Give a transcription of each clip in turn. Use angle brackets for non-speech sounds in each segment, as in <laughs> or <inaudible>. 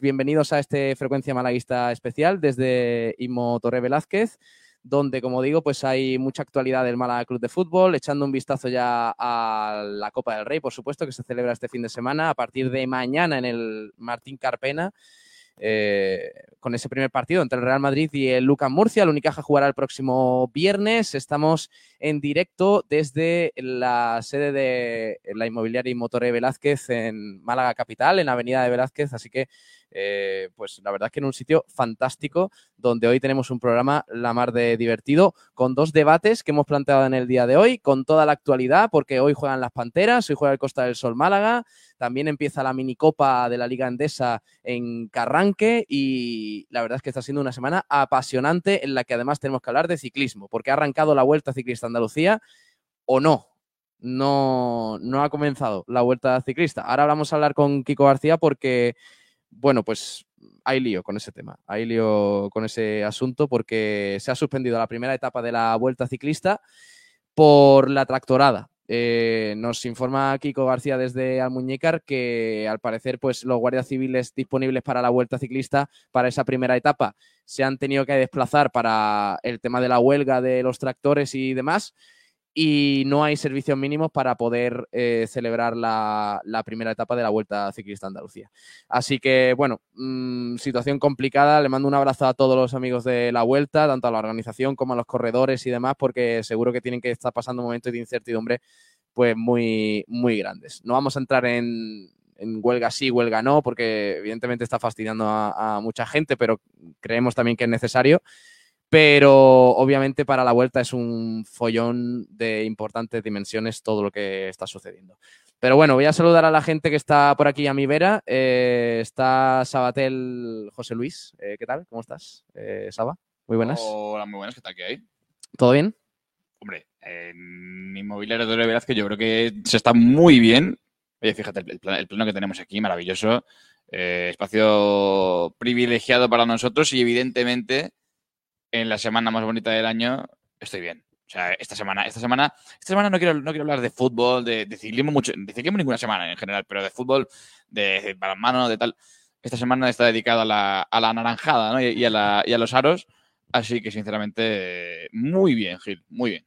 bienvenidos a este Frecuencia Malaguista especial desde Imo Torre Velázquez, donde, como digo, pues hay mucha actualidad del Málaga Club de Fútbol, echando un vistazo ya a la Copa del Rey, por supuesto, que se celebra este fin de semana, a partir de mañana en el Martín Carpena. Eh, con ese primer partido entre el Real Madrid y el Lucas Murcia. El Unicaja jugará el próximo viernes. Estamos en directo desde la sede de la inmobiliaria y Motore Velázquez en Málaga Capital, en Avenida de Velázquez. Así que eh, pues la verdad es que en un sitio fantástico donde hoy tenemos un programa la mar de divertido con dos debates que hemos planteado en el día de hoy, con toda la actualidad, porque hoy juegan las Panteras, hoy juega el Costa del Sol Málaga, también empieza la minicopa de la Liga Endesa en Carranque y la verdad es que está siendo una semana apasionante en la que además tenemos que hablar de ciclismo, porque ha arrancado la Vuelta Ciclista Andalucía o no, no, no ha comenzado la vuelta ciclista. Ahora vamos a hablar con Kiko García porque bueno, pues hay lío con ese tema, hay lío con ese asunto porque se ha suspendido la primera etapa de la vuelta ciclista por la tractorada. Eh, nos informa Kiko García desde Almuñécar que al parecer pues los guardias civiles disponibles para la vuelta ciclista para esa primera etapa se han tenido que desplazar para el tema de la huelga de los tractores y demás y no hay servicios mínimos para poder eh, celebrar la, primera etapa de la Vuelta Ciclista Andalucía. Así que, bueno, mm, situación complicada. Le mando un abrazo a todos los amigos de la Vuelta, tanto a la organización como a los corredores y demás, porque seguro que tienen que estar pasando momentos de incertidumbre pues muy, muy grandes. No vamos a entrar en, huelga sí, huelga no, porque evidentemente está fastidiando a mucha gente, pero creemos también que es necesario pero obviamente para la vuelta es un follón de importantes dimensiones todo lo que está sucediendo. Pero bueno, voy a saludar a la gente que está por aquí a mi vera. Eh, está Sabatel José Luis. Eh, ¿Qué tal? ¿Cómo estás, eh, Saba? Muy buenas. Hola, muy buenas. ¿Qué tal? ¿Qué hay? ¿Todo bien? Hombre, en Inmobiliario de que yo creo que se está muy bien. Oye, fíjate, el, plano que tenemos aquí, maravilloso. espacio privilegiado para nosotros y evidentemente en la semana más bonita del año, estoy bien. O sea, esta semana, esta semana, esta semana no quiero, no quiero hablar de fútbol, de, ciclismo mucho, de ciclismo ninguna semana en general, pero de fútbol, de balonmano, de tal. Esta semana está dedicada a la, a la naranjada ¿no? y, a la, y a los aros. Así que, sinceramente, muy bien, Gil, muy bien.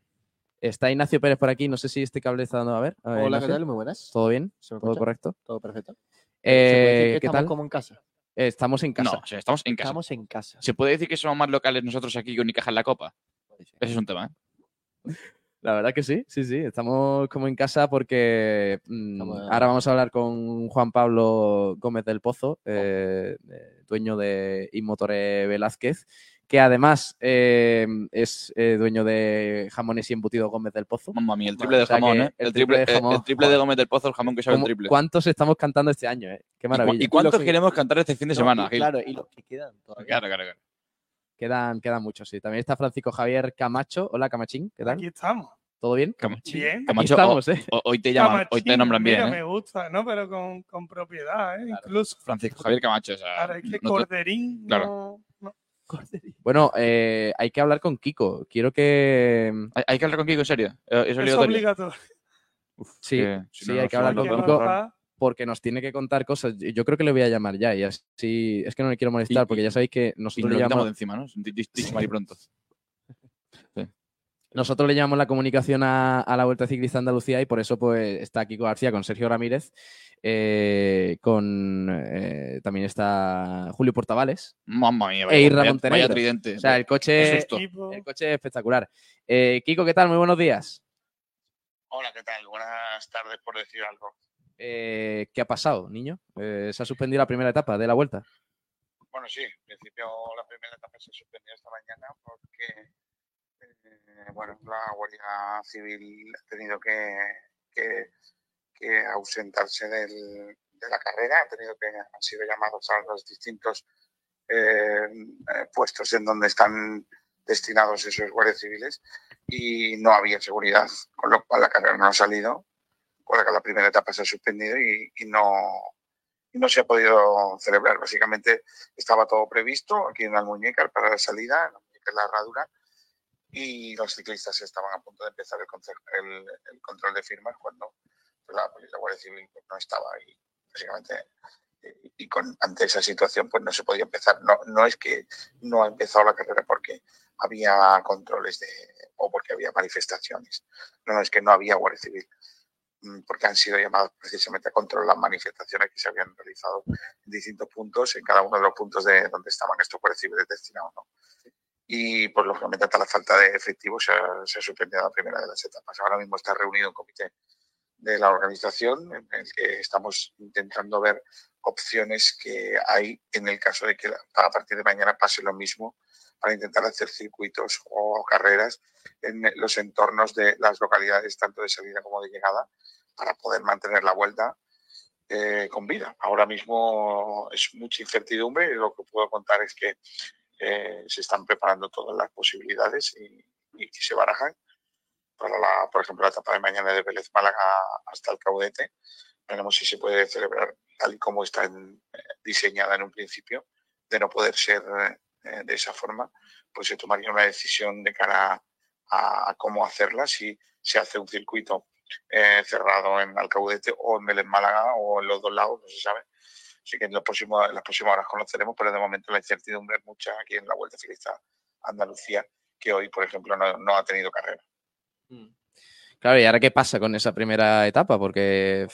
Está Ignacio Pérez por aquí, no sé si este cable está dando a ver. Hola, ¿qué tal? Muy buenas. ¿Todo bien? ¿Todo correcto? Todo perfecto. Eh, ¿Qué tal? como en casa? Estamos en casa. No, estamos en casa. Estamos en casa. ¿Se puede decir que somos más locales nosotros aquí con Unicaja en la Copa? Ese es un tema, ¿eh? <laughs> La verdad que sí, sí, sí. Estamos como en casa porque mm, ahora vamos a hablar con Juan Pablo Gómez del Pozo, eh, dueño de Inmotore Velázquez, que además eh, es eh, dueño de jamones y embutido Gómez del Pozo. Mamma mía, el triple de jamón, ¿eh? El, triple, de jamón. El triple de Gómez del Pozo, el jamón que sabe el triple. ¿Cuántos estamos cantando este año, eh? Qué maravilla. ¿Y, cuántos queremos cantar este fin de semana, Claro, y los que quedan todavía. Claro, claro, claro. Quedan, quedan muchos, sí. También está Francisco Javier Camacho. Hola, Camachín, ¿qué tal? Aquí estamos. ¿Todo bien? Camachín. Bien. Camacho, estamos, ¿eh? hoy te llaman, hoy te nombran bien, mira, me gusta, ¿no? Pero con, con propiedad, ¿eh? Incluso. Francisco Javier Camacho, o sea... Ahora es que Corderín claro. no bueno, eh, hay que hablar con Kiko. Quiero que. ¿Hay, que hablar con Kiko, en serio? ¿Es obligatorio? sí, sí, hay que hablar con Kiko porque nos tiene que contar cosas. Yo creo que le voy a llamar ya y así. Es que no le quiero molestar porque ya sabéis que nosotros le llamamos. de encima, ¿no? y pronto. Nosotros le llamamos la comunicación a, la Vuelta Ciclista Andalucía y por eso pues está Kiko García con Sergio Ramírez eh, con eh, también está Julio Portavales Mamma mía, e Irra Montenegro. tridente. O sea, el coche, el coche es espectacular. Eh, Kiko, ¿qué tal? Muy buenos días. Hola, ¿qué tal? Buenas tardes, por decir algo. ¿Qué ha pasado, niño? se ha suspendido la primera etapa de la vuelta. Bueno, sí, en principio la primera etapa se suspendió esta mañana porque, bueno, la Guardia Civil ha tenido que que ausentarse del, de la carrera, han, tenido que, han sido llamados a los distintos eh, eh, puestos en donde están destinados esos guardias civiles y no había seguridad, con lo cual la carrera no ha salido, con lo que la primera etapa se ha suspendido y, no, y no se ha podido celebrar. Básicamente estaba todo previsto aquí en Almuñécar para la salida, en la herradura, y los ciclistas estaban a punto de empezar el, el, el control de firmas cuando la, Guardia Civil pues, no estaba ahí. Básicamente y con, ante esa situación pues no se podía empezar. No, no es que no ha empezado la carrera porque había controles de, o porque había manifestaciones. No, no es que no había Guardia Civil, mm, porque han sido llamados precisamente a controlar las manifestaciones que se habían realizado en distintos puntos, en cada uno de los puntos de donde estaban estos Guardias Civiles destinados. ¿no? Y, pues, lógicamente, hasta la falta de efectivos se ha, se ha suspendido la primera de las etapas. Ahora mismo está reunido un comité de la organización en el que estamos intentando ver opciones que hay en el caso de que a partir de mañana pase lo mismo para intentar hacer circuitos o carreras en los entornos de las localidades, tanto de salida como de llegada, para poder mantener la vuelta eh, con vida. Ahora mismo es mucha incertidumbre y lo que puedo contar es que eh, se están preparando todas las posibilidades y, se barajan para, la, por ejemplo, la etapa de mañana de Vélez Málaga hasta el Caudete. Veremos si se puede celebrar tal y como está eh, diseñada en un principio, de no poder ser eh, de esa forma, pues se tomaría una decisión de cara a, a cómo hacerla, si se hace un circuito cerrado en Alcaudete o en Vélez Málaga o en los dos lados, no se sabe. Así que en, los próximos, en las próximas horas conoceremos, pero de momento la incertidumbre es mucha aquí en la Vuelta Ciclista Andalucía, que hoy, por ejemplo, no, no ha tenido carrera. Claro, ¿y ahora qué pasa con esa primera etapa? Porque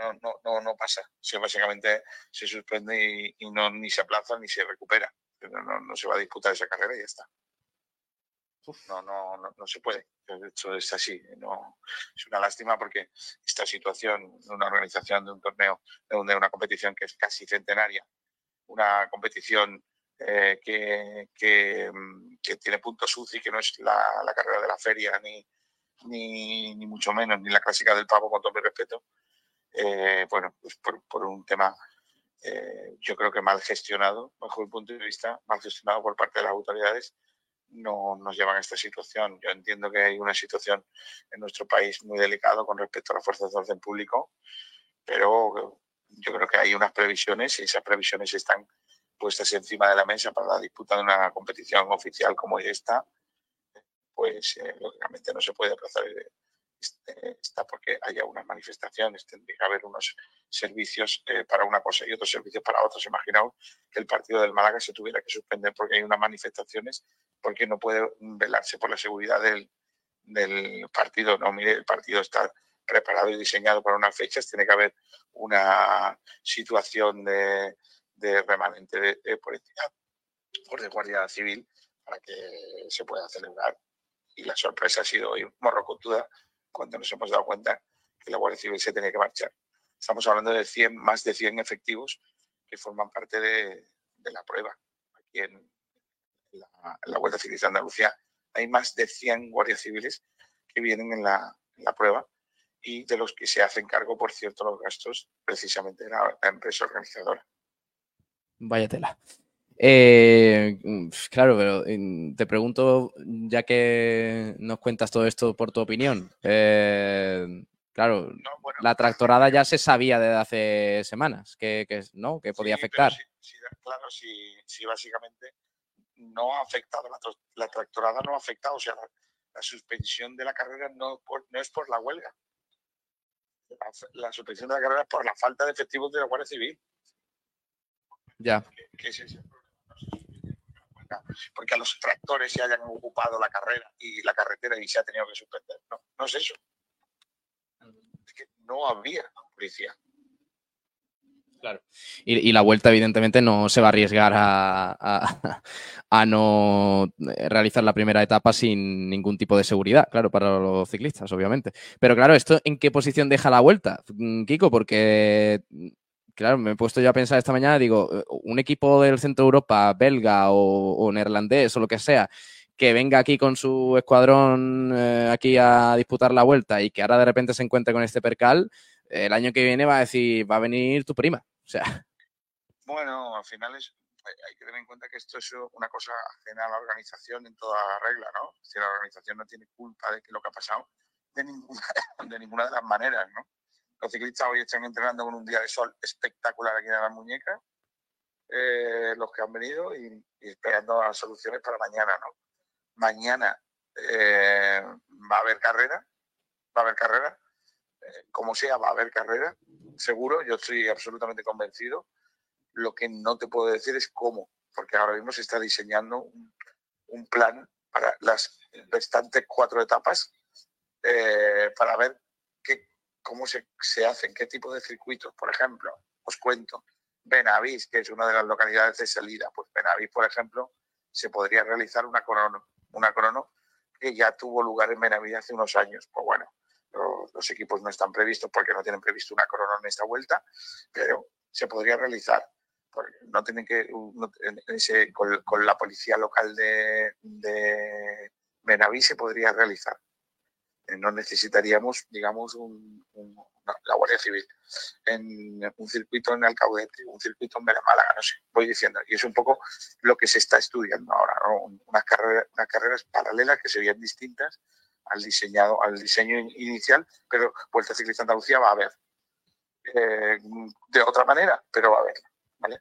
no, no, no, no pasa. Básicamente se suspende y, y no, ni se aplaza ni se recupera. No, no, no se va a disputar esa carrera y ya está. No, no, no, no se puede. De hecho, es así. Es una lástima porque esta situación una organización de un torneo, de una, competición que es casi centenaria, una competición eh, que, mm, que, tiene puntos UCI, que no es la, carrera de la feria, ni, ni, ni, mucho menos, ni la clásica del pavo, con todo mi respeto, eh, bueno, pues por, un tema eh, yo creo que mal gestionado, bajo mi punto de vista, mal gestionado por parte de las autoridades, no nos llevan a esta situación. Yo entiendo que hay una situación en nuestro país muy delicada con respecto a las fuerzas de orden público, pero yo creo que hay unas previsiones y esas previsiones están puestas encima de la mesa para la disputa de una competición oficial como esta, pues eh, lógicamente no se puede aplazar está porque haya unas manifestaciones, tendría que haber unos servicios eh, para una cosa y otros servicios para otros. Imaginaos que el partido del Málaga se tuviera que suspender porque hay unas manifestaciones, porque no puede velarse por la seguridad del, del partido. No, mire, el partido está preparado y diseñado para unas fechas, tiene que haber una situación de, de remanente de, de policía o de guardia civil para que se pueda celebrar. Y la sorpresa ha sido hoy morrocotuda cuando nos hemos dado cuenta que la Guardia Civil se tenía que marchar. Estamos hablando de 100, más de 100 efectivos que forman parte de, la prueba. Aquí en la, en Guardia Civil de Andalucía hay más de 100 guardias civiles que vienen en la, en la, prueba y de los que se hacen cargo, por cierto, los gastos precisamente de la, la empresa organizadora. Vaya tela. Eh, claro, pero te pregunto, ya que nos cuentas todo esto por tu opinión, eh, claro, no, bueno, la tractorada ya se sabía desde hace semanas que, que, ¿no? que podía sí, afectar. Sí, sí, claro, sí, sí, básicamente no ha afectado, la, la, tractorada no ha afectado, o sea, la, la suspensión de la carrera no, por, no es por la huelga. La, la, suspensión de la carrera es por la falta de efectivos de la Guardia Civil. Ya. ¿Qué, qué es ese problema? Porque a los tractores se hayan ocupado la carrera y la carretera y se ha tenido que suspender. No, no es eso. No había policía. Claro. Y, la vuelta, evidentemente, no se va a arriesgar a, a, a, no realizar la primera etapa sin ningún tipo de seguridad, claro, para los ciclistas, obviamente. Pero claro, ¿esto en qué posición deja la vuelta, Kiko? Porque claro, me he puesto yo a pensar esta mañana, digo, un equipo del centro de Europa, belga o, neerlandés o lo que sea, que venga aquí con su escuadrón eh, aquí a disputar la vuelta y que ahora de repente se encuentre con este percal, el año que viene va a decir, va a venir tu prima. O sea. <laughs> Bueno, al final es, hay que tener en cuenta que esto es una cosa ajena a la organización en toda regla, ¿no? Si la organización no tiene culpa de lo que ha pasado de ninguna, <laughs> de ninguna de las maneras, ¿no? Los ciclistas hoy están entrenando con un día de sol espectacular aquí en las muñecas, eh, los que han venido y, esperando las soluciones para mañana, ¿no? Mañana eh, va a haber carrera, va a haber carrera, eh, como sea, va a haber carrera, seguro, yo estoy absolutamente convencido. Lo que no te puedo decir es cómo, porque ahora mismo se está diseñando un, plan para las restantes cuatro etapas para ver cómo se, se hacen, qué tipo de circuitos. Por ejemplo, os cuento, Benavís, que es una de las localidades de salida, pues Benavís, por ejemplo, se podría realizar una crono, una crono que ya tuvo lugar en Benavís hace unos años. Pues bueno, los, equipos no están previstos porque no tienen previsto una crono en esta vuelta, pero se podría realizar. No tienen que con la policía local de, de Benavís se podría realizar. Eh, No necesitaríamos, digamos, un, la Guardia Civil en un circuito en Alcaudete, un circuito en Málaga, no sé, voy diciendo. Y es un poco lo que se está estudiando ahora, ¿no? Un- unas, carreras, unas carreras paralelas que serían distintas al diseñado, al diseño in- inicial, pero Vuelta Ciclista Andalucía va a haber. Eh, de otra manera, pero va a haber, ¿vale?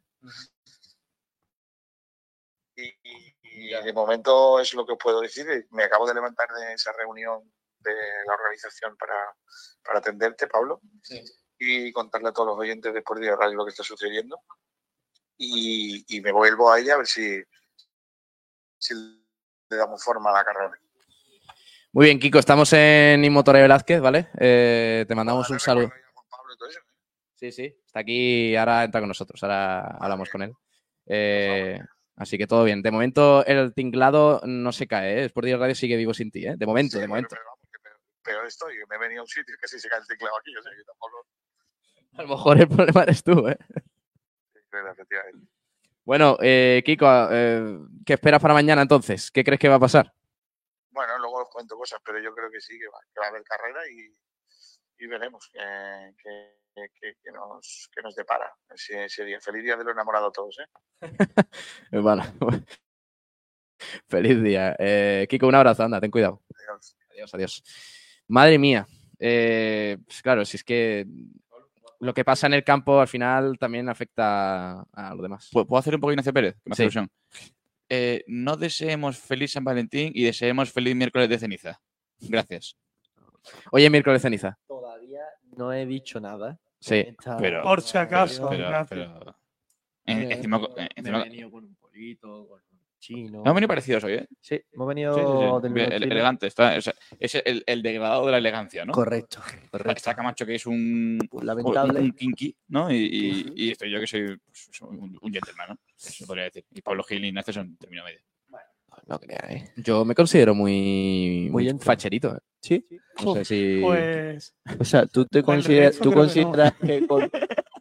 Y, y- y de momento es lo que os puedo decir. Me acabo de levantar de esa reunión de la organización para, para atenderte, Pablo, y contarle a todos los oyentes de Por Día Radio lo que está sucediendo. Y, y me vuelvo a ella a ver si, si le damos forma a la carrera. Muy bien, Kiko, estamos en Inmotore Velázquez, ¿vale? Eh, te mandamos un saludo. ¿eh? Sí, sí, está aquí, ahora entra con nosotros, ahora hablamos con él. Eh, así que todo bien. De momento el tinglado no se cae, ¿eh? Sport Radio sigue vivo sin ti, ¿eh? De momento, Sí, de bueno, momento. pero peor, estoy, me he venido a un sitio que sí se cae el teclado aquí, o sea, que tampoco... A lo mejor el problema eres tú, ¿eh? Sí, efectivamente. Bueno, eh, Kiko, eh, ¿qué esperas para mañana entonces? ¿Qué crees que va a pasar? Bueno, luego os cuento cosas, pero yo creo que sí, que va, que va a haber carrera y, y veremos qué que, que- que nos, que nos depara ese, ese día. Feliz día de los enamorados a todos, ¿eh? Eh, <laughs> Bueno, <laughs> feliz día. Eh, Kiko, un abrazo, anda, ten cuidado. Adiós. Adiós, adiós. Madre mía. Eh, pues claro, si es que lo que pasa en el campo al final también afecta a lo demás. ¿Puedo puedo hacer un poco Ignacio Pérez? Que me hace Sí. ilusión. Eh, no deseemos feliz San Valentín y deseemos feliz miércoles de ceniza. Gracias. Oye, miércoles ceniza. Todavía no he dicho nada. Sí. Esta- Pero- Por si acaso, Pero, Ignacio. pero- en- Me- encima, me- eh, he venido con un pollito, con chino. hemos venido parecidos hoy, ¿eh? Sí, hemos venido Sí, sí, sí. del Bien, estilo. elegante. Está, o sea, es el, el degradado de la elegancia, ¿no? Correcto, correcto. Está Camacho, que es un, Pues un, lamentable. un kinky, ¿no? Y, y- Ujú. y estoy yo que soy, pues, un, un gentleman, ¿no? Eso podría decir. Y Pablo Gil y Ignacio son término medio. No creáis. ¿eh? Yo me considero muy, muy facherito. ¿eh? Sí. No sé si. Pues O sea, tú te El consideras, tú que no. consideras que con,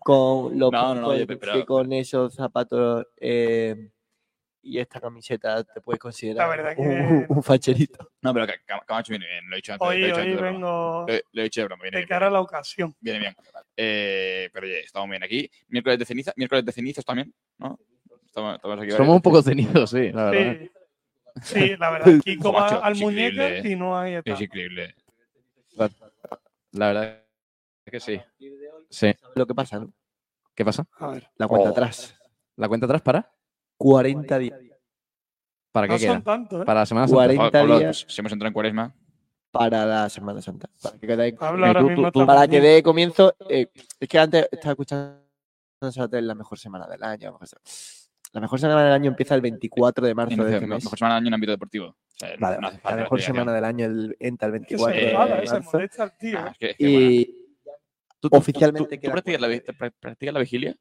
con los No, no, no, pero- que con esos zapatos eh, y esta camiseta te puedes considerar que- un, un facherito. No, pero Ca- Ca- Camacho viene bien. Lo he dicho antes. lo he hoy, dicho hoy antes de broma. vengo Lo he- lo he dicho de broma. Viene de bien. cara a la ocasión. Viene bien. Eh, pero oye, estamos bien aquí. Miércoles de ceniza, miércoles de cenizas también, ¿no? Estamos, estamos aquí. Somos un poco cenidos, sí, la verdad. Sí, sí, la verdad. Kiko <laughs> va al es increíble, y no hay Es etapa. increíble. La verdad es que sí. Sí. ¿Sabes lo que pasa? no? ¿Qué pasa? A ver, La cuenta Oh. atrás. ¿La cuenta atrás para? 40 días ¿Para qué no queda? son tantos, ¿eh? Para la Semana Santa. 40 Pablo, días si hemos entrado en cuaresma, para la Semana Santa. Para que, quede- eh, tú- tú- para que dé comienzo. eh, es que antes estaba escuchando es la mejor semana del año. La mejor semana del año empieza el 24 de marzo de este mes. mejor semana del año en ámbito deportivo. O sea, no Vale, hace la mejor semana del año el, entra el Que 24 se Eh, de se marzo. molesta el tío. Ah, es que- es que, bueno, Y ¿tú- tú- oficialmente ¿Tú, practicas, la, vi- 40. pra- practicas la vigilia?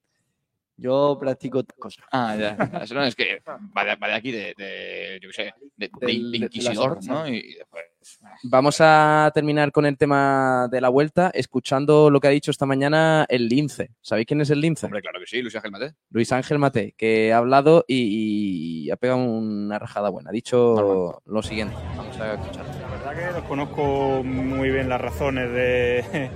Yo practico otra cosa. Ah, ya. Eso no, es que va de, va de aquí, de, de, yo qué sé, de, de- Del- de de- de la inquisidor, ¿no? Y, después. ah, Vamos a terminar con el tema de la vuelta, escuchando lo que ha dicho esta mañana el Lince. ¿Sabéis quién es el Lince? Hombre, claro que sí, Luis Ángel Mate. Luis Ángel Mate, que ha hablado y, y ha pegado una rajada buena. Ha dicho lo siguiente. Vamos a escuchar. La verdad que desconozco muy bien las razones de,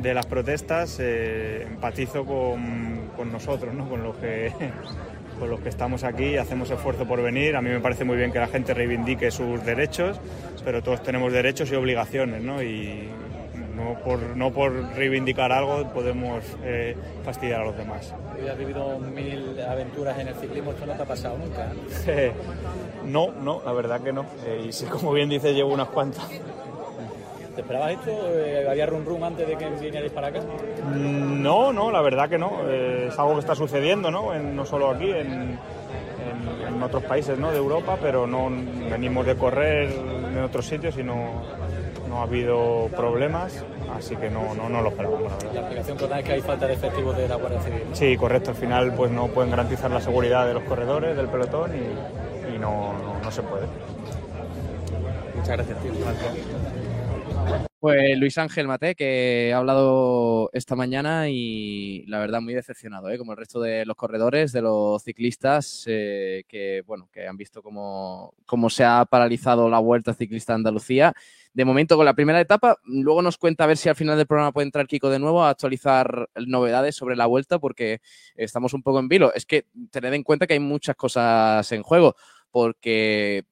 de las protestas. eh, empatizo con, con nosotros, ¿no? con, los que, <laughs> con los que estamos aquí, hacemos esfuerzo por venir. A mí me parece muy bien que la gente reivindique sus derechos, pero todos tenemos derechos y obligaciones. ¿no? Y no por, no por reivindicar algo podemos eh, fastidiar a los demás. Has vivido mil aventuras en el ciclismo, esto no te ha pasado nunca. Eh, <laughs> No, no, la verdad que no. Eh, y sí, como bien dices, llevo unas cuantas. ¿Te esperabas esto? Eh, ¿Había run run antes de que vinierais para acá? Mm, No, no, la verdad que no. Eh, es algo que está sucediendo, ¿no? En- no solo aquí, en, en- en otros países ¿no? de Europa, pero no venimos de correr en otros sitios y no, no ha habido problemas, así que no, no, no lo esperábamos, la verdad. La explicación total es que hay falta de efectivos de la Guardia Civil. ¿no? Sí, correcto. Al final, pues no pueden garantizar la seguridad de los corredores, del pelotón y, y no, no, no se puede. Muchas gracias, tío. Pues Luis Ángel Mate, que ha hablado esta mañana y la verdad muy decepcionado, ¿eh? como el resto de los corredores, de los ciclistas, eh, que bueno, que han visto cómo, cómo se ha paralizado la vuelta ciclista Andalucía. De momento con la primera etapa, luego nos cuenta a ver si al final del programa puede entrar Kiko de nuevo a actualizar novedades sobre la vuelta, porque estamos un poco en vilo. Es que tened en cuenta que hay muchas cosas en juego, porque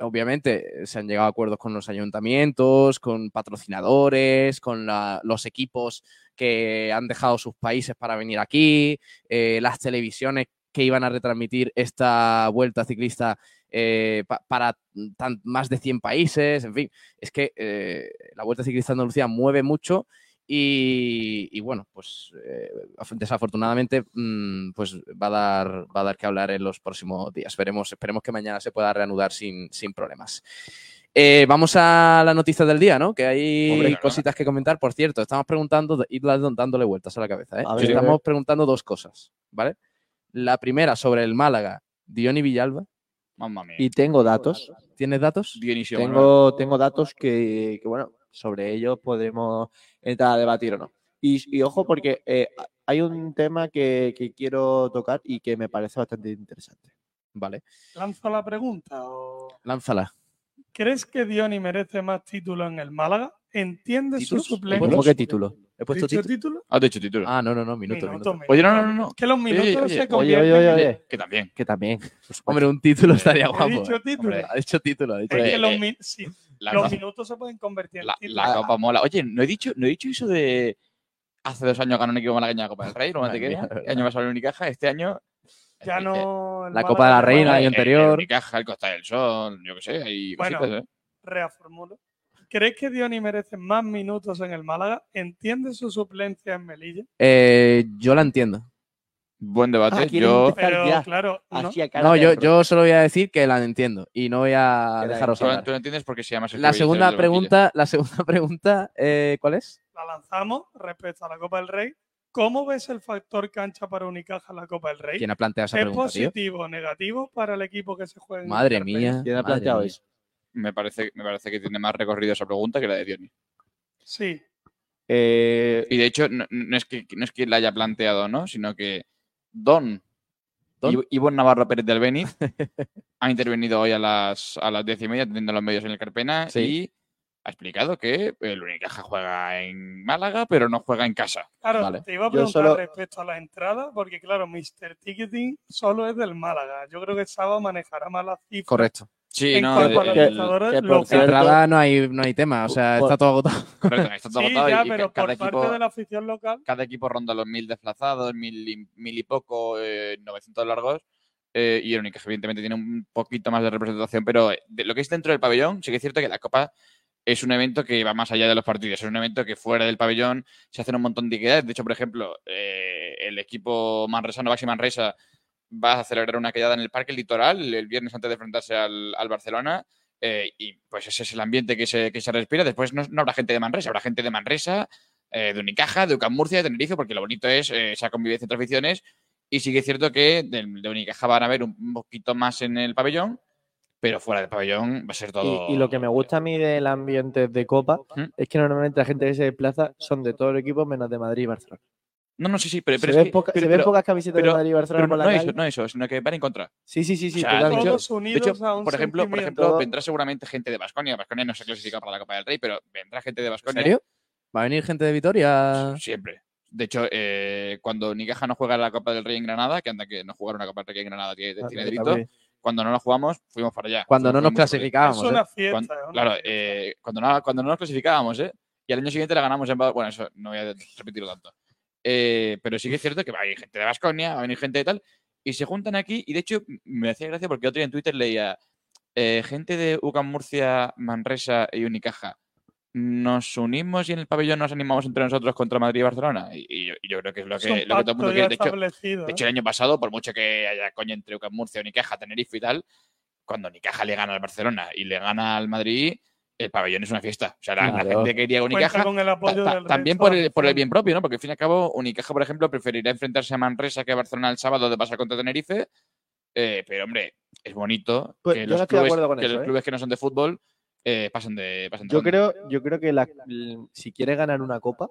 obviamente se han llegado a acuerdos con los ayuntamientos, con patrocinadores, con la- los equipos que han dejado sus países para venir aquí, eh, las televisiones que iban a retransmitir esta vuelta ciclista eh, pa- para más de 100 países, en fin, es que eh, la vuelta ciclista Andalucía mueve mucho y, y bueno, pues eh, af- desafortunadamente mm, pues va a dar va a dar que hablar en los próximos días. Veremos, esperemos que mañana se pueda reanudar sin, sin problemas. Eh, vamos a la noticia del día, ¿no? Que hay Hombre, cositas que comentar. Por cierto, estamos preguntando, id dando- dándole vueltas a la cabeza, ¿eh? A ver, a estamos ver. preguntando dos cosas, ¿vale? La primera sobre el Málaga, Diony Villalba. Mamma mía. Y tengo datos. ¿Tienes datos? Dionisio Manuel. Tengo, tengo datos que, que, bueno, sobre ellos podremos entrar a debatir o no. Y, y ojo, porque eh, hay un tema que, que quiero tocar y que me parece bastante interesante. Vale, Lanzo la pregunta. o- lánzala. ¿Crees que Diony merece más títulos en el Málaga? ¿Entiende su ¿Títulos? suplencia? ¿Cómo qué título? ¿He puesto ¿Dicho título? título? Has dicho título. Ah, no, no, no, minuto, Minuto, minuto. Oye, no, no, no, que los minutos oye, oye, se oye, convierten oye, en- oye. Que también. Que también. Hombre, un título estaría He guapo. dicho título. Hombre, Ha dicho título, ha dicho Es Hombre, que título. los, eh, mi- sí, La, los copa- minutos se pueden convertir en la, la copa mola. Oye, no he dicho, no he dicho eso de hace dos años ganó un equipo malagueño la Copa del Rey, ¿no te mía, El verdad. año pasado el Unicaja, este año. Ya no. el La Copa de la Reina, el eh, anterior. El Unicaja, el Costa del Sol, yo qué sé, hay Bueno. cositas, ¿eh? Reformulo. ¿Crees que Diony merece más minutos en el Málaga? ¿Entiende su suplencia en Melilla? Eh, yo la entiendo. Buen debate. Ah, ¿quieres yo Pero ya? claro, no. Yo, solo voy a decir que la entiendo y no voy a Que la dejaros tú, hablar. tú lo entiendes porque se llama La segunda pregunta, la segunda <laughs> pregunta, eh, ¿cuál es? la lanzamos respecto a la Copa del Rey. ¿Cómo ves el factor cancha para Unicaja en la Copa del Rey? ¿Quién ha planteado esa ¿Es pregunta, positivo o negativo para el equipo que se juega en Madre mía. ¿Quién ha planteado eso? Me parece, me parece que tiene más recorrido esa pregunta que la de Diony. Sí, Eh, Y de hecho, no, no es que, no es que la haya planteado, ¿no? Sino que Don, Don. Ivo- Ivonne Navarro Pérez del Beniz <laughs> ha intervenido hoy a las, a las diez y media atendiendo a los medios en el Carpena Sí. y ha explicado que el Unicaja juega en Málaga, pero no juega en casa. claro, Vale. te iba a preguntar solo- respecto a la entrada, porque claro, Mr. Ticketing solo es del Málaga. Yo creo que Saba manejará más las cifras. Correcto. Sí, En no, cuanto a que- que por Entrada no hay, no hay tema, o sea, Por- está todo agotado. <laughs> correcto, está todo Sí, agotado ya, y pero ca- cada por equipo, parte de la afición local, cada equipo ronda los mil desplazados, mil y, mil y poco, eh, 900 largos. eh, y el Unicaja, evidentemente, tiene un poquito más de representación, pero eh, de lo que es dentro del pabellón, sí que es cierto que la Copa es un evento que va más allá de los partidos. Es un evento que fuera del pabellón se hacen un montón de actividades. De hecho, por ejemplo, eh, el equipo manresano, Baxi Manresa, va a celebrar una quedada en el Parque Litoral el viernes antes de enfrentarse al, al Barcelona. eh, y pues ese es el ambiente que se, que se respira. Después no, no habrá gente de Manresa, habrá gente de Manresa, eh, de Unicaja, de Ucam Murcia, de Tenerife, porque lo bonito es eh, esa convivencia entre aficiones. Y sí que es cierto que de, de Unicaja van a ver un, un poquito más en el pabellón, pero fuera del pabellón va a ser todo. y, y lo que me gusta a mí del ambiente de Copa ¿Mm? es que normalmente la gente que se desplaza son de todo el equipo menos de Madrid y Barcelona. No, no, sí, sí, pero, pero se es ven, que- poca- pero- se ven pero- pocas camisetas pero- de Madrid y Barcelona pero por no, la no calle. eso, no eso, sino que van en contra. Sí, sí, sí, sí, O sea, totalmente. todos De unidos hecho, a un por ejemplo, por ejemplo, vendrá seguramente gente de Basconia. Basconia no se clasifica para la Copa del Rey, pero vendrá gente de ¿En Basconia. serio? ¿Va a venir gente de Vitoria? Siempre. De hecho, eh, cuando Unicaja no juega la Copa del Rey en Granada, que anda que no jugar una Copa del Rey en Granada tiene, Ah, tiene delito, cuando no la jugamos, fuimos para allá. Cuando no nos clasificábamos. es una ¿eh? fiesta. Cuando- una claro, fiesta. eh, cuando, no, cuando no nos clasificábamos, ¿eh? Y al año siguiente la ganamos en... Bueno, eso no voy a repetirlo tanto. Eh, pero sí que es cierto que va a venir gente de Basconia, va a venir gente de tal, y se juntan aquí, y de hecho me hacía gracia porque otro día en Twitter leía eh, gente de UCAM Murcia, Manresa y Unicaja nos unimos y en el pabellón nos animamos entre nosotros contra Madrid y Barcelona. Y, y yo, y yo creo que es lo que, lo que todo el mundo quiere. De hecho, establecido, de hecho, ¿eh? el año pasado, por mucho que haya coña entre UCAM Murcia, Unicaja, Tenerife y tal, cuando Unicaja le gana al Barcelona y le gana al Madrid, el pabellón es una fiesta. O sea, la, gente que iría a Unicaja con el apoyo ta- también por el, por el bien propio, ¿no? Porque al fin y al cabo, Unicaja, por ejemplo, preferirá enfrentarse a Manresa que a Barcelona el sábado de pasar contra Tenerife. eh, pero, hombre, es bonito Pues que, yo los no estoy de clubes, acuerdo con que eso, los ¿eh? clubes que no son de fútbol eh, pasen de pasen de Yo creo, yo creo que la- si quieres ganar una copa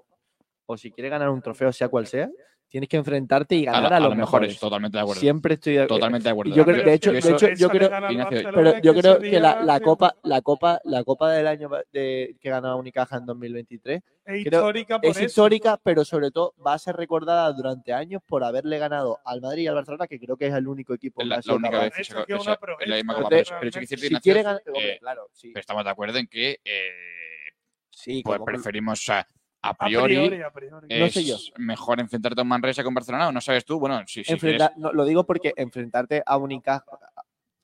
o si quieres ganar un trofeo, sea cual sea, tienes que enfrentarte y a, ganar la- a, a los los mejores, mejores. totalmente de acuerdo. Siempre estoy de Totalmente de acuerdo. yo creo- de hecho- Yo de hecho, creo- Pero yo creo que la, copa, la copa, la copa del año de, que ganó Unicaja en 2023 es creo- histórica por es eso. histórica, pero sobre todo va a ser recordada durante años por haberle ganado al Madrid y al Barcelona, que creo que es el único equipo es que la, ha la sido única vez se- que es una es la proeza, misma Entonces, copa. Pero, pero sí que es cierto, Si Ignacio, quiere ganar, eh, hombre, claro, sí, pero estamos de acuerdo en que eh, sí, pues preferimos, o sea, a A priori, priori, a priori. es No sé yo. mejor enfrentarte a un Manresa con Barcelona o no sabes tú. Bueno, sí, sí. enfrentar- no, lo digo porque enfrentarte a Unicaja,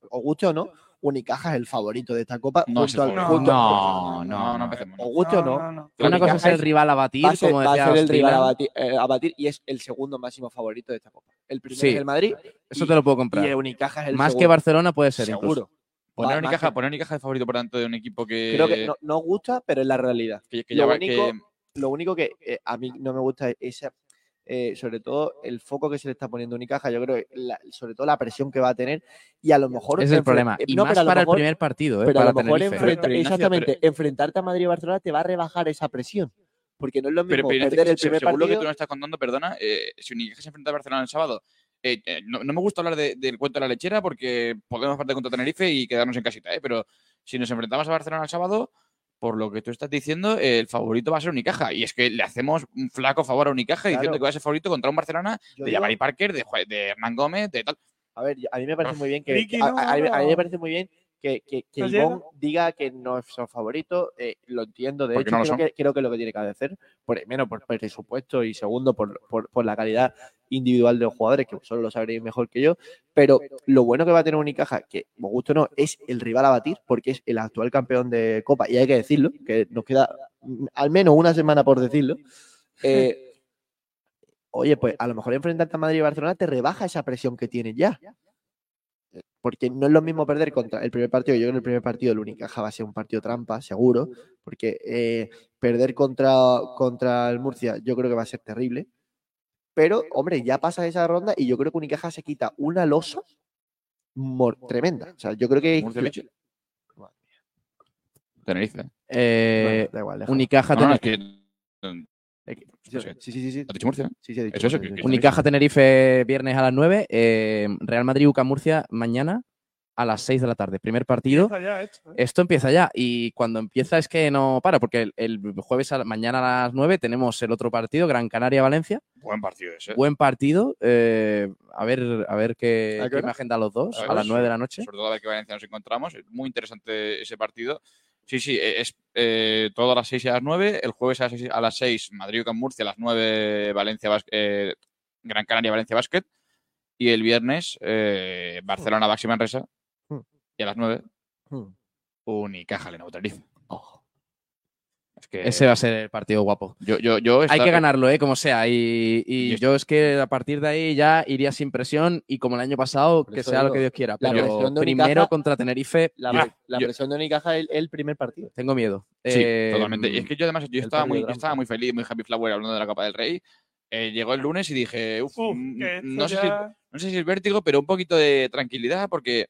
o guste o no, Unicaja es el favorito de esta copa. No junto al- favorito. junto- No, no, no, no no. empecemos. o guste o no, no, no. Una cosa es el rival a batir, va a ser, como va a decía ser el rival a batir, eh, a batir y es el segundo máximo favorito de esta copa. El primero Sí. es el Madrid Eso y- te lo puedo y comprar. el Unicaja es el Más que segundo. Barcelona puede ser incluso. seguro. Poner a más Unicaja, que- poner Unicaja de favorito por tanto de un equipo que, Creo que no, no gusta, pero es la realidad. que- que lo ya va- único- que- Lo único que eh, a mí no me gusta es esa, eh, sobre todo el foco que se le está poniendo a Unicaja, yo creo que la- sobre todo la presión que va a tener y a lo mejor Es el problema. eh, Y no, más para mejor- el primer partido, ¿eh? pero a lo mejor enfrenta- Pero, exactamente, enfrentarte a Madrid y Barcelona te va a rebajar esa presión. Porque no es lo mismo Pero, pero Ignacio, perder el primer según lo que partido. tú nos estás contando, perdona, eh, si Unicaja se enfrenta a Barcelona el sábado, eh, eh, no, no me gusta hablar de- del cuento de la lechera porque podemos partir contra Tenerife y quedarnos en casita, ¿eh? pero si nos enfrentamos a Barcelona el sábado, por lo que tú estás diciendo, el favorito va a ser Unicaja. Y es que le hacemos un flaco favor a Unicaja diciendo que va a ser favorito contra un Barcelona Yo de digo- Jabari Parker, de, de Hernán Gómez, de tal. A ver, a mí me parece muy bien que, a, no, a- a mí- a mí me parece muy bien que, que, que Ivonne diga que no es su favorito, eh, lo entiendo, de hecho no creo, son. que, creo que es lo que tiene que hacer, por, primero por presupuesto y segundo por, por, por la calidad individual de los jugadores, que solo lo sabréis mejor que yo, pero lo bueno que va a tener Unicaja, que me gusta o no, es el rival a batir, porque es el actual campeón de Copa, y hay que decirlo, que nos queda mm, al menos una semana por decirlo. <laughs> eh, Oye, pues a lo mejor enfrentarte a Madrid y Barcelona te rebaja esa presión que tienes ya. Porque no es lo mismo perder contra el primer partido. Yo creo que el primer partido del Unicaja va a ser un partido trampa, seguro. Porque eh, perder contra, contra el Murcia yo creo que va a ser terrible. Pero, hombre, ya pasa esa ronda y yo creo que Unicaja se quita una losa mor- tremenda. O sea, yo creo que. Murcia. Tenerife. Eh, Bueno, da igual. Unicaja, No, no, es que. Eh, que- no sé. Sí, sí, sí. sí. ¿Has dicho Murcia? Sí, sí, he dicho, Eso, eso, sí, que- sí, que sí. Unicaja Tenerife viernes a las 9. eh, Real Madrid UCA Murcia mañana a las 6 de la tarde. Primer partido. Empieza ya esto, ¿eh? Esto empieza ya y cuando empieza es que no para, porque el, el jueves, a la- mañana a las 9 tenemos el otro partido, Gran Canaria-Valencia. Buen partido ese. Buen partido. eh, a ver, a ver qué, ¿A qué qué hora? imagen dan los dos, A las 9 de la noche. Sobre todo a ver qué Valencia nos encontramos. Es muy interesante ese partido. Sí, sí, e- es eh, todo a las 6 y a las 9. El jueves a las 6, a las 6 Madrid con Murcia, a las 9 Valencia, eh, Gran Canaria, Valencia Basket. Y el viernes eh, Barcelona, Baxi Manresa. Hmm. Y a las 9 Hmm. Unicaja, Lenovo Tenerife. Es que Ese va a ser el partido guapo. yo, yo, yo Hay que ganarlo, ¿eh? Como sea. Y, yo es que a partir de ahí ya iría sin presión y como el año pasado, que sea lo que Dios quiera. la Pero presión de primero Unicaja- contra Tenerife, <laughs> La, presión de Unicaja es el, el primer partido. tengo miedo. Sí, Eh, totalmente. Y es que yo además yo estaba, muy, partido yo trampa. estaba muy feliz, muy happy flower hablando de la Copa del Rey. Eh, llegó el lunes y dije, uf, Uf, mm, esto no, sé si, no sé si es vértigo, pero un poquito de tranquilidad porque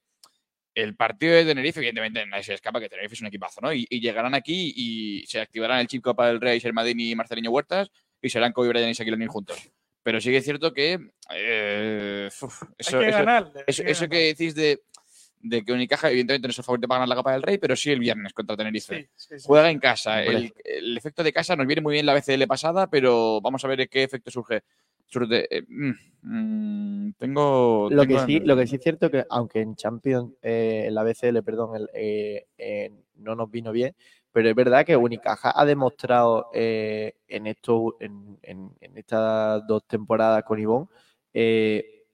el partido de Tenerife, evidentemente nadie se escapa que Tenerife es un equipazo, ¿no? Y, y llegarán aquí y se activarán el chip Copa del Rey, Sermadini y Marceliño Huertas y serán Kobe Bryant y Shaquille O'Neal juntos. Pero sí que es cierto que eh, uf, eso, hay que hay eso, que eso que ganar. decís de, de que Unicaja, evidentemente no es el favorito para ganar la Copa del Rey, pero sí el viernes contra Tenerife. Sí, sí, sí. Juega en casa. El, el efecto de casa nos viene muy bien la BCL pasada, pero vamos a ver qué efecto surge. Eh, mm, mm, tengo. Lo que, sí, en- lo que sí es cierto que, aunque en Champions, eh, en la BCL, perdón, el, eh, eh, no nos vino bien, pero es verdad que Unicaja ha demostrado eh, en, esto, en, en- en estas dos temporadas con Ivón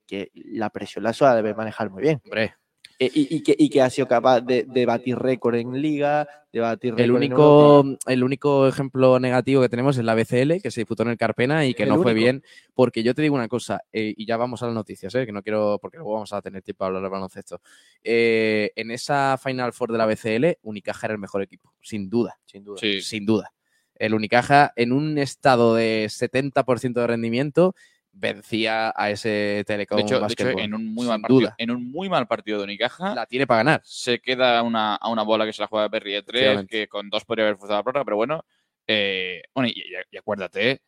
que la presión la suele debe manejar muy bien. Hombre, Eh, y, y que, y que ha sido capaz de, de batir récord en liga, de batir récord El en único, Europa. el único ejemplo negativo que tenemos es la BCL, que se disputó en el Carpena y que El no fue bien, porque yo te digo una cosa, eh, y ya vamos a las noticias, eh, que no quiero, porque luego vamos a tener tiempo para hablar de baloncesto. Eh, en esa Final Four de la BCL, Unicaja era el mejor equipo, sin duda, sin duda. Sí. sin duda. El Unicaja, en un estado de 70% de rendimiento, vencía a ese Telecom De hecho, de hecho, Basketball, en un muy mal partido, duda. en un muy mal partido de Unicaja, La tiene para ganar. se queda una, a una bola que se la juega Perry de tres, Efectivamente. que con dos podría haber forzado la prórroga, pero bueno. eh, bueno, y, y- y acuérdate.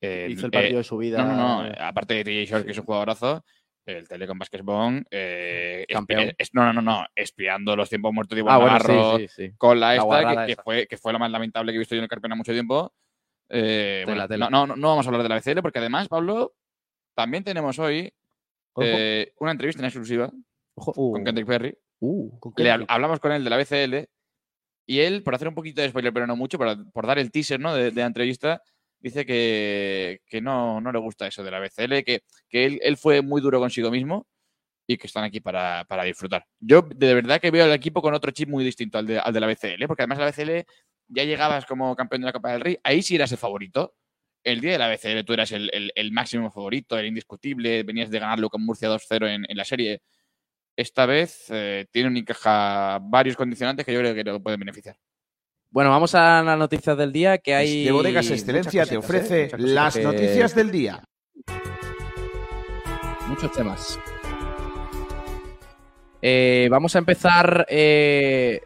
eh, Hizo el eh, partido de su vida. no, no, no. Aparte de TJ Short, que es un jugadorazo, el Telecom Basketball. Eh, Campeón. es- no, no, no, no. Espiando los tiempos muertos de Iván Ah, bueno, Navarro sí, sí, sí. con la esta, que, fue, que fue lo más lamentable que he visto yo en el Carpena mucho tiempo. Eh, Tela, bueno, tela. No, no, no vamos a hablar de la BCL, porque además, Pablo, también tenemos hoy eh, una entrevista en exclusiva Uh, con Kendrick Perry. uh, hablamos con él de la BCL y él, por hacer un poquito de spoiler, pero no mucho, por, por dar el teaser ¿no? de, de la entrevista, dice que, que no, no le gusta eso de la BCL, que, que él, él fue muy duro consigo mismo y que están aquí para, para disfrutar. Yo de verdad que veo al equipo con otro chip muy distinto al de, al de la BCL, porque además la BCL ya llegabas como campeón de la Copa del Rey, ahí sí eras el favorito. El día de la BCL tú eras el, el- el máximo favorito, el indiscutible, venías de ganarlo con Murcia 2-0 en, en la serie. Esta vez eh, tiene un encaja varios condicionantes que yo creo que lo pueden beneficiar. Bueno, vamos a las noticias del día, que hay... De Bodegas Excelencia te cositas, ¿eh? ofrece las que- noticias del día. Muchos temas. Eh, vamos a empezar. eh,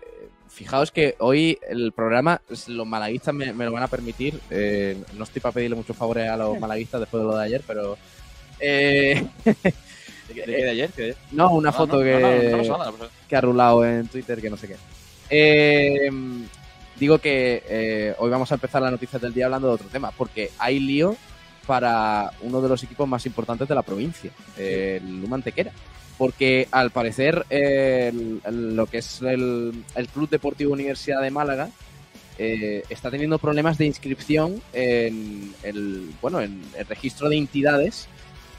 fijaos que hoy el programa, los malaguistas me, me lo van a permitir. eh, no estoy para pedirle muchos favores a los <laughs> malaguistas después de lo de ayer, pero. eh, ¿De qué de ayer? ¿Qué de ayer? no, una No, foto no, que, no, que ha rulado en Twitter, que no sé qué. Eh, digo que eh, hoy vamos a empezar las noticias del día hablando de otro tema, porque hay lío para uno de los equipos más importantes de la provincia, el Luma Antequera. Porque al parecer lo que es el, Club Deportivo Universidad de Málaga eh, está teniendo problemas de inscripción en el, bueno, en el registro de entidades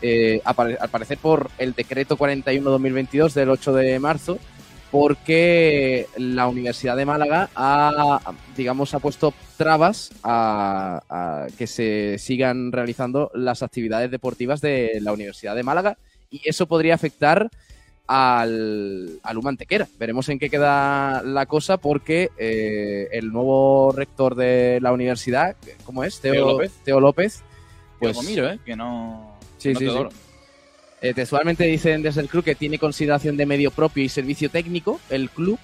eh, al parecer por el decreto 41-2022 del 8 de marzo, porque la Universidad de Málaga ha, digamos, ha puesto trabas a que se sigan realizando las actividades deportivas de la Universidad de Málaga y eso podría afectar al, al UMA Antequera. Veremos en qué queda la cosa porque eh, el nuevo rector de la universidad, ¿cómo es? Teo, Teo López. Teo López. Pues miro, ¿eh? Que no. Sí, no sí, te sí. Eh, textualmente dicen desde el club que tiene consideración de medio propio y servicio técnico el club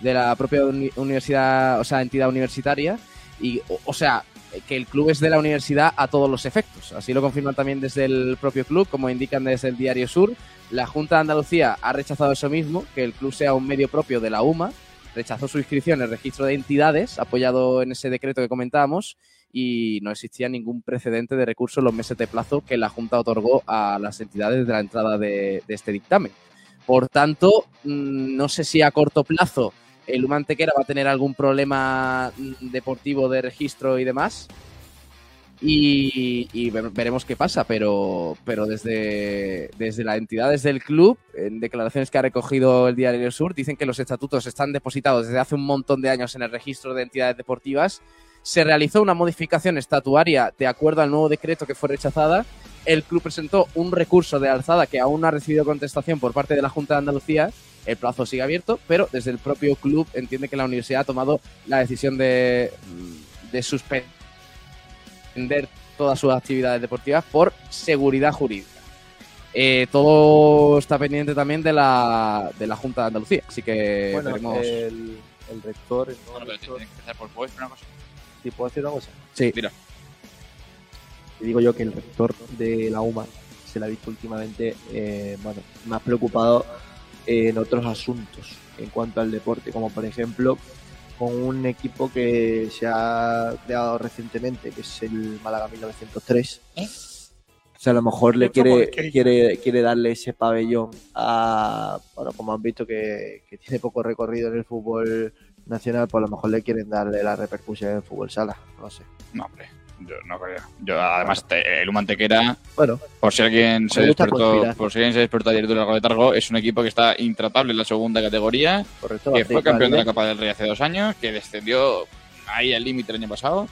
de la propia uni- universidad, o sea, entidad universitaria. Y, o, o sea, que el club es de la universidad a todos los efectos. Así lo confirman también desde el propio club, como indican desde el Diario Sur. La Junta de Andalucía ha rechazado eso mismo, que el club sea un medio propio de la UMA. Rechazó su inscripción en el registro de entidades, apoyado en ese decreto que comentábamos, y no existía ningún precedente de recurso en los meses de plazo que la Junta otorgó a las entidades de la entrada de, este dictamen. Por tanto, mm, no sé si a corto plazo el Humantequera va a tener algún problema deportivo de registro y demás. Y, y ve- veremos qué pasa, pero, pero desde, desde la entidad, desde el club, en declaraciones que ha recogido el Diario Sur, dicen que los estatutos están depositados desde hace un montón de años en el registro de entidades deportivas. Se realizó una modificación estatuaria de acuerdo al nuevo decreto que fue rechazada. El club presentó un recurso de alzada que aún no ha recibido contestación por parte de la Junta de Andalucía. El plazo sigue abierto, pero desde el propio club entiende que la universidad ha tomado la decisión de, de suspender todas sus actividades deportivas por seguridad jurídica. Eh, todo está pendiente también de la, de la Junta de Andalucía, así que Bueno, veremos. el, el rector, el Bueno, pero rector- tienes que empezar por ¿puedo decir una cosa? ¿Sí puedo decir una cosa? Sí. Mira. Te digo yo que el rector de la UMA se la ha visto últimamente eh, bueno, más preocupado en otros asuntos en cuanto al deporte, como por ejemplo con un equipo que se ha creado recientemente, que es el Málaga 1903. O sea, a lo mejor le quiere, quiere, quiere darle ese pabellón a, bueno, como han visto que, que tiene poco recorrido en el fútbol nacional, pues a lo mejor le quieren darle la repercusión en el fútbol sala, no sé. No, hombre. Yo no creo. Yo, además, te- el Humantequera, Bueno, por si alguien se despertó, por si alguien se despertó ayer de largo letargo, es un equipo que está intratable en la segunda categoría, correcto. que fue campeón de la. Copa del Rey hace dos años, que descendió ahí al límite el año pasado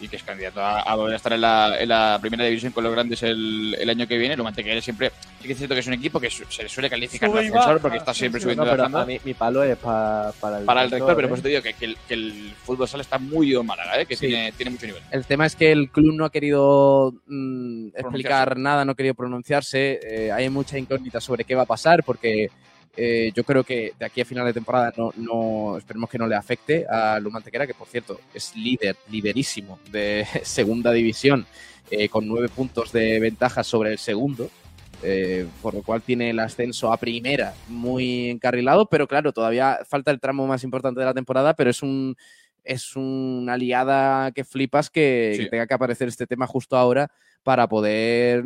y que es candidato a, a volver a estar en la, en la primera división con los grandes el, el año que viene. El Humantequera siempre, sí que es cierto que es un equipo que su- se le suele calificar de ascensor porque está siempre sí. subiendo No, y pero bajando. a mí mi palo es pa- para el para el rector, pero ¿eh? por eso te digo que, que el, que el fútbol sala está muy en Málaga, ¿eh? que Sí. tiene, tiene mucho nivel. El tema es que el club no ha querido mm, explicar nada, no ha querido pronunciarse. eh, hay mucha incógnita sobre qué va a pasar porque eh, yo creo que de aquí a final de temporada no, no esperemos que no le afecte a Lumantequera, que por cierto es líder, liderísimo de <laughs> segunda división, eh, con nueve puntos de ventaja sobre el segundo. eh, por lo cual tiene el ascenso a primera muy encarrilado, pero claro, todavía falta el tramo más importante de la temporada, pero es un, es una liada que flipas que, Sí. que tenga que aparecer este tema justo ahora para poder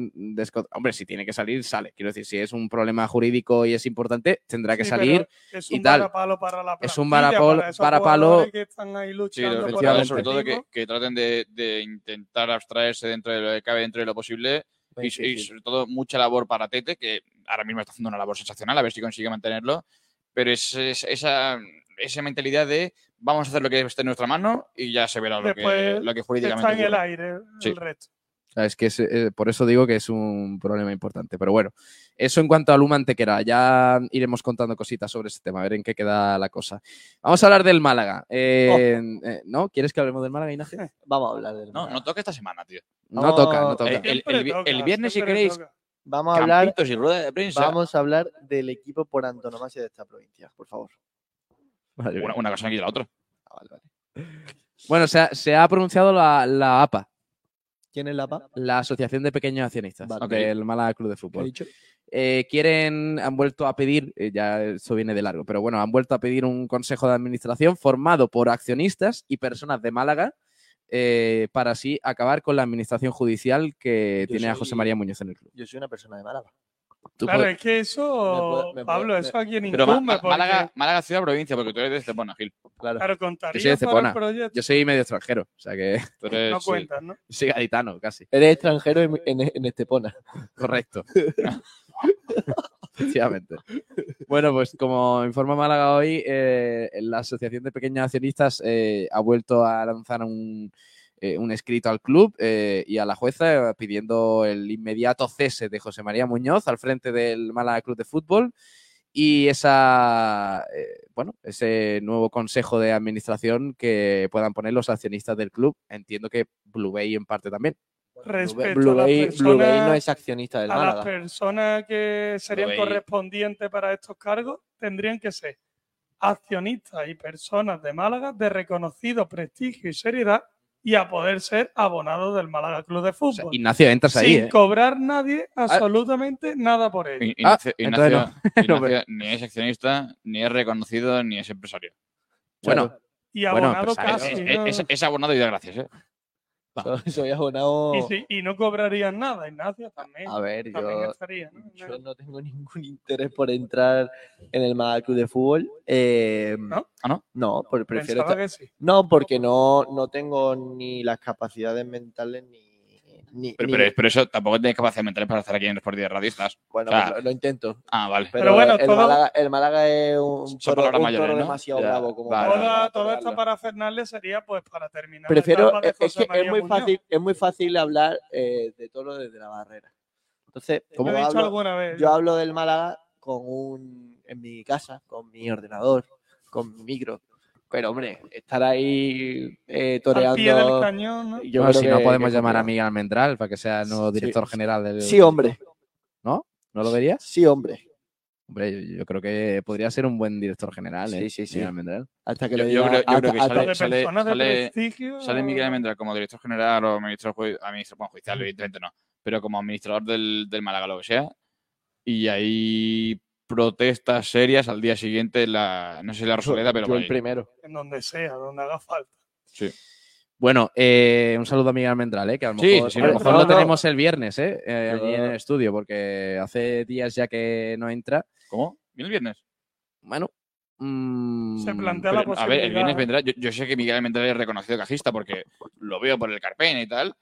Hombre, si tiene que salir, sale. Quiero decir, si es un problema jurídico y es importante, tendrá que Sí, salir. es y un tal. varapalo para la Es un varapalo- para varapalo- jugadores que están ahí Sí, por sobre todo que, traten de, de intentar abstraerse dentro de lo que cabe, dentro de lo posible. Y, sobre todo mucha labor para Tete, que ahora mismo está haciendo una labor sensacional, a ver si consigue mantenerlo. Pero es, es- esa, esa mentalidad de vamos a hacer lo que esté en nuestra mano y ya se verá lo que, lo que Está jurídicamente en el aire Sí. el resto. Es que es, eh, por eso digo que es un problema importante. Pero bueno, eso en cuanto a Luma Antequera. Ya iremos contando cositas sobre ese tema, a ver en qué queda la cosa. Vamos a hablar del Málaga. Eh, eh, ¿No? ¿Quieres que hablemos del Málaga, Ignacio? <laughs> Vamos a hablar del No, Málaga. no toca esta semana, tío. No toca, no toca. El- el- viernes, si queréis, toca. Vamos a hablar, y rueda de prensa. vamos a hablar del equipo por antonomasia de esta provincia, por favor. Una, cosa no quita la otra. Ah, vale, vale. Bueno, se ha, se ha pronunciado la, la APA, ¿Quién es la PA? la Asociación de Pequeños Accionistas Vale. del Málaga Club de ¿Qué ha Fútbol. Eh, quieren, han vuelto a pedir, eh, ya eso viene de largo, pero bueno, han vuelto a pedir un consejo de administración formado por accionistas y personas de Málaga eh, para así acabar con la administración judicial que Yo tiene a José María Muñoz en el club. Yo soy una persona de Málaga. Tú Claro, puedes- es que eso, Me puedo- me Pablo, eso a quien Pero Ma- incumbe, Ma- porque, Málaga, Málaga ciudad o provincia, porque tú eres de Estepona, Gil. Claro. claro, Yo soy de contaría para Estepona. el proyecto. yo soy medio extranjero, o sea que <laughs> Tú eres, no sí. cuentas, ¿no? soy gaditano casi. Eres extranjero en, en, en Estepona. Correcto. <laughs> Efectivamente. Bueno, pues como informa Málaga hoy, eh, la Asociación de Pequeños Accionistas eh, ha vuelto a lanzar un, eh, un escrito al club eh, y a la jueza eh, pidiendo el inmediato cese de José María Muñoz al frente del Málaga Club de Fútbol y esa, eh, bueno, ese nuevo consejo de administración que puedan poner los accionistas del club. Entiendo que Blue Bay en parte también. Respecto Blue a las Bay, Blue Bay no es accionista del a las personas que serían Bay. correspondientes para estos cargos tendrían que ser accionistas y personas de Málaga de reconocido prestigio y seriedad y a poder ser abonados del Málaga Club de O Fútbol. sea, Ignacio, entras ahí. sin ¿eh? cobrar nadie absolutamente nada por ello. I- Ignacio, entonces Ignacio- <laughs> no. Ignacio ni es accionista, ni es reconocido, ni es empresario. Bueno, Y abonado empresario, Es, casi. es- ¿no? es- es abonado y da gracias, ¿eh? Soy, soy abonado. Y, sí, y no cobrarían nada, Ignacio también. A ver, también yo, estaría, ¿no? yo no tengo ningún <laughs> interés por entrar en el Málaga Club de Fútbol. Eh, ¿No? ¿Ah, no? No, prefiero estar- que sí. No, porque no, no tengo ni las capacidades mentales ni. Ni- Pero, ni- pero, pero eso tampoco tienes capacidad mental para estar aquí en Sport de Radio. estás. bueno, o sea, pues lo, lo intento. Ah, vale. Pero, Pero bueno, el, todo- Málaga, el Málaga es un toro, un mayores, ¿no? demasiado Ya, bravo como vale. para- Toda, para toda esta torearlo. parafernalia sería pues para terminar. Prefiero, es, que es muy fácil, es muy fácil hablar eh, de todo desde la barrera. Entonces, dicho hablo, alguna vez. yo hablo del Málaga con un en mi casa, con mi ordenador, con mi micro. Pero hombre, estar ahí eh, al pie del toreando. cañón, ¿no? yo Bueno, creo si no podemos que llamar a. Miguel Almendral para que sea el nuevo Sí. director general del. Sí, hombre. ¿No? ¿No lo verías? Sí, hombre. Hombre, yo, yo creo que podría ser un buen director general, ¿eh? Sí, sí, sí. Miguel Almendral. Hasta que Yo- creo- yo hasta- creo que sale- sale- personas de sale- prestigio. Sale Miguel Almendral como director general o ministro, administrador bueno, judicial, evidentemente no, pero como administrador del, del Málaga, lo que sea. Y hay protestas serias al día siguiente, en la, no sé si la Rosaleda, pero yo el primero. En donde sea, donde haga falta. Sí. Bueno, eh, un saludo a Miguel Almendral, ¿eh? que a lo Sí, mejor, sí, a lo, no, mejor no, lo no. tenemos el viernes ¿eh? Eh, allí en el estudio, porque hace días ya que no entra. ¿Cómo? ¿Viene el viernes? Bueno, mm, Se plantea la Pero, a ver, el posibilidad. viernes vendrá. Yo, yo sé que Miguel Almendral es reconocido cajista porque lo veo por el Carpen y tal.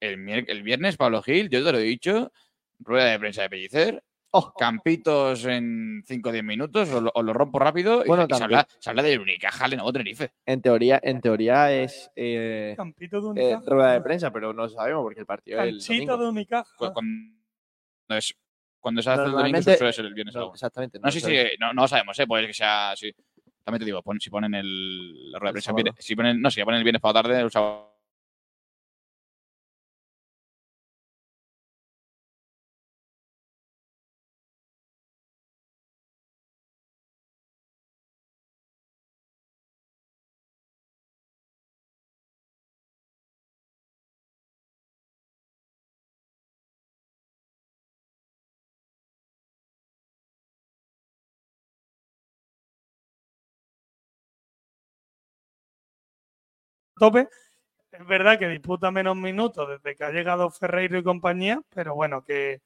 El, el viernes, Pablo Gil, yo te lo he dicho, rueda de prensa de Pellicer, Oh, campitos en 5 o 10 minutos, os lo, os lo rompo rápido y- Bueno, y, se, habla, se habla del Unicaja Lenovo Tenerife. en teoría, en teoría es eh, Campito de eh, Unicaja. rueda de prensa, pero no sabemos porque el partido es el domingo. de Unicaja. Cu- Cuando, es, cuando se hace el domingo suele ser el viernes. No, exactamente. No, sí, sé. sí, no, no lo sabemos, ¿eh? Puede que sea así. También te digo, pon- si ponen el, la rueda de prensa, si ponen, no, si ponen el viernes para la tarde, el sábado. Tope. Es verdad que disputa menos minutos desde que ha llegado Ferreiro y compañía, pero bueno, que,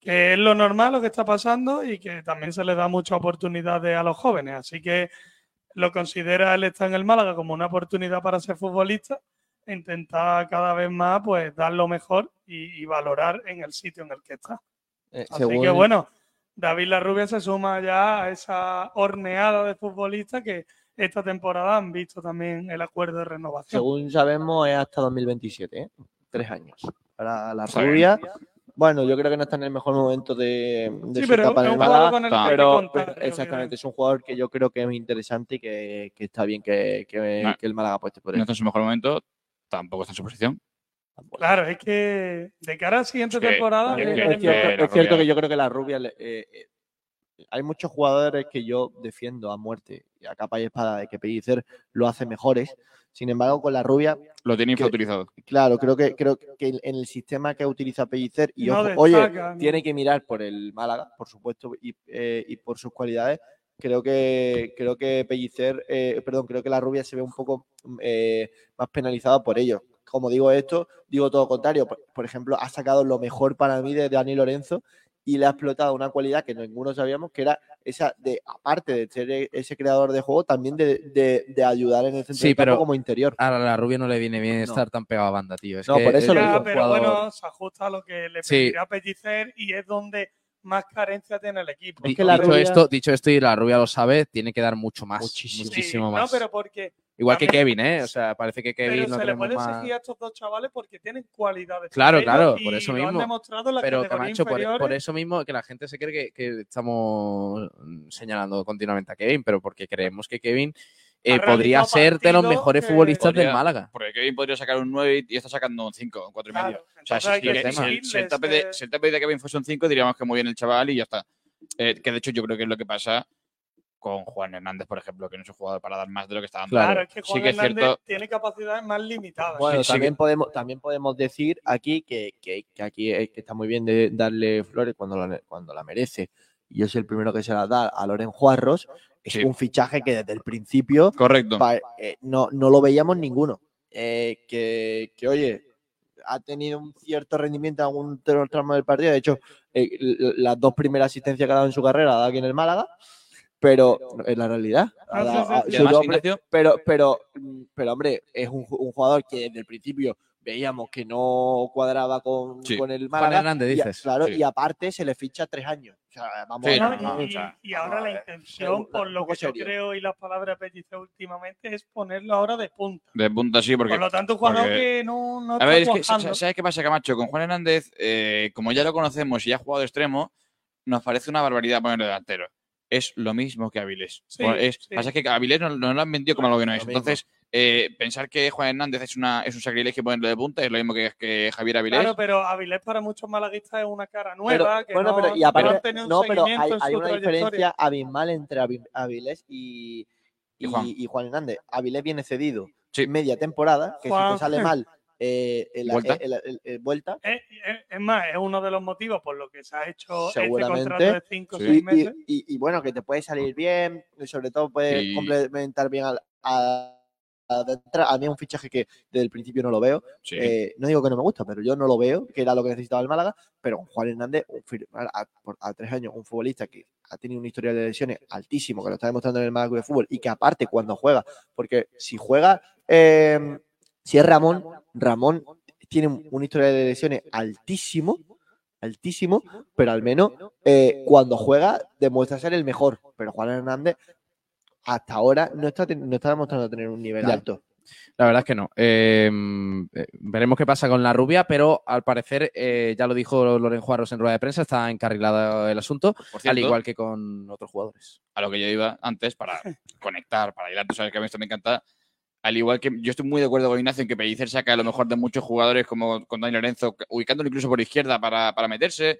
que es lo normal lo que está pasando y que también se le da muchas oportunidades a los jóvenes. Así que lo considera él está en el Málaga como una oportunidad para ser futbolista e intentar cada vez más pues dar lo mejor y, y valorar en el sitio en el que está. Eh, Así según- que bueno, David Larrubia se suma ya a esa horneada de futbolistas que esta temporada han visto también el acuerdo de renovación. Según sabemos, es hasta 2027, ¿eh? tres años. Para la rubia, bueno, yo creo que no está en el mejor momento de, de Sí, su pero etapa es en un el jugador Málaga. con el que hay que Pero, contar, pero que- exactamente, es un jugador que yo creo que es interesante y que, que está bien que, que- No. que el Málaga apueste por No él. está en su mejor momento, tampoco está en su posición. Claro, es que de cara a la siguiente Es que- temporada. es eh, que- Es que cierto, es cierto que yo creo que la rubia. eh, eh, hay muchos jugadores que yo defiendo a muerte y a capa y espada de que Pellicer lo hace mejores. Sin embargo, con la rubia, Lo tiene Que- infrautilizado. claro, creo que creo que en el sistema que utiliza Pellicer, y No ojo, oye, no. tiene que mirar por el Málaga, por supuesto, y, eh, y por sus cualidades. Creo que creo que Pellicer, eh, perdón, creo que la rubia se ve un poco eh, más penalizada por ello. Como digo esto, digo todo lo contrario. Por, por ejemplo, ha sacado lo mejor para mí de Dani Lorenzo y le ha explotado una cualidad que ninguno sabíamos, que era esa de, aparte de ser e- ese creador de juego, también de, de- de ayudar en el centro Sí, del campo pero como interior. A la rubia no le viene bien No. estar tan pegado a banda, tío. Es No, que por eso es lo Ya, digo, un pero jugador- bueno, se ajusta a lo que le Sí. pedirá Pellicer y es donde más carencia tiene el equipo. Es que la dicho, rubia- esto, dicho esto, y la rubia lo sabe, tiene que dar mucho más. Muchísimo. Muchísimo, Sí, más. No, pero porque Igual que Kevin, ¿eh? O sea, parece que Kevin pero lo se le puede más- exigir a estos dos chavales porque tienen cualidades. Claro, claro, por eso lo mismo. han demostrado en la Pero Camacho, por, inferiores. por eso mismo que la gente se cree que, que estamos señalando continuamente a Kevin, pero porque creemos que Kevin eh, podría ser de los mejores que- futbolistas del Podría- Málaga. Porque Kevin podría sacar un 9 y está sacando un 5, un 4 y medio. Claro, O sea, si, hay que si- si el, si el tope de, que- si el de Kevin fuese un 5, diríamos que muy bien el chaval y ya está. Eh, que de hecho yo creo que es lo que pasa con Juan Hernández, por ejemplo, que no es un jugador para dar más de lo que está dando. Claro, es que sí Juan que es Hernández cierto- tiene capacidades más limitadas. Bueno, sí también, que- podemos, también podemos decir aquí que, que- que aquí es- que está muy bien de darle flores cuando la, cuando la merece. Y yo soy el primero que se la da a Loren Juarros. Es Sí. un fichaje que desde el principio Correcto. pa- eh, no, no lo veíamos ninguno. Eh, que, que, oye, ha tenido un cierto rendimiento en algún tr- tramo del partido. De hecho, eh, las dos primeras asistencias que ha dado en su carrera ha dado aquí en el Málaga. Pero es la realidad. Además, doble- Ignacio, pero, pero, pero hombre, es un, ju- un jugador que desde el principio veíamos que no cuadraba con, Sí. con el Juan Málaga. Hernández, y a- dices. claro, Sí. y aparte se le ficha tres años. O sea, vamos Sí, a No, ver, no, y, ahora la eh, intención, por lo que yo creo y las palabras de Pellicer últimamente, es ponerlo ahora de punta. de punta sí, porque Por lo tanto, un jugador porque- que no, no A está ver, es que. ¿sabes qué pasa, Camacho? Con Juan Hernández, eh, como ya lo conocemos y ya ha jugado de extremo, nos parece una barbaridad ponerlo delantero. Es lo mismo que Avilés. Sí, Bueno, es, sí. Pasa que Avilés nos lo han vendido como algo que no es. Entonces, eh, pensar que Juan Hernández es, una, es un sacrilegio ponerlo de punta es lo mismo que, que Javier Avilés. Claro, pero Avilés para muchos malaguistas es una cara nueva. que bueno, no, pero y no aparte, no, pero seguimiento hay, una diferencia abismal entre Avi- Avilés y, Y y, Juan. y Juan Hernández. Avilés viene cedido Sí. media temporada, que si te sale mal, <laughs> eh, el- Vuelta. el- el- el- vuelta. Es, es- es más, es uno de los motivos por los que se ha hecho este Seguramente. contrato de 5 o Sí. 6 Y, y- meses. y- y bueno, que te puede salir bien, y sobre todo puede complementar bien al, a- entrada. A mí es un fichaje que desde el principio no lo veo. Sí. Eh, no digo que no me gusta, pero yo no lo veo, que era lo que necesitaba el Málaga. Pero Juan Hernández, a, a- por- a tres años, un futbolista que ha tenido un historial de lesiones altísimo, que lo está demostrando en el Málaga de Fútbol, y que aparte cuando juega, porque si juega, eh, si es Ramón, Ramón tiene un, un historial de lesiones altísimo, altísimo, pero al menos eh, cuando juega demuestra ser el mejor. Pero Juan Hernández hasta ahora no está, no está demostrando tener un nivel Ya. alto. La verdad es que no. Eh, eh, veremos qué pasa con la rubia, pero al parecer, eh, ya lo dijo Loren Juarros en rueda de prensa, está encarrilado el asunto, Por cierto, al igual que con otros jugadores. a lo que yo iba antes para <laughs> conectar, para hilar, tú sabes que a mí esto me encanta. Al igual que yo estoy muy de acuerdo con Ignacio en que Pellicer saca lo mejor de muchos jugadores, como con Dani Lorenzo, ubicándolo incluso por izquierda para, para meterse.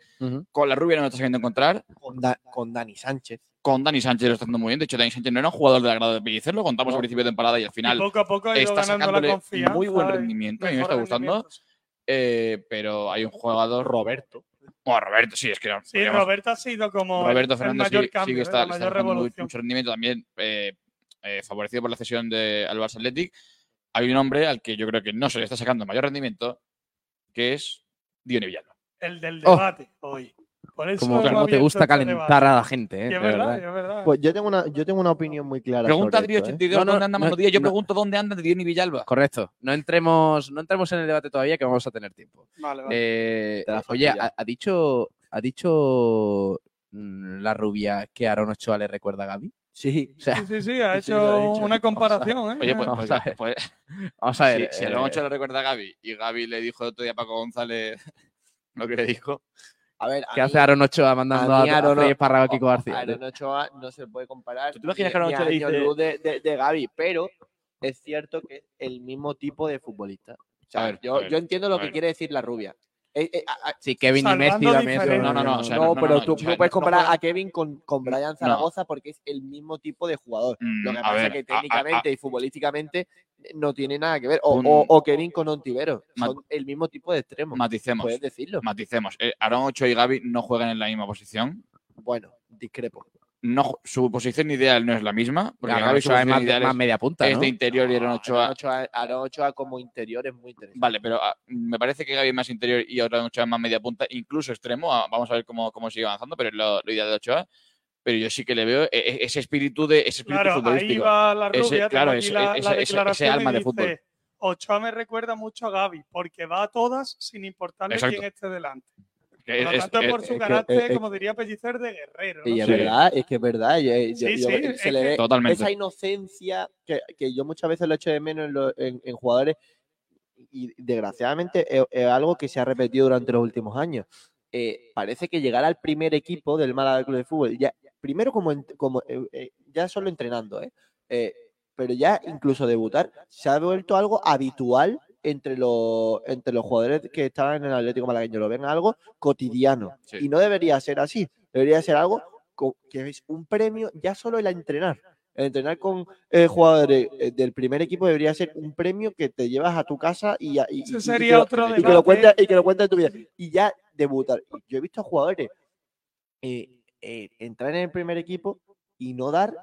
Con la rubia no lo está sabiendo encontrar. Con, Da- con Dani Sánchez. Con Dani Sánchez lo está haciendo muy bien. De hecho, Dani Sánchez no era un jugador del agrado de Pellicer, lo contamos al principio de temporada y al Y final poco a poco ha ido está ganando la sacándole confianza. muy buen rendimiento. A mí me está gustando. Eh, pero hay un jugador. Roberto. Bueno, Roberto, sí, es que no. Sí, Roberto ha sido como Roberto el, Fernández mayor sí, cambio, sí que está, muy- mucho rendimiento también, eh, eh, favorecido por la cesión de, al Barça Athletic. Hay un hombre al que yo creo que no se le está sacando mayor rendimiento, que es Diony Villalba. El del Oh. debate hoy. Por eso Como, hemos como te gusta este calentar debate. a la gente, ¿eh? Es verdad, verdad. y es verdad. Pues yo tengo una, yo tengo una opinión muy clara. Pregunta ¿eh? 82, No, no, ¿dónde anda no, Díaz? Yo no. pregunto dónde anda Diony Villalba. Correcto. No entremos, no entremos en el debate todavía, que vamos a tener tiempo. Vale, vale. Eh, oye, ha dicho, ha dicho mm, la rubia que Aaron Ochoa le recuerda a Gaby. Sí. O sea, Sí, sí, sí, ha sí, lo hecho una <laughs> comparación. ¿eh? Oye, pues, Vamos pues- a ver. pues- vamos a si, ver. si eh, Aaron Ochoa le recuerda a Gaby y Gaby le dijo el otro día a Paco González <laughs> lo que le dijo, A ver, a ¿Qué mí- hace Aaron Ochoa mandando a a, mí a, Esparrago a Kiko García? Aaron Ochoa no se puede comparar. ¿Tú te imaginas que Aaron Ochoa le dice- luz de, de, de Gavi, pero es cierto que es el mismo tipo de futbolista. O sea, A ver, yo, yo entiendo lo que quiere decir la rubia. Eh, eh, a- Sí, Kevin y Messi también. No, no, no, o sea, no, no, pero no, tú no puedes comparar a Kevin con, con Brian No. Zaragoza porque es el mismo tipo de jugador. Mm, Lo que pasa ver, es que a- a- técnicamente y futbolísticamente eh, no tiene nada que ver. O, Un- o- o Kevin con Ontivero. Son el mismo tipo de extremo. maticemos. Puedes decirlo. Maticemos. Eh, Aaron Ochoa y Gaby no juegan en la misma posición. Bueno, discrepo. No, su posición ideal no es la misma, porque Aaron Gaby Ochoa es más, ideal más media punta, es ¿no? de interior y Aaron No, Ochoa. Aaron Ochoa, Aaron Ochoa como interior es muy interesante. Vale, pero ah, me parece que Gaby es más interior y Aaron Ochoa es más media punta, incluso extremo. Ah, Vamos a ver cómo, cómo sigue avanzando, pero es lo, lo ideal de Ochoa. Pero yo sí que le veo e- e- ese espíritu de ese espíritu Claro, ahí futbolístico. va la Ese- rubia, claro, ese- la, ese- la ese- ese declaración alma y de dice, fútbol. Ochoa me recuerda mucho a Gaby, porque va a todas sin importarle Exacto. quién esté delante. Por lo es- tanto, es- por su es que- carácter, es- como diría Pellicer, de guerrero. ¿no? Y es Sí. verdad, es que es verdad. y- y- Sí, yo- sí, se es le ve Totalmente. esa inocencia que, que yo muchas veces lo echo de menos en, lo- en- en jugadores y desgraciadamente es, es algo que se ha repetido durante los últimos años. Eh, parece que llegar al primer equipo del Málaga Club de Fútbol, ya, primero como, como eh, eh, ya solo entrenando, ¿eh? Eh, pero ya incluso debutar, se ha vuelto algo habitual entre los, entre los jugadores que estaban en el Atlético Malagueño. Lo ven algo cotidiano. Sí. Y no debería ser así. Debería ser algo que es un premio ya solo el entrenar. El entrenar con eh, jugadores eh, del primer equipo debería ser un premio que te llevas a tu casa y, y- y- que lo- otro y que lo cuentes y que lo cuentes en tu vida. Y ya debutar. Yo he visto a jugadores eh, eh, entrar en el primer equipo y no dar,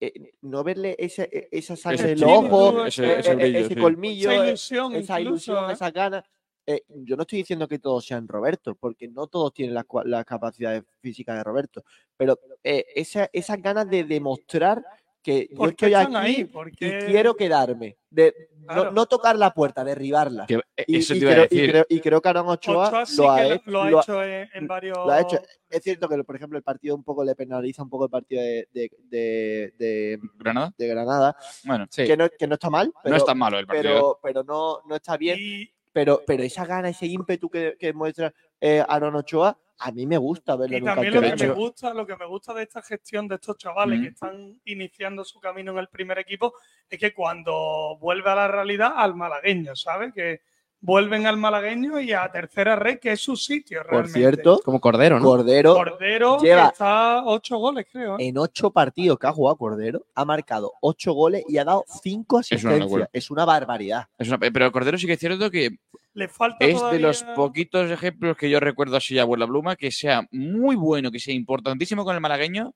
eh, no verle ese, esa sangre en los ojos, ese- eh, ese eh, brillo, ese sí. colmillo, Esa ilusión, esa incluso, ilusión, ¿eh? esas ganas. Eh, yo no estoy diciendo que todos sean Roberto, porque no todos tienen las, las capacidades físicas de Roberto, pero eh, esa- esas ganas de demostrar que yo ¿Por qué estoy aquí ahí? y Porque quiero quedarme, de no- Claro. no, tocar la puerta, derribarla. que- Y, eso y te iba a creo, y decir. creo- y creo que Aaron Ochoa, Ochoa sí lo, ha que lo- hecho, lo ha lo ha- hecho en, en varios. lo ha hecho. Es cierto que, por ejemplo, el partido un poco le penaliza un poco el partido de, de, de- de- Granada. de Granada, Bueno, Sí. que, no, que no está mal, pero, no es tan malo el partido. pero, pero no, no está bien. Y, Pero, pero esa gana, ese ímpetu que, que muestra eh, Aaron Ochoa, a mí me gusta verlo y también lo que me gusta, lo que me gusta de esta gestión de estos chavales que están iniciando su camino en el primer equipo es que cuando vuelve a la realidad al malagueño, ¿sabes? Que vuelven al malagueño y a tercera red, que es su sitio Por realmente. cierto, Como Cordero, ¿no? Cordero, Cordero lleva- que está ocho goles, creo. ¿eh? en ocho partidos que ha jugado Cordero, ha marcado ocho goles y ha dado cinco una asistencias. locura. Es una barbaridad. Es una- pero Cordero sí que es cierto que Le falta es de los poquitos ejemplos que yo recuerdo así a abuela pluma que sea muy bueno, que sea importantísimo con el malagueño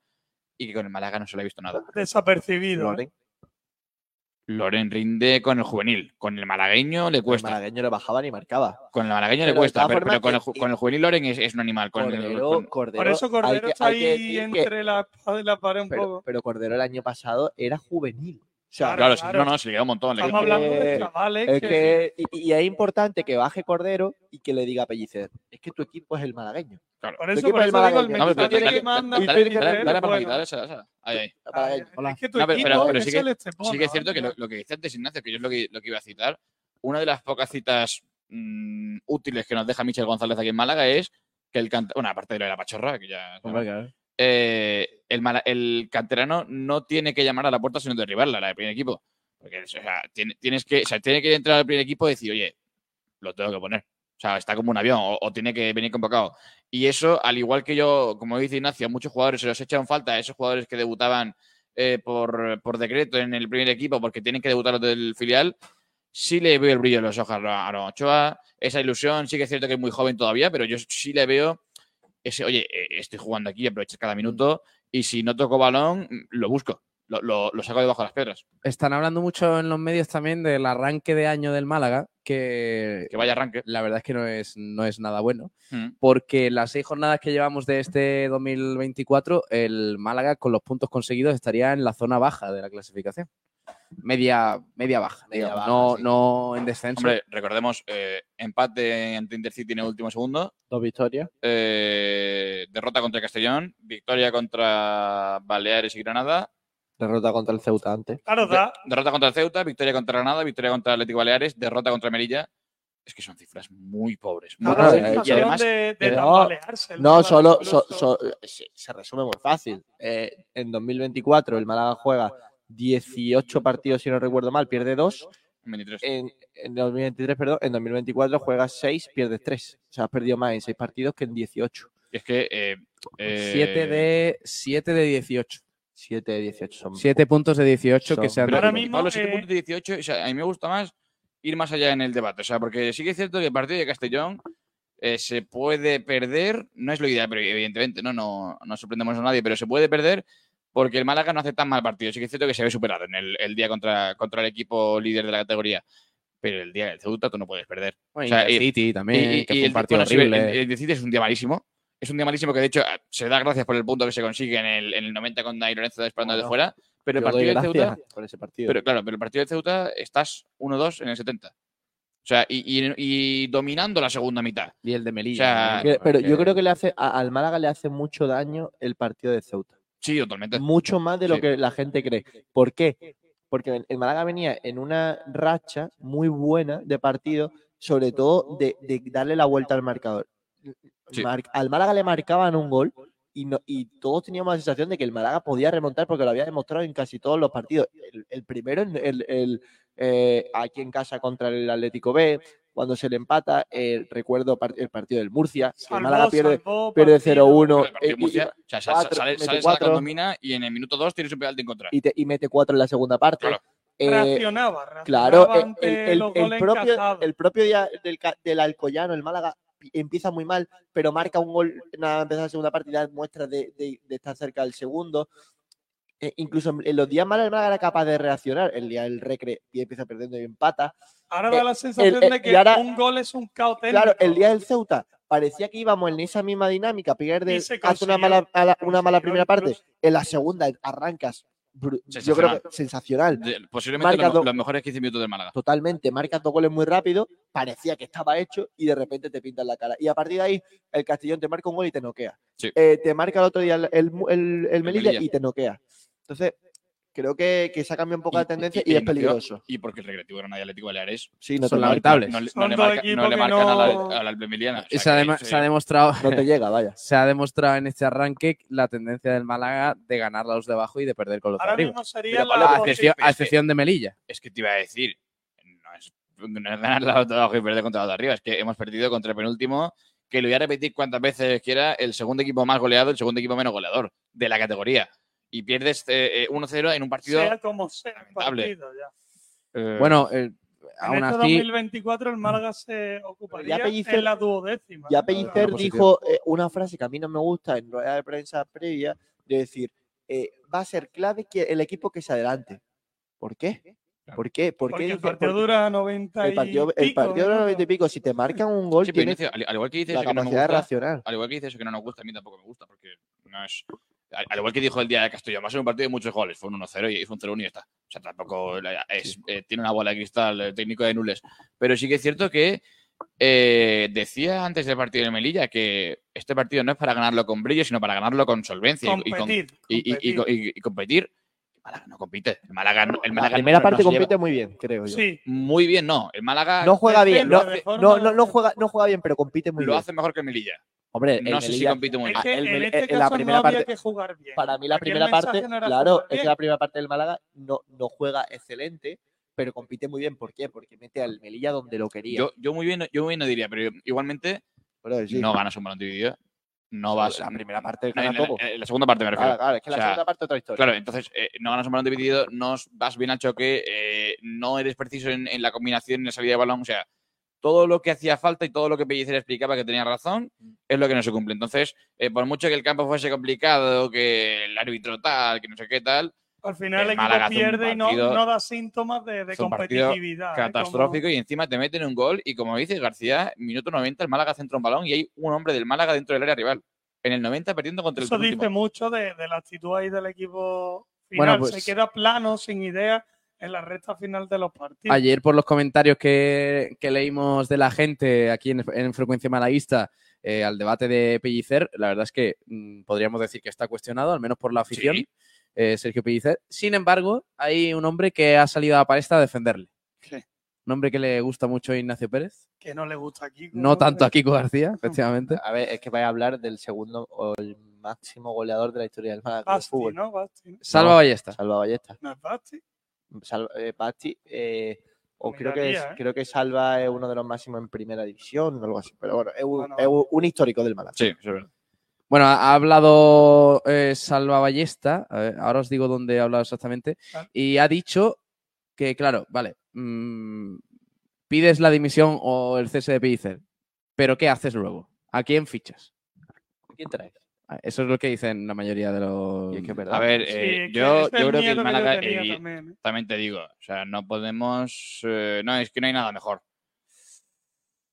y que con el Málaga no se le ha visto nada. desapercibido. ¿eh? Loren. Rinde con el juvenil. Con el malagueño le El cuesta. malagueño le bajaba ni marcaba. Con el malagueño Pero le cuesta. Pero, con, el, ju- y- con el juvenil Loren es, es un animal. Con el- Cordero, con- Cordero- Por eso Cordero que- está ahí decir que- entre la espada y la pared un pero, poco. pero Cordero el año pasado era juvenil. O sea, Claro, claro. no, no, se le queda un montón. le queda Estamos montón. hablando de chavales es que, que, y, y es importante que baje Cordero y que le diga a Pellicer, es que tu equipo es el malagueño. Claro. por eso, por es eso digo el malagueño. No, pero mensaje dale, que manda dale, Pellicer dale, es dale, dale, bueno. dale, esa, esa. Ahí, ahí. Es que tu No, pero- equipo pero- pero es sí que- el Estepona, Sí que es cierto que lo, lo que dice antes Ignacio, que yo es lo que, lo que iba a citar, una de las pocas citas mm, útiles que nos deja Michel González aquí en Málaga es que el canta bueno, aparte de lo de la pachorra, que ya eh, el, canterano no tiene que llamar a la puerta sino derribarla, la del primer equipo. Porque tiene- tienes que, tiene que entrar al primer equipo y decir, oye, lo tengo que poner. O sea, está como un avión o, tiene que venir convocado. Y eso, al igual que yo, como dice Ignacio, a muchos jugadores se los echan falta a esos jugadores que debutaban eh, por, decreto en el primer equipo porque tienen que debutar del filial. Sí le veo el brillo en los ojos a Aaron Ochoa, esa ilusión, sí que es cierto que es muy joven todavía, pero yo sí le veo ese, oye, eh, estoy jugando aquí, aprovecho cada minuto y si no toco balón, mm, lo busco, lo, lo- lo saco debajo de las piedras. Están hablando mucho en los medios también del arranque de año del Málaga, que, Que vaya arranque. la verdad es que no es, no es nada bueno, Mm. porque las seis jornadas que llevamos de este 2024, el Málaga con los puntos conseguidos estaría en la zona baja de la clasificación. Media, media baja, Media digamos, baja, no, sí. no en descenso. Hombre, recordemos, eh, empate ante Intercity en el último segundo, Dos victorias. eh, derrota contra Castellón, victoria contra Baleares y Granada, Derrota contra el Ceuta antes. Derrota contra el Ceuta, victoria contra Granada, victoria contra Atlético Baleares, derrota contra Melilla. Es que son cifras muy pobres. muy eh, pobres. y sensación además, de, de no, No, solo incluso. so- so- se, se resume muy fácil. Eh, en 2024 el Málaga juega 18 partidos, si no recuerdo mal, pierde 2. 23. En, en 2023, perdón, en 2024 juegas 6, pierdes 3. O sea, has perdido más en 6 partidos que en 18. Y es que. Eh, eh, 7 de, siete de 18. 7 de 18 son. 7 puntos de 18 que Son- se han Pero Ahora mismo, Pablo, 7 eh, puntos de 18. O sea, a mí me gusta más ir más allá en el debate. O sea, porque sí que es cierto que el partido de Castellón eh, se puede perder. No es lo ideal, pero evidentemente no, no, no sorprendemos a nadie, pero se puede perder porque el Málaga no hace tan mal partido. Sí que es cierto que se ve superado en el, el día contra, contra el equipo líder de la categoría. Pero el día del Ceuta tú no puedes perder. Bueno, o sea, y- Intercity también, Y- y- que y fue un el- partido bueno, horrible. el, el Decide es un día malísimo. Es un día malísimo que, de hecho, se da gracias por el punto que se consigue en el, en el 90 con Dani Lorenzo disparando de fuera. Pero el partido del Ceuta. <laughs> por ese partido. Pero claro, pero el partido de Ceuta estás 1-2 en el 70. O sea, y, y- dominando la segunda mitad. y el de Melilla. o sea, pero yo creo que le hace a- al Málaga le hace mucho daño el partido de Ceuta. Sí, totalmente. Mucho más de lo Sí. que la gente cree. ¿Por qué? Porque el Málaga venía en una racha muy buena de partido, sobre todo de, de darle la vuelta al marcador. Sí. Mar- al Málaga le marcaban un gol y, no- y todos teníamos la sensación de que el Málaga podía remontar porque lo había demostrado en casi todos los partidos. El, el primero, en el, el, eh, aquí en casa contra el Atlético B, cuando se le empata, eh, recuerdo el partido del Murcia, que el Salvó, Málaga pierde, pierde partido. 0-1 Pero el partido eh, o sea, sa- sa- cuatro, sales, mete sales cuatro. a la domina y en el minuto 2 tienes un penalti en contra. y, te- y mete 4 en la segunda parte. Claro. Eh, reaccionaba, reaccionaba Claro, el, ante el- el- los el goles propio, encajados. el propio día del, del Alcoyano, el Málaga, pi- empieza muy mal, pero marca un gol nada más empezar la segunda parte y da muestras de, de- de estar cerca del segundo. Eh, incluso en los días malos el Málaga era capaz de reaccionar. El día del Recre y empieza perdiendo y empata. Ahora da eh, la sensación el- de que ahora- un gol es un caos Claro, el día del Ceuta parecía que íbamos en esa misma dinámica, pierde, hace una mala, una mala primera parte, en la segunda arrancas. Yo Sensacional. creo que sensacional. Posiblemente los mejores 15 minutos del Málaga. totalmente, marcas dos goles muy rápido, parecía que estaba hecho y de repente te pintan la cara. Y a partir de ahí, el Castellón te marca un gol y te noquea. Sí. Eh, te marca el otro día el, el, el- el Melilla Melilla. y te noquea. Entonces, creo que, que se ha cambiado un poco la tendencia y, y es peligroso. Y porque el Recreativo Granada y Atlético Baleares Sí, no son lamentables. no, Son no le, marca- no le marcan a la, no- a la. O sea, se, ha que dema- sí. se ha demostrado, no te llega, vaya. <laughs> se ha demostrado en este arranque la tendencia del Málaga de ganar a los de abajo y de perder con los de Ahora arriba. mismo sería Pero, la A excepción, a excepción de Melilla. Es que te iba a decir, no es, no es ganar la de abajo y perder contra los de arriba, es que hemos perdido contra el penúltimo, que lo voy a repetir cuantas veces quiera, el segundo equipo más goleado, el segundo equipo menos goleador de la categoría. Y pierdes eh, eh, 1-0 en un partido. sea como sea el lamentable. partido ya. eh, Bueno, eh, En aún este así, 2024 el Málaga se ocuparía Pellicer- en la duodécima. Ya. Pellicer dijo eh, una frase que a mí no me gusta en rueda de prensa previa, de decir, eh, va a ser clave que el equipo que se adelante. ¿Por qué? ¿Por qué? ¿Por qué Porque el dice- partido dura 90 el partido, y el partido de ¿no? 90 y pico, si te marcan un gol, Sí, tienes Ignacio, al, al igual que dice la eso que no me gusta, reaccionar. al igual que dice eso que no nos gusta, a mí tampoco me gusta, porque no es. Al, al igual que dijo el día de Castellón, va a ser un partido de muchos goles. Fue un 1-0 y fue un 0-1 y ya está. O sea, tampoco la- es, eh, tiene una bola de cristal el técnico de Nules. Pero sí que es cierto que eh, decía antes del partido de Melilla que este partido no es para ganarlo con brillo, sino para ganarlo con solvencia y- y, con- Competir. y- y- y- competir. y- y competir. El Málaga no compite. El Málaga, no- el La Málaga primera no- parte no compite lleva muy bien, creo yo. Sí, muy bien, no. El Málaga No juega bien, no, no, no, no juega, no juega bien, pero compite muy lo bien. hace mejor que el Melilla. Hombre, No sé si compite muy es bien. el- en este en la caso primera no había parte- que jugar bien. Para mí la primera parte, no claro, es que la primera parte del Málaga no, no juega excelente, pero compite muy bien. ¿Por qué? Porque mete al Melilla donde lo quería. Yo, yo muy bien, yo muy bien no diría, pero igualmente sí. no ganas un balón dividido. No vas. la primera parte gana todo. la segunda parte me refiero. Claro, claro, es que la O sea, segunda parte es otra historia. Claro, entonces eh, no ganas un balón dividido, no vas bien al choque, eh, no eres preciso en, en la combinación, en la salida de balón. O sea, todo lo que hacía falta y todo lo que Pellicer explicaba que tenía razón es lo que no se cumple. Entonces, eh, por mucho que el campo fuese complicado, que el árbitro tal, que no sé qué tal, Al final el el equipo pierde y no, da síntomas de, competitividad. ¿eh? catastrófico y encima te meten un gol y como dice García, minuto 90 el Málaga centra un balón y hay un hombre del Málaga dentro del área rival. En el 90 perdiendo contra Eso el dice último. mucho de, de la actitud ahí del equipo Bueno, final. pues- Se queda plano, sin idea, en la recta final de los partidos. Ayer por los comentarios que, que leímos de la gente aquí en, en Frecuencia Malaguista eh, al debate de Pellicer, la verdad es que mm, podríamos decir que está cuestionado, al menos por la afición, Sí. eh, Sergio Pellicer. Sin embargo, hay un hombre que ha salido a la palestra a defenderle. Sí. Un hombre que le gusta mucho a Ignacio Pérez, Que no le gusta aquí. no tanto a Kiko García, <laughs> efectivamente. A ver, es que vais a hablar del segundo o el máximo goleador de la historia del Málaga Basti, fútbol. ¿no? Basti. Salva No. Ballesta. Salva Ballesta. ¿No es Basti? Salva, eh, eh, o creo que, es- ¿eh? creo que Salva es uno de los máximos en primera división o algo así. Pero bueno, es un, Bueno. es un- un histórico del Málaga. Sí, eso es verdad. Bueno, ha ha hablado eh, Salva Ballesta, a ver, ahora os digo dónde ha hablado exactamente, Vale. y ha dicho que, claro, vale, mm, pides la dimisión o el cese de Pellicer, pero ¿qué haces luego? ¿A quién fichas? ¿Quién traes? Ah, Eso es lo que dicen la mayoría de los... Y es que es verdad. A ver, eh, yo, ese es yo creo que el Málaga, eh, también, ¿eh? también te digo, o sea, no podemos. eh, no, es que no hay nada mejor.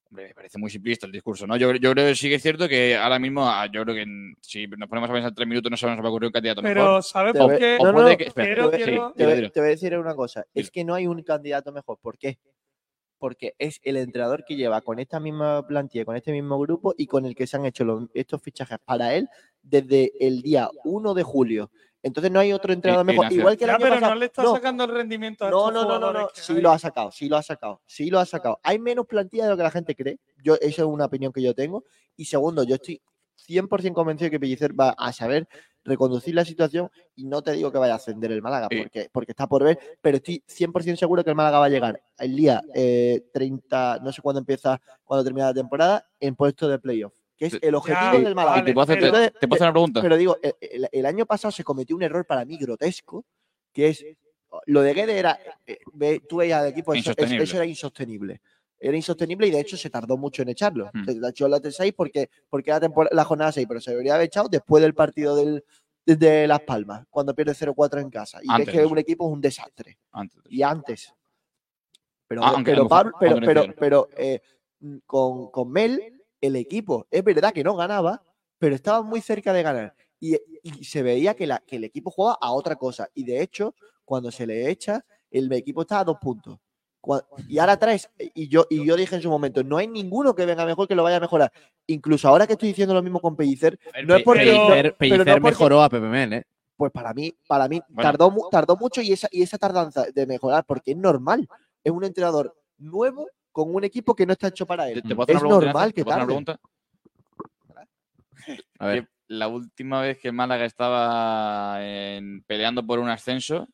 Hombre, me parece muy simplista el discurso, ¿no? Yo, yo creo que sí que es cierto que ahora mismo, ah, yo creo que en- si nos ponemos a pensar tres minutos no se nos va a ocurrir un candidato mejor. Pero, ¿sabes por qué? Te, voy- a decir una cosa. Es que no hay un candidato mejor. ¿Por qué? Porque es el entrenador que lleva con esta misma plantilla, con este mismo grupo y con el que se han hecho los- estos fichajes para él desde el día 1 de julio. Entonces no hay otro entrenador Y- mejor. Ignacio. Igual que el Ya, año pero pasado. no le está No, sacando el rendimiento a no, no, no, no, Sí hay. lo ha sacado, sí lo ha sacado, sí lo ha sacado. Hay menos plantilla de lo que la gente cree. Yo, esa es una opinión que yo tengo. Y segundo, yo estoy 100% convencido que Pellicer va a saber reconducir la situación y no te digo que vaya a ascender el Málaga Sí. porque, porque está por ver, pero estoy 100% seguro que el Málaga va a llegar el día eh, 30, no sé cuándo empieza, cuando termina la temporada, en puesto de playoff, que es el objetivo Ya, del Málaga. ¿Y te puedo hacer, pero- te- te puedo hacer una pregunta? Pero digo, el, el- el año pasado se cometió un error para mí grotesco, que es lo de Guede era, eh, tú veías al equipo, eso era insostenible. Era insostenible y de hecho se tardó mucho en echarlo. Hmm. Se echó la T6 porque, porque era tempor- la jornada 6, pero se debería haber echado después del partido del, de, Las Palmas, cuando pierde 0-4 en casa. Y Antes ves que un equipo es un desastre. Antes. Y antes. Pero, Ah, aunque pero, Pablo- pero, pero, pero, eh, mm, con, con Mel, el equipo, es verdad que no ganaba, pero estaba muy cerca de ganar. Y, y se veía que, la, que el equipo jugaba a otra cosa. Y de hecho, cuando se le echa, el equipo está a dos puntos. Y ahora traes, y yo, y yo dije en su momento, no hay ninguno que venga mejor que lo vaya a mejorar. Incluso ahora que estoy diciendo lo mismo con Pellicer, no es porque- Pellicer, no mejoró a Pepe Mel, ¿eh? pues para mí, para mí Bueno. tardó, tardó mucho y esa, y esa tardanza de mejorar, porque es normal. Es un entrenador nuevo con un equipo que no está hecho para ¿Te, él. te puedo hacer Es una pregunta, normal que ¿Te puedo hacer una tarde. A ver. La última vez que el Málaga estaba en- peleando por un ascenso,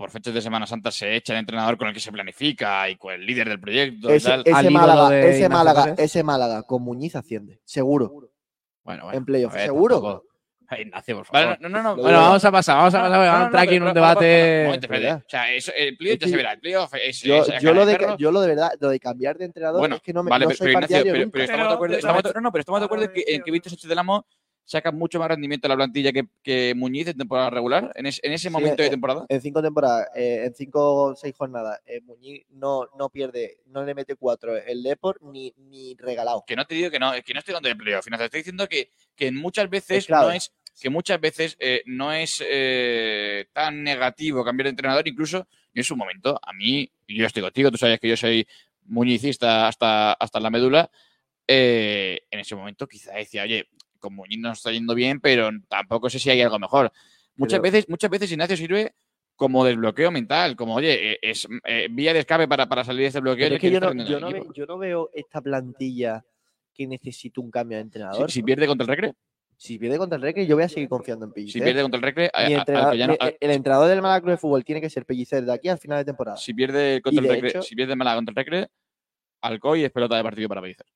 por fechas de Semana Santa se echa el entrenador con el que se planifica y con el líder del proyecto y Ese, tal. ese Málaga, ese Ignacio Málaga, Pérez. ese Málaga con Muñiz asciende, seguro, Bueno, bueno. en playoff, ver, seguro. tampoco. Ay, Ignacio, por favor. Vale, no, no, no. Bueno, vamos a pasar, vamos a pasar, no, vamos a no, entrar aquí en un debate. un momento, espérate. ¿Verdad? O sea, eso, el playoff Es ya se verá. El playoff es. Yo, es yo cara lo de, yo lo de verdad, lo de cambiar de entrenador Bueno, es que no me Vale, no pero, soy pero Ignacio, partidario pero, nunca. pero estamos de acuerdo, pero- estamos no, no, pero estamos de acuerdo en que, en que Víctor Sánchez del Amo saca mucho más rendimiento a la plantilla que, que Muñiz en temporada regular, en, es- en ese Sí, momento de eh, temporada. En cinco temporadas, eh, en cinco o seis jornadas, eh, Muñiz no, no pierde, no le mete cuatro el Deport ni, ni regalado. Que no te digo que no, que no estoy hablando de playoff, final, te estoy diciendo que, que muchas veces no es que muchas veces eh, no es eh, tan negativo cambiar de entrenador, incluso en su momento, a mí, yo estoy contigo, tú sabes que yo soy muñicista hasta, hasta la médula, eh, en ese momento quizá decía, oye, Muñiz no está yendo bien, pero tampoco sé si hay algo mejor. Muchas Pero- veces, muchas veces Ignacio sirve como desbloqueo mental, como, oye, eh, es eh, vía de escape para, para salir de este bloqueo. Pero en es el que yo no, rindiendo yo, el no equipo. ve- yo no veo esta plantilla que necesite un cambio de entrenador. si pierde contra el Recre, Si pierde contra el Recre, yo voy a seguir confiando en Pellicer. si pierde contra el Recre, a- a- no- el entrenador del Málaga Club de Fútbol tiene que ser Pellicer de aquí al final de temporada. si pierde contra el Recre, hecho- si pierde Málaga contra el Recre, Alcoy es pelota de partido para Pellicer.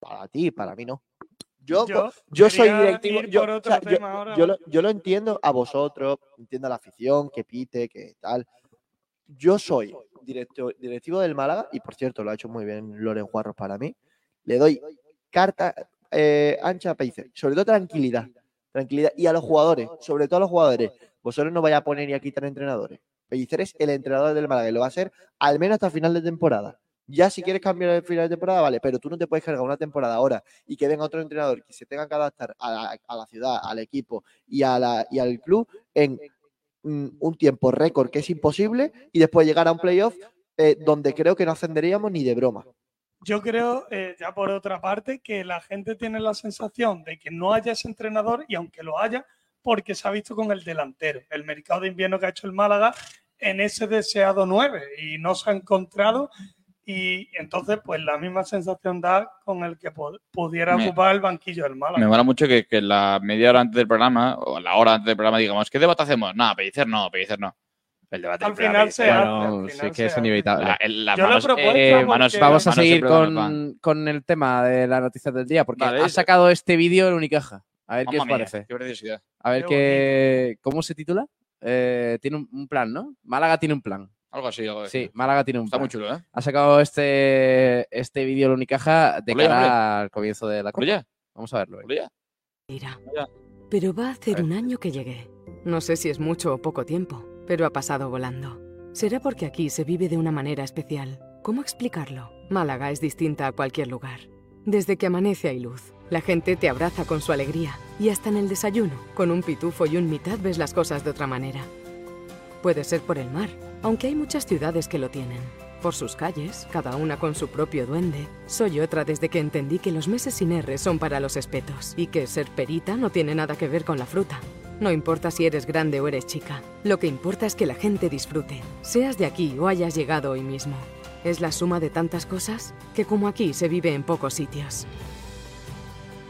Para ti, para mí no. Yo, Yo yo soy directivo. ir Yo, o sea, yo- yo lo, ¿vale? yo lo entiendo a vosotros, entiendo a la afición, que pite, que tal. Yo soy directo- directivo del Málaga, y por cierto, lo ha hecho muy bien Loren Juarros para mí. Le doy carta eh, ancha a Pellicer. Sobre todo tranquilidad. Tranquilidad. Y a los jugadores, sobre todo a los jugadores. Vosotros no vais a poner ni a quitar entrenadores. Pellicer es el entrenador del Málaga y lo va a ser al menos hasta final de temporada. Ya si quieres cambiar el final de temporada, vale, pero tú no te puedes cargar una temporada ahora y que venga otro entrenador que se tenga que adaptar a la, a la ciudad, al equipo y, a la, y al club en mm, un tiempo récord que es imposible y después llegar a un playoff eh, donde creo que no ascenderíamos ni de broma. Yo creo, eh, ya por otra parte, que la gente tiene la sensación de que no haya ese entrenador y aunque lo haya, porque se ha visto con el delantero, el mercado de invierno que ha hecho el Málaga en ese deseado 9 y no se ha encontrado y entonces pues la misma sensación da con el que pu- pudiera Me- ocupar el banquillo del Málaga. Me mola mucho que, que la media hora antes del programa, o la hora antes del programa, digamos, ¿qué debate hacemos? No, Pellicer no, Pellicer no. El debate Al final se hace, al Bueno, final sí que se es inevitable. La- el- las Yo lo he manos- propuesto Eh, manos- Vamos a seguir con, con el tema de las noticias del día, porque Vale, ha sacado este vídeo en Unicaja. A ver qué os mía, parece. Qué preciosidad. A ver Qué qué. ¿Cómo se titula? Eh, tiene un, un plan, ¿no? Málaga tiene un plan. Algo así, algo así. Sí, Málaga tiene un Está plan. muy chulo, ¿eh? Ha sacado este, este vídeo en Unicaja de cara al comienzo de la Copa. Vamos a verlo. eh. Mira. Pero va a hacer un año que llegué. No sé si es mucho o poco tiempo, pero ha pasado volando. Será porque aquí se vive de una manera especial. ¿Cómo explicarlo? Málaga es distinta a cualquier lugar. Desde que amanece hay luz. La gente te abraza con su alegría. Y hasta en el desayuno, con un pitufo y un mitad ves las cosas de otra manera. Puede ser por el mar, aunque hay muchas ciudades que lo tienen. Por sus calles, cada una con su propio duende. Soy otra desde que entendí que los meses sin R son para los espetos y que ser perita no tiene nada que ver con la fruta. No importa si eres grande o eres chica, lo que importa es que la gente disfrute, seas de aquí o hayas llegado hoy mismo. Es la suma de tantas cosas que como aquí se vive en pocos sitios.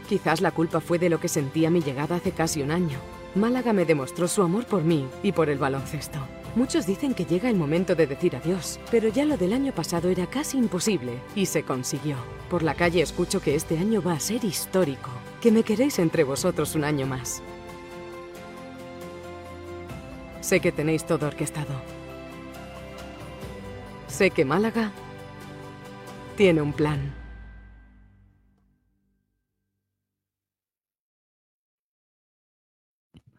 Quizás la culpa fue de lo que sentí a mi llegada hace casi un año. Málaga me demostró su amor por mí y por el baloncesto. Muchos dicen que llega el momento de decir adiós, pero ya lo del año pasado era casi imposible y se consiguió. Por la calle escucho que este año va a ser histórico, que me queréis entre vosotros un año más. Sé que tenéis todo orquestado. Sé que Málaga tiene un plan.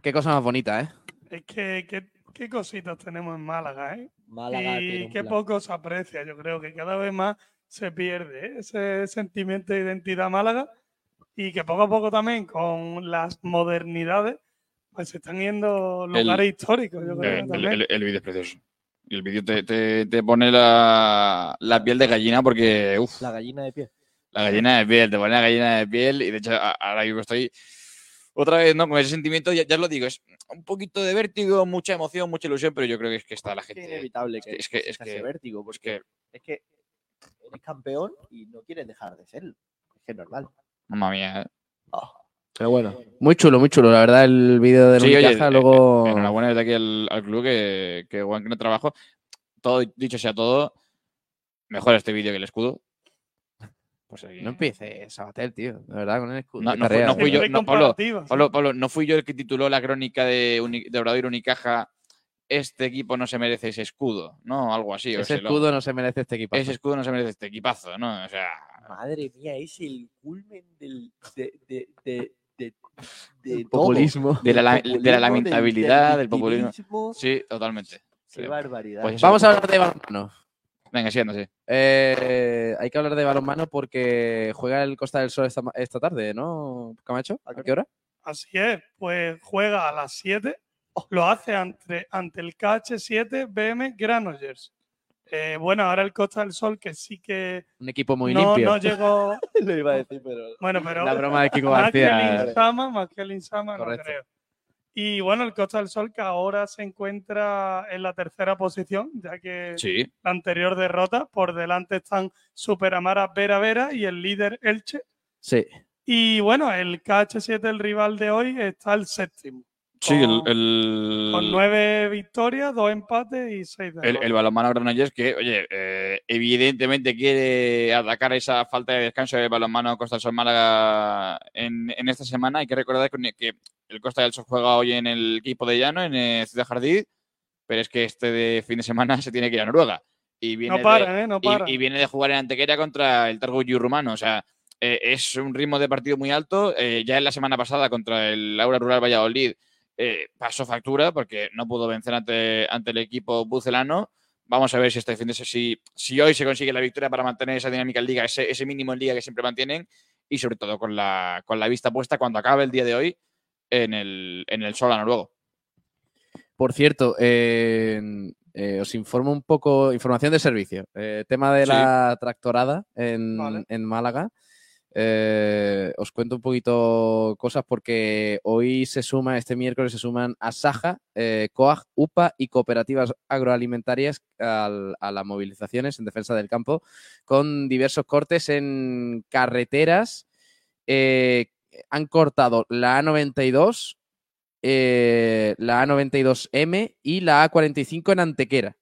Qué cosa más bonita, ¿eh? Es que qué, qué cositas tenemos en Málaga, ¿eh? Málaga y qué plan. poco se aprecia. Yo creo que cada vez más se pierde ¿eh? ese sentimiento de identidad Málaga y que poco a poco también con las modernidades pues se están yendo lugares históricos. Yo creo el, también. el- el vídeo es precioso. Y el vídeo te, te- te pone la, la piel de gallina porque, uff, La gallina de pie. la gallina de piel, te pone la gallina de piel y de hecho ahora mismo estoy otra vez, ¿no? Con ese sentimiento, ya, ya os lo digo, es un poquito de vértigo, mucha emoción, mucha ilusión, pero yo creo que es que está la Es gente... es inevitable es que, es que- es que- vértigo, Pues porque que, es que eres campeón y no quieres dejar de serlo. Es que es normal. mamma mía. ¿eh? Pero bueno, Muy chulo, muy chulo, la verdad, el vídeo de Sí, oye, Unicaja. eh, luego. eh, enhorabuena desde aquí al, al club que, que buen que no trabajo. Todo dicho sea todo, mejor este vídeo que el escudo. Pues No empieces, Sabatel, tío. De verdad, con el escudo. No, fui- tarea, no fui yo- no, Pablo. Pablo, Pablo, no fui yo el que tituló la crónica de, Uni- de Obradoiro Unicaja Este equipo no se merece ese escudo, ¿no? Algo así. o Ese lo- escudo no se merece este equipo. ese escudo no se merece este equipazo, ¿no? O sea, madre mía, es el culmen del, de, de- de- de, de todo. Populismo. De la, de lamentabilidad, del del populismo. Sí, totalmente. Qué Sí. barbaridad. Pues. Vamos a hablar de balonmano. Venga, siendo, sí. Eh, hay que hablar de balonmano porque juega el Costa del Sol esta, esta tarde, ¿no, Camacho? ¿A qué hora? Así es, pues juega a las 7, lo hace ante, ante el KH7 BM Granollers. Eh, bueno, ahora el Costa del Sol, que sí que Un equipo muy no, limpio. no llegó. <laughs> Lo iba a decir, pero. Bueno, pero La broma de Kiko más que el García. Insama, más que el Insama, no creo. Y bueno, el Costa del Sol que ahora se encuentra en la tercera posición, ya que Sí. la anterior derrota, por delante están Superamara Vera Vera y el líder Elche. Sí. Y bueno, el KH7, el rival de hoy, está el séptimo. Sí, el, Con- el, Con nueve victorias, dos empates y seis el, derrotas. el balonmano Granollers que, oye, eh, evidentemente quiere atacar esa falta de descanso del balonmano Costa del Sol Málaga en, en esta semana. Hay que recordar que, el Costa del Sol juega hoy en el equipo de Llano, en eh, Ciudad Jardín, pero es que este de fin de semana <laughs> se tiene que ir a Noruega. Y viene no para, de, ¿eh? No para. y, viene de jugar en Antequera contra el Targu rumano. O sea, eh, es un ritmo de partido muy alto. Ya en la semana pasada contra el Aura Rural Valladolid eh, pasó factura porque no pudo vencer ante, ante el equipo bucelano. Vamos a ver si este fin de si, si hoy se consigue la victoria para mantener esa dinámica en liga, ese, ese mínimo en liga que siempre mantienen y sobre todo con la, con la vista puesta cuando acabe el día de hoy en el, en el Solano luego. Por cierto, eh, eh, os informo un poco, información de servicio. Eh, tema de Sí. la tractorada en, Vale. en Málaga. Eh, os cuento un poquito cosas porque hoy se suma, este miércoles se suman Asaja, eh, COAG, UPA y cooperativas agroalimentarias al- a las movilizaciones en defensa del campo con diversos cortes en carreteras. Eh, han cortado la A92, eh, la A92M y la A45 en Antequera.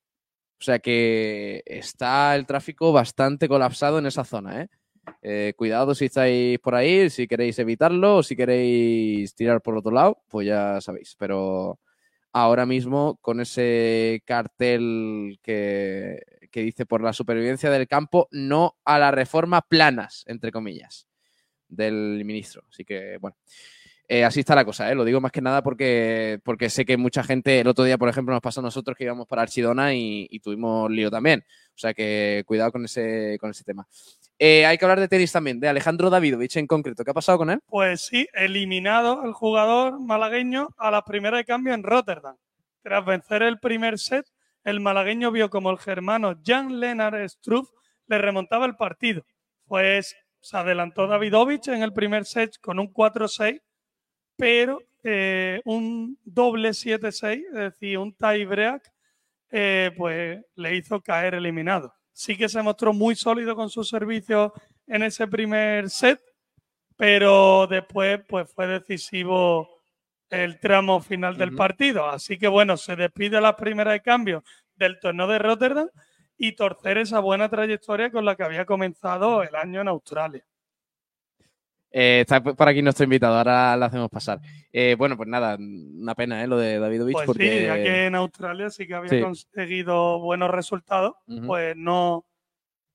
O sea que está el tráfico bastante colapsado en esa zona. ¿eh? Eh, cuidado si estáis por ahí, si queréis evitarlo o si queréis tirar por otro lado, pues ya sabéis. Pero ahora mismo con ese cartel que, que dice por la supervivencia del campo, no a la reforma planas, entre comillas, del ministro. Así que bueno. Eh, así está la cosa, ¿eh? lo digo más que nada porque, porque sé que mucha gente, el otro día, por ejemplo, nos pasó a nosotros que íbamos para Archidona y, y tuvimos lío también. O sea que cuidado con ese, con ese tema. Eh, hay que hablar de tenis también, de Alejandro Davidovich en concreto. ¿Qué ha pasado con él? Pues sí, eliminado el jugador malagueño a la primera de cambio en Rotterdam. Tras vencer el primer set, el malagueño vio como el germano Jan Lennart Struff le remontaba el partido. Pues se adelantó Davidovich en el primer set con un 4-6, pero eh, un doble 7-6, es decir, un tie break, eh, pues le hizo caer eliminado. Sí que se mostró muy sólido con sus servicios en ese primer set, pero después pues fue decisivo el tramo final del partido. Así que bueno, se despide la primera de cambio del torneo de Rotterdam y torcer esa buena trayectoria con la que había comenzado el año en Australia. Eh, está por aquí nuestro invitado, ahora lo hacemos pasar. Eh, bueno, pues nada, una pena ¿eh? lo de Davidovich Pues porque... sí, ya que en Australia sí que había Sí. conseguido buenos resultados, pues no,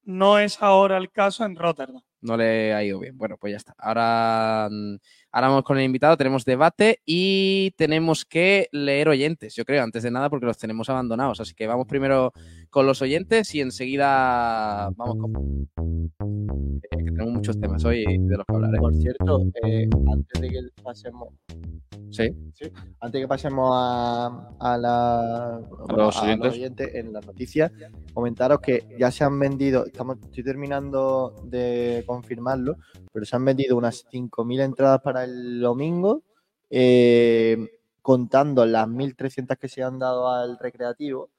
no es ahora el caso en Rotterdam. no le ha ido bien. Bueno, pues ya está. Ahora, mm, ahora vamos con el invitado, tenemos debate y tenemos que leer oyentes, yo creo, antes de nada, porque los tenemos abandonados. Así que vamos primero con los oyentes y enseguida vamos con... Eh, que tenemos muchos temas hoy de los que hablar. ¿eh? Por cierto, eh, antes de que pasemos, Sí. antes de que pasemos a, a la- los oyentes. oyentes, en las noticias, comentaros que ya se han vendido, estamos, estoy terminando de confirmarlo, pero se han vendido unas 5.000 entradas para el domingo, eh, contando las 1.300 que se han dado al recreativo.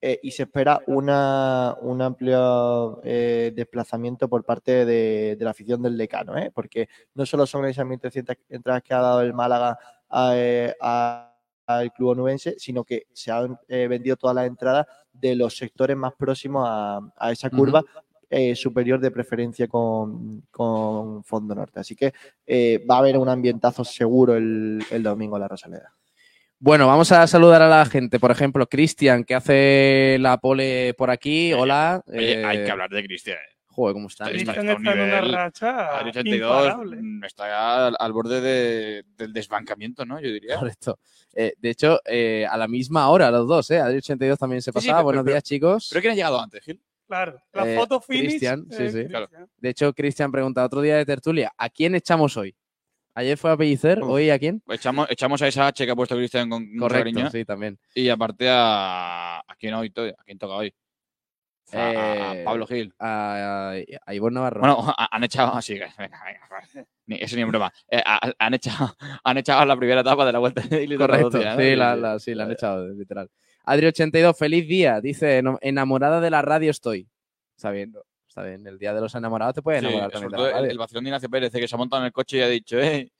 eh, y se espera una, un amplio eh, desplazamiento por parte de, de la afición del decano, ¿eh? porque no solo son esas 1.300 entradas que ha dado el Málaga a, a- al club onubense, sino que se han eh, vendido todas las entradas de los sectores más próximos a, a esa curva eh, superior de preferencia con, con Fondo Norte. Así que eh, va a haber un ambientazo seguro el, el domingo en la Rosaleda. Bueno, vamos a saludar a la gente. Por ejemplo, Cristian, que hace la pole por aquí. Hola. Oye, hay eh, que hablar de Cristian. Joder, cómo está. Cristian está en una racha Adri 82 imparable. mm, está al, al borde de- del desbancamiento, ¿no? Yo diría. Correcto. Eh, de hecho, eh, a la misma hora los dos, ¿eh? Adri 82 también se Sí, sí, pasaba. pero- Buenos pero- días, chicos. ¿Pero quién ha llegado antes, Gil? Claro, la Eh, foto finish. Cristian, sí, eh, sí. Claro. De hecho, Cristian pregunta otro día de tertulia, ¿a quién echamos hoy? Ayer fue a Pellicer, Uf. hoy a quién? Echamos, echamos a esa H que ha puesto Cristian con Correcto, cariño. sí, también. Y aparte a, a quién hoy, a quién toca hoy. A, Eh, Pablo Gil. A, a Ivonne Navarro. Bueno, han echado. Así que, venga, venga, eso ni en broma. Eh, han, echado, <laughs> han echado la primera etapa de la vuelta de Correcto, ¿no? sí, la, la- sí, la han echado, literal. Adri82, feliz día. Dice, "Eno- enamorada de la radio estoy. Está bien, está bien. El día de los enamorados te puedes Sí, enamorar también de la el, el vacilón de Ignacio Pérez, que se ha montado en el coche y ha dicho, eh,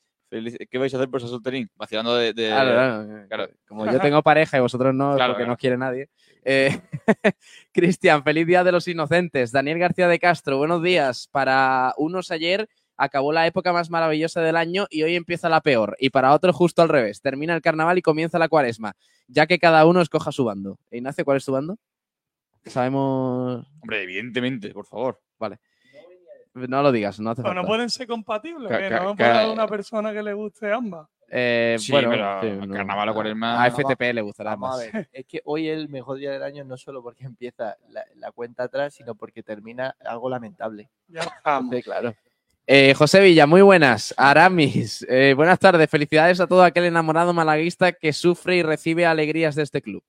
¿qué vais a hacer por ese solterín? Vacilando de. de- Claro, claro, <laughs> claro. Como yo tengo pareja y vosotros no, Claro, porque no os quiere nadie. Eh, <laughs> Cristian, feliz día de los inocentes. Daniel García de Castro, buenos días. Para unos ayer acabó la época más maravillosa del año y hoy empieza la peor. Y para otros justo al revés. Termina el carnaval y comienza la cuaresma. Ya que cada uno escoja su bando. Ignacio, ¿cuál es tu bando? Sabemos. Hombre, evidentemente, por favor. No lo digas, no hace Pero no falta. pueden ser compatibles. Ca- no puede haber una persona que le guste ambas. Eh, Sí, bueno, pero sí, no. carnaval o cuaresma- A FTP le gustará Vamos a más. ver, es que hoy es el mejor día del año no solo porque <laughs> empieza la, la cuenta atrás, sino porque termina algo lamentable. Ya. Hombre, claro. Eh, José Villa, muy buenas. Aramis, eh, buenas tardes. Felicidades a todo aquel enamorado malaguista que sufre y recibe alegrías de este club.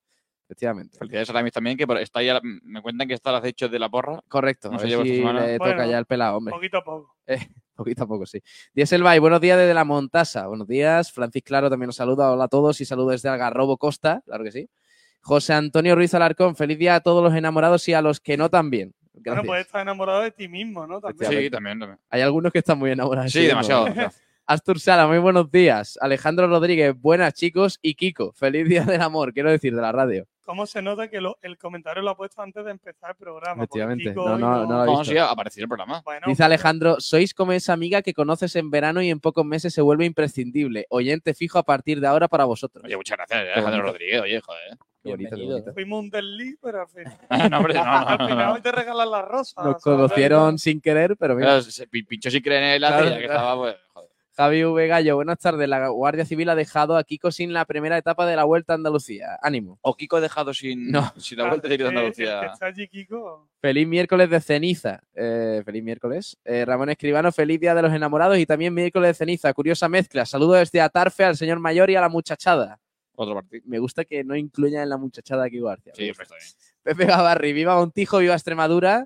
Efectivamente. Felicidades a Ramis también, que está ya, me cuentan que está el acecho de la porra. Correcto. No a se ver si le Bueno. toca ya el pelado, hombre. Poquito a poco. <laughs> Poquito a poco, sí. Dieselbay, buenos días desde la Montasa. Buenos días. Francis Claro también nos saluda. Hola a todos y saludos desde Algarrobo Costa. Claro que sí. José Antonio Ruiz Alarcón, feliz día a todos los enamorados y a los que no también. Bueno, Gracias. pues estar enamorado de ti mismo, ¿no? También. Sí, también. también. Hay algunos que están muy enamorados. Sí, demasiado. <laughs> Astur Sala, muy buenos días. Alejandro Rodríguez, buenas chicos. Y Kiko, feliz día del amor, quiero decir, de la radio. ¿Cómo se nota que lo- el comentario lo ha puesto antes de empezar el programa? Efectivamente. Kiko No, no, no No, sí, apareció el programa. Bueno, Dice pues, Alejandro, sois como esa amiga que conoces en verano y en pocos meses se vuelve imprescindible. Oyente fijo a partir de ahora para vosotros. Oye, muchas gracias, eh, Alejandro. Rodríguez. Oye, joder. Qué bonito, qué bonito. Fuimos un desliz, pero al final, <laughs> no, hombre, no, no, al no, final no. hoy te regalan las rosas. Nos conocieron sin querer, pero mira. Claro, se pi- pinchó sin creer en el Claro, ya que claro. estaba, pues, joder. Javi V. Gallo, buenas tardes. La Guardia Civil ha dejado a Kiko sin la primera etapa de la Vuelta a Andalucía. Ánimo. O Kiko ha dejado sin, No. sin la vuelta de que Andalucía. está allí, Kiko. Feliz miércoles de ceniza. Eh, feliz miércoles. Eh, Ramón Escribano, feliz día de los enamorados y también miércoles de ceniza. Curiosa mezcla. Saludos desde Atarfe al señor mayor y a la muchachada. Otro partido. Me gusta que no incluya en la muchachada aquí García. Sí, pues está bien. Pepe Gavarri, viva Montijo, viva Extremadura.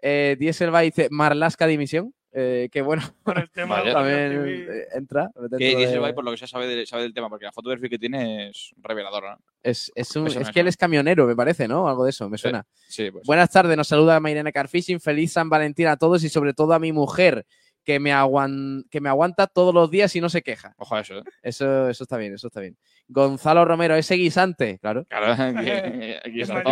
Eh, Dieselba dice Marlasca dimisión. Eh, que bueno, <laughs> Con el tema Vale. también eh, entra. Que dice de- por lo que se sabe, de- sabe del tema, porque la foto de perfil que tiene es reveladora. ¿no? Es, es, un- es que él es camionero, me parece, ¿no? Algo de eso, me suena. Sí, pues. Buenas tardes, nos saluda Mairene Carfishing. Feliz San Valentín a todos y sobre todo a mi mujer, que me, aguan- que me aguanta todos los días y no se queja. Ojo a eso, ¿eh? Eso, eso está bien, eso está bien. Gonzalo Romero, ese guisante, claro. Claro, <laughs> <laughs> ¿eh? guisante.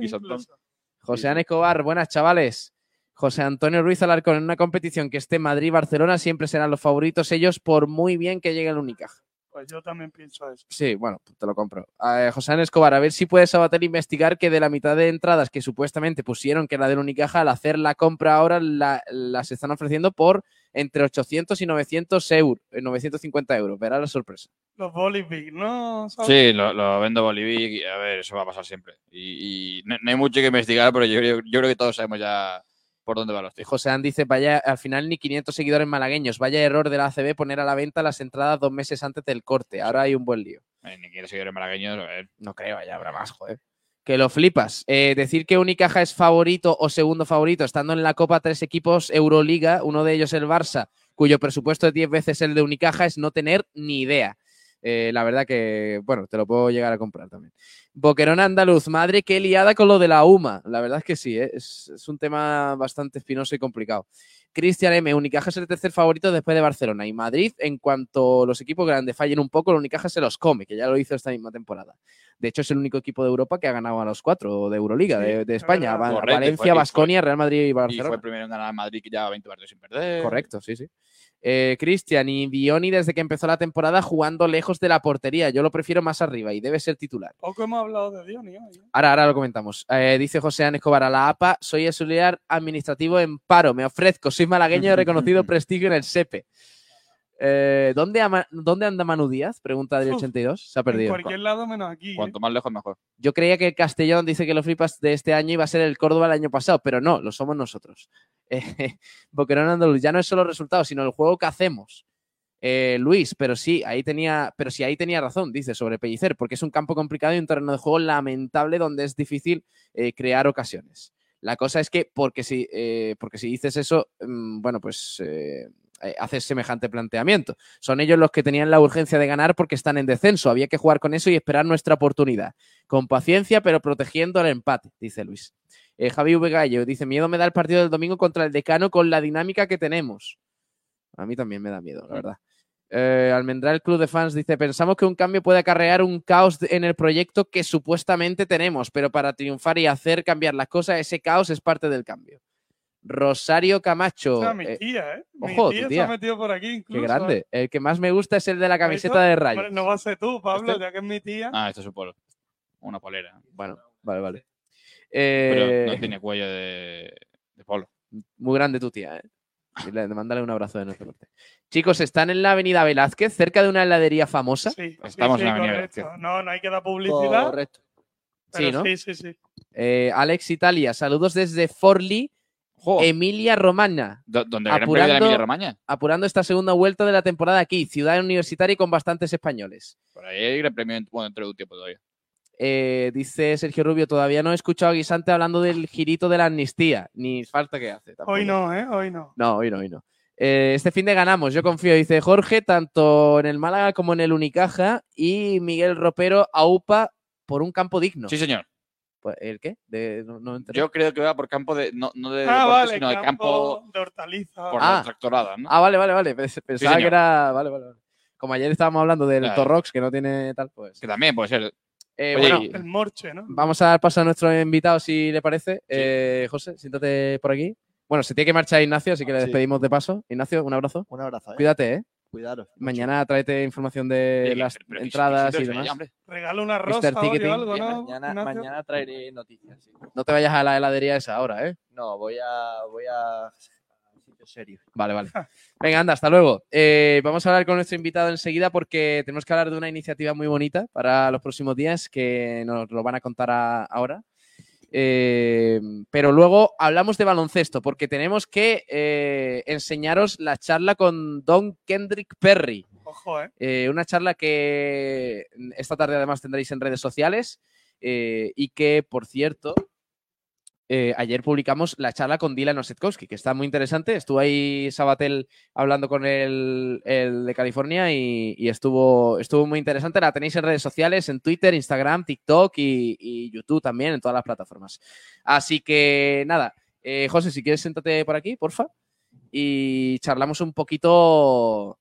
Incluso. José Ana Escobar, buenas chavales. José Antonio Ruiz Alarcón, en una competición que esté Madrid-Barcelona, siempre serán los favoritos ellos, por muy bien que llegue el Unicaja. Pues yo también pienso eso. Sí, bueno, pues te lo compro. Eh, José Ana Escobar, a ver si puedes Sabater investigar que de la mitad de entradas que supuestamente pusieron que era del Unicaja, al hacer la compra ahora la- las están ofreciendo por entre 800 y 900 euros, eh, 950 euros. Verá la sorpresa. Los Bolivic, ¿no? ¿Sabes? Sí, lo, lo vendo Bolivia y a ver, eso va a pasar siempre. Y, y no, no hay mucho que investigar, pero yo, creo- yo creo que todos sabemos ya por dónde van los tiros. José An dice, vaya, al final ni 500 seguidores malagueños. Vaya error de la ACB poner a la venta las entradas dos meses antes del corte. Ahora hay un buen lío. Eh, Ni quiero seguidores malagueños. No creo, ya habrá más, joder. Que lo flipas. Eh, decir que Unicaja es favorito o segundo favorito, estando en la Copa tres equipos Euroliga, uno de ellos el Barça, cuyo presupuesto es 10 veces el de Unicaja, es no tener ni idea. Eh, la verdad que, bueno, te lo puedo llegar a comprar también. Boquerón Andaluz, madre, qué liada con lo de la UMA. La verdad es que sí, ¿eh? es, es un tema bastante espinoso y complicado. Cristian M, Unicaja es el tercer favorito después de Barcelona y Madrid, en cuanto los equipos grandes fallen un poco, el Unicaja se los come, que ya lo hizo esta misma temporada. De hecho, es el único equipo de Europa que ha ganado a los cuatro de Euroliga, Sí, de, de es España. Correcto, Valencia, Basconia, Real Madrid y Y fue Barcelona. el primero en ganar en Madrid que lleva 20 partidos sin perder. Correcto, sí, sí. Eh, Cristian y Dioni desde que empezó la temporada jugando lejos de la portería. Yo lo prefiero más arriba y debe ser titular. Poco hemos hablado de Dioni hoy. ¿eh? Ahora, ahora lo comentamos. Eh, dice José Án Escobar a la APA, soy auxiliar administrativo en paro, me ofrezco, soy malagueño de reconocido <laughs> prestigio en el SEPE. Eh, ¿dónde, ama- ¿Dónde anda Manu Díaz? Pregunta del Uf, 82. Se ha En perdido. cualquier lado menos aquí. ¿eh? Cuanto más lejos, mejor. Yo creía que el Castellón dice que los flipas de este año iba a ser el Córdoba el año pasado, pero no, lo somos nosotros. <laughs> Eh, Boquerón Andaluz, ya no es solo el resultado, sino el juego que hacemos. Eh, Luis, pero sí, ahí tenía, pero sí, ahí tenía razón, dice, sobre Pellicer, porque es un campo complicado y un terreno de juego lamentable donde es difícil eh, crear ocasiones. La cosa es que, porque si, eh, porque si dices eso, mm, bueno, pues eh, haces semejante planteamiento. Son ellos los que tenían la urgencia de ganar porque están en descenso. Había que jugar con eso y esperar nuestra oportunidad. Con paciencia, pero protegiendo el empate, dice Luis. Eh, Javi V. Gallo dice: Miedo me da el partido del domingo contra el decano con la dinámica que tenemos. A mí también me da miedo, la verdad. Eh, Almendral Club de Fans dice: Pensamos que un cambio puede acarrear un caos en el proyecto que supuestamente tenemos, pero para triunfar y hacer cambiar las cosas, ese caos es parte del cambio. Rosario Camacho. O sea, mi eh, tía, ¿eh? Mi ojo, tu tía, se tía. ha metido por aquí incluso. qué ¿eh? grande. El que más me gusta es el de la camiseta de rayos. No va a ser tú, Pablo, Este- ya que es mi tía. Ah, esto es un polo. Una polera. Bueno, vale, vale. Pero Eh, no tiene cuello de, de polo. Muy grande tu tía, ¿eh? Mándale un abrazo de nuestra parte. Chicos, están en la avenida Velázquez, cerca de una heladería famosa. Sí, sí, Estamos sí, en la avenida correcto. Velázquez. No, no hay que dar publicidad. Correcto. pero Sí, ¿no? sí, sí, sí. Eh, Alex Italia, saludos desde Forli, Emilia Romagna, do- donde el Gran Premio de apurando- Emilia Romagna. apurando esta segunda vuelta de la temporada aquí, ciudad universitaria y con bastantes españoles. Por ahí hay Gran Premio bueno, dentro de un tiempo todavía. Eh, dice Sergio Rubio, todavía no he escuchado a Guisante hablando del girito de la amnistía, ni falta que hace. tampoco. Hoy no, ¿eh? Hoy no. No, hoy no, hoy no. Eh, este fin de ganamos, yo confío, dice Jorge, tanto en el Málaga como en el Unicaja y Miguel Ropero aupa por un campo digno. Sí, señor. Pues, ¿El qué? De- no, no me enteré. Yo creo que va por campo de. No, no de Ah, deporte, vale, sino de campo campo de hortaliza. por Ah. las tractoradas, ¿no? Ah, vale, vale, vale. Pens- Pensaba que era. Vale, vale, vale. Como ayer estábamos hablando del Claro. Torrox, que no tiene tal, pues. Que también puede ser. Eh, Oye, bueno, y- El morche, ¿no? vamos a dar paso a nuestro invitado, si le parece. Eh, José, siéntate por aquí. Bueno, se tiene que marchar Ignacio, así que le Sí. despedimos de paso. Ignacio, un abrazo. Un abrazo, ¿eh? Cuídate, ¿eh? Cuidaros. Mañana tráete información de las pero- pero qué- entradas y demás. hombre. Regala una rosa hoy o algo, ¿no? mañana, traeré noticias. sí. No te vayas a la heladería esa ahora, ¿eh? No, voy a, voy a, serios. Vale, vale. Venga, anda, hasta luego. Eh, vamos a hablar con nuestro invitado enseguida porque tenemos que hablar de una iniciativa muy bonita para los próximos días que nos lo van a contar a- ahora. Eh, pero luego hablamos de baloncesto porque tenemos que eh, enseñaros la charla con Don Kendrick Perry. Ojo, ¿eh? Eh, una charla que esta tarde además tendréis en redes sociales eh, y que, por cierto, eh, ayer publicamos la charla con Dylan Osetkowski, que está muy interesante. Estuvo ahí Sabatel hablando con el, el de California y, y estuvo, estuvo muy interesante. La tenéis en redes sociales, en Twitter, Instagram, TikTok y, y YouTube también, en todas las plataformas. Así que nada, eh, José, si quieres, siéntate por aquí, porfa. Y charlamos un poquito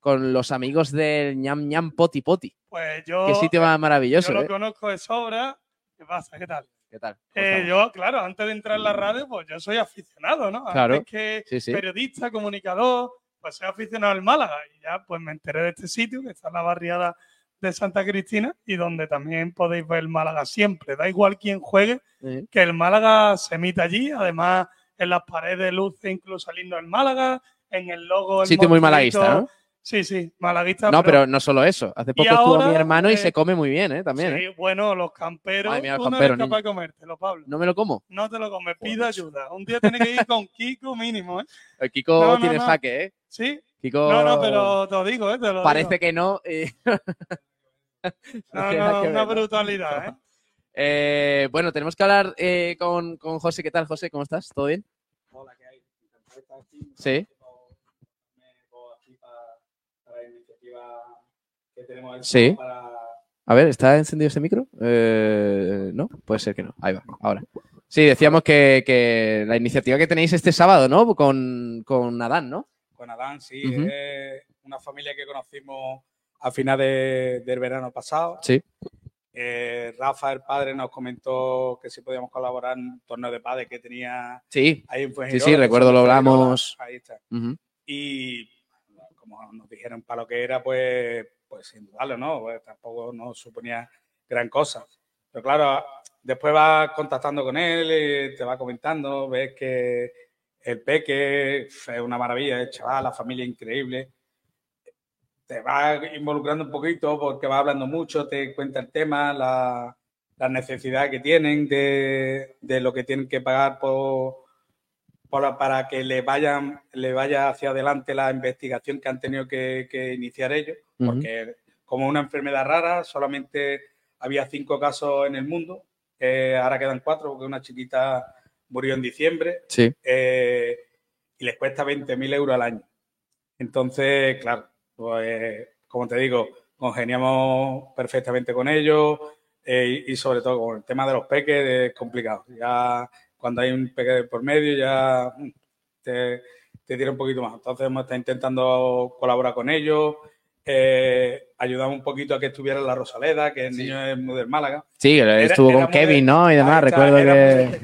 con los amigos del ñam ñam poti poti. Pues yo, Qué sitio más maravilloso, yo lo ¿eh? conozco de sobra. ¿Qué pasa? ¿Qué tal? ¿Qué tal? Eh, yo, claro, antes de entrar en la radio, pues yo soy aficionado, ¿no? Claro. Antes que Sí, sí. periodista, comunicador, pues soy aficionado al Málaga. Y ya pues me enteré de este sitio, que está en la barriada de Santa Cristina, y donde también podéis ver el Málaga siempre. Da igual quién juegue, Sí. que el Málaga se emite allí. Además, en las paredes luce incluso el himno del Málaga, en el logo. El Sitio muy malaguista, ¿no? Sí, sí, malaguista. No, pero no solo eso. Hace poco estuvo ahora, mi hermano y eh, se come muy bien, ¿eh? También, sí, ¿eh? bueno, los camperos, Madre mía, los tú camperos, no eres capaz niño. de comértelo, Pablo. No me lo como. No te lo comes, pide ayuda. Un día tienes que ir con Kiko mínimo, ¿eh? <laughs> El Kiko No, no, tiene no. jaque, ¿eh? Sí. Kiko No, no, pero te lo digo, ¿eh? Te lo parece digo. que no. y- No, <laughs> tiene no, una brutalidad, ¿eh? <laughs> Eh, bueno, tenemos que hablar eh, con, con José. ¿Qué tal, José? ¿Cómo estás? ¿Todo bien? Hola, ¿qué hay? Sí. Me pongo aquí para, para la iniciativa que tenemos el Sí. para A ver, ¿está encendido ese micro? Eh, no, puede ser que no. Ahí va, ahora. Sí, decíamos que, que la iniciativa que tenéis este sábado, ¿no? Con, con Adán, ¿no? con Adán, sí, es una familia que conocimos a final de- del verano pasado. Sí. Eh, Rafa, el padre, nos comentó que si podíamos colaborar en un torneo de padres que tenía Sí. ahí en Sí, Fuengirola, sí, que recuerdo, lo hablamos. Ahí está. Ujú. Y como nos dijeron para lo que era, pues, pues sin dudarlo, ¿no? Pues tampoco nos suponía gran cosa. Pero claro, después vas contactando con él, te va comentando, ves que el peque es una maravilla, el chaval, la familia increíble. Te va involucrando un poquito porque va hablando mucho, te cuenta el tema, la, la necesidad que tienen de, de lo que tienen que pagar por, por- para que le vayan le vaya hacia adelante la investigación que han tenido que, que iniciar ellos, porque como una enfermedad rara, solamente había cinco casos en el mundo, eh, ahora quedan cuatro porque una chiquita murió en diciembre Sí. eh, y les cuesta 20.000 euros al año. Entonces, claro, pues, como te digo, congeniamos perfectamente con ellos eh, y, y sobre todo con el tema de los peques es complicado. Ya cuando hay un peque por medio ya mm, te, te tira un poquito más. Entonces hemos estado intentando colaborar con ellos, eh, ayudamos un poquito a que estuviera la Rosaleda, que el Sí. niño es muy del Málaga. Sí, estuvo era con de- Kevin, ¿no? Y demás, recuerdo era de que...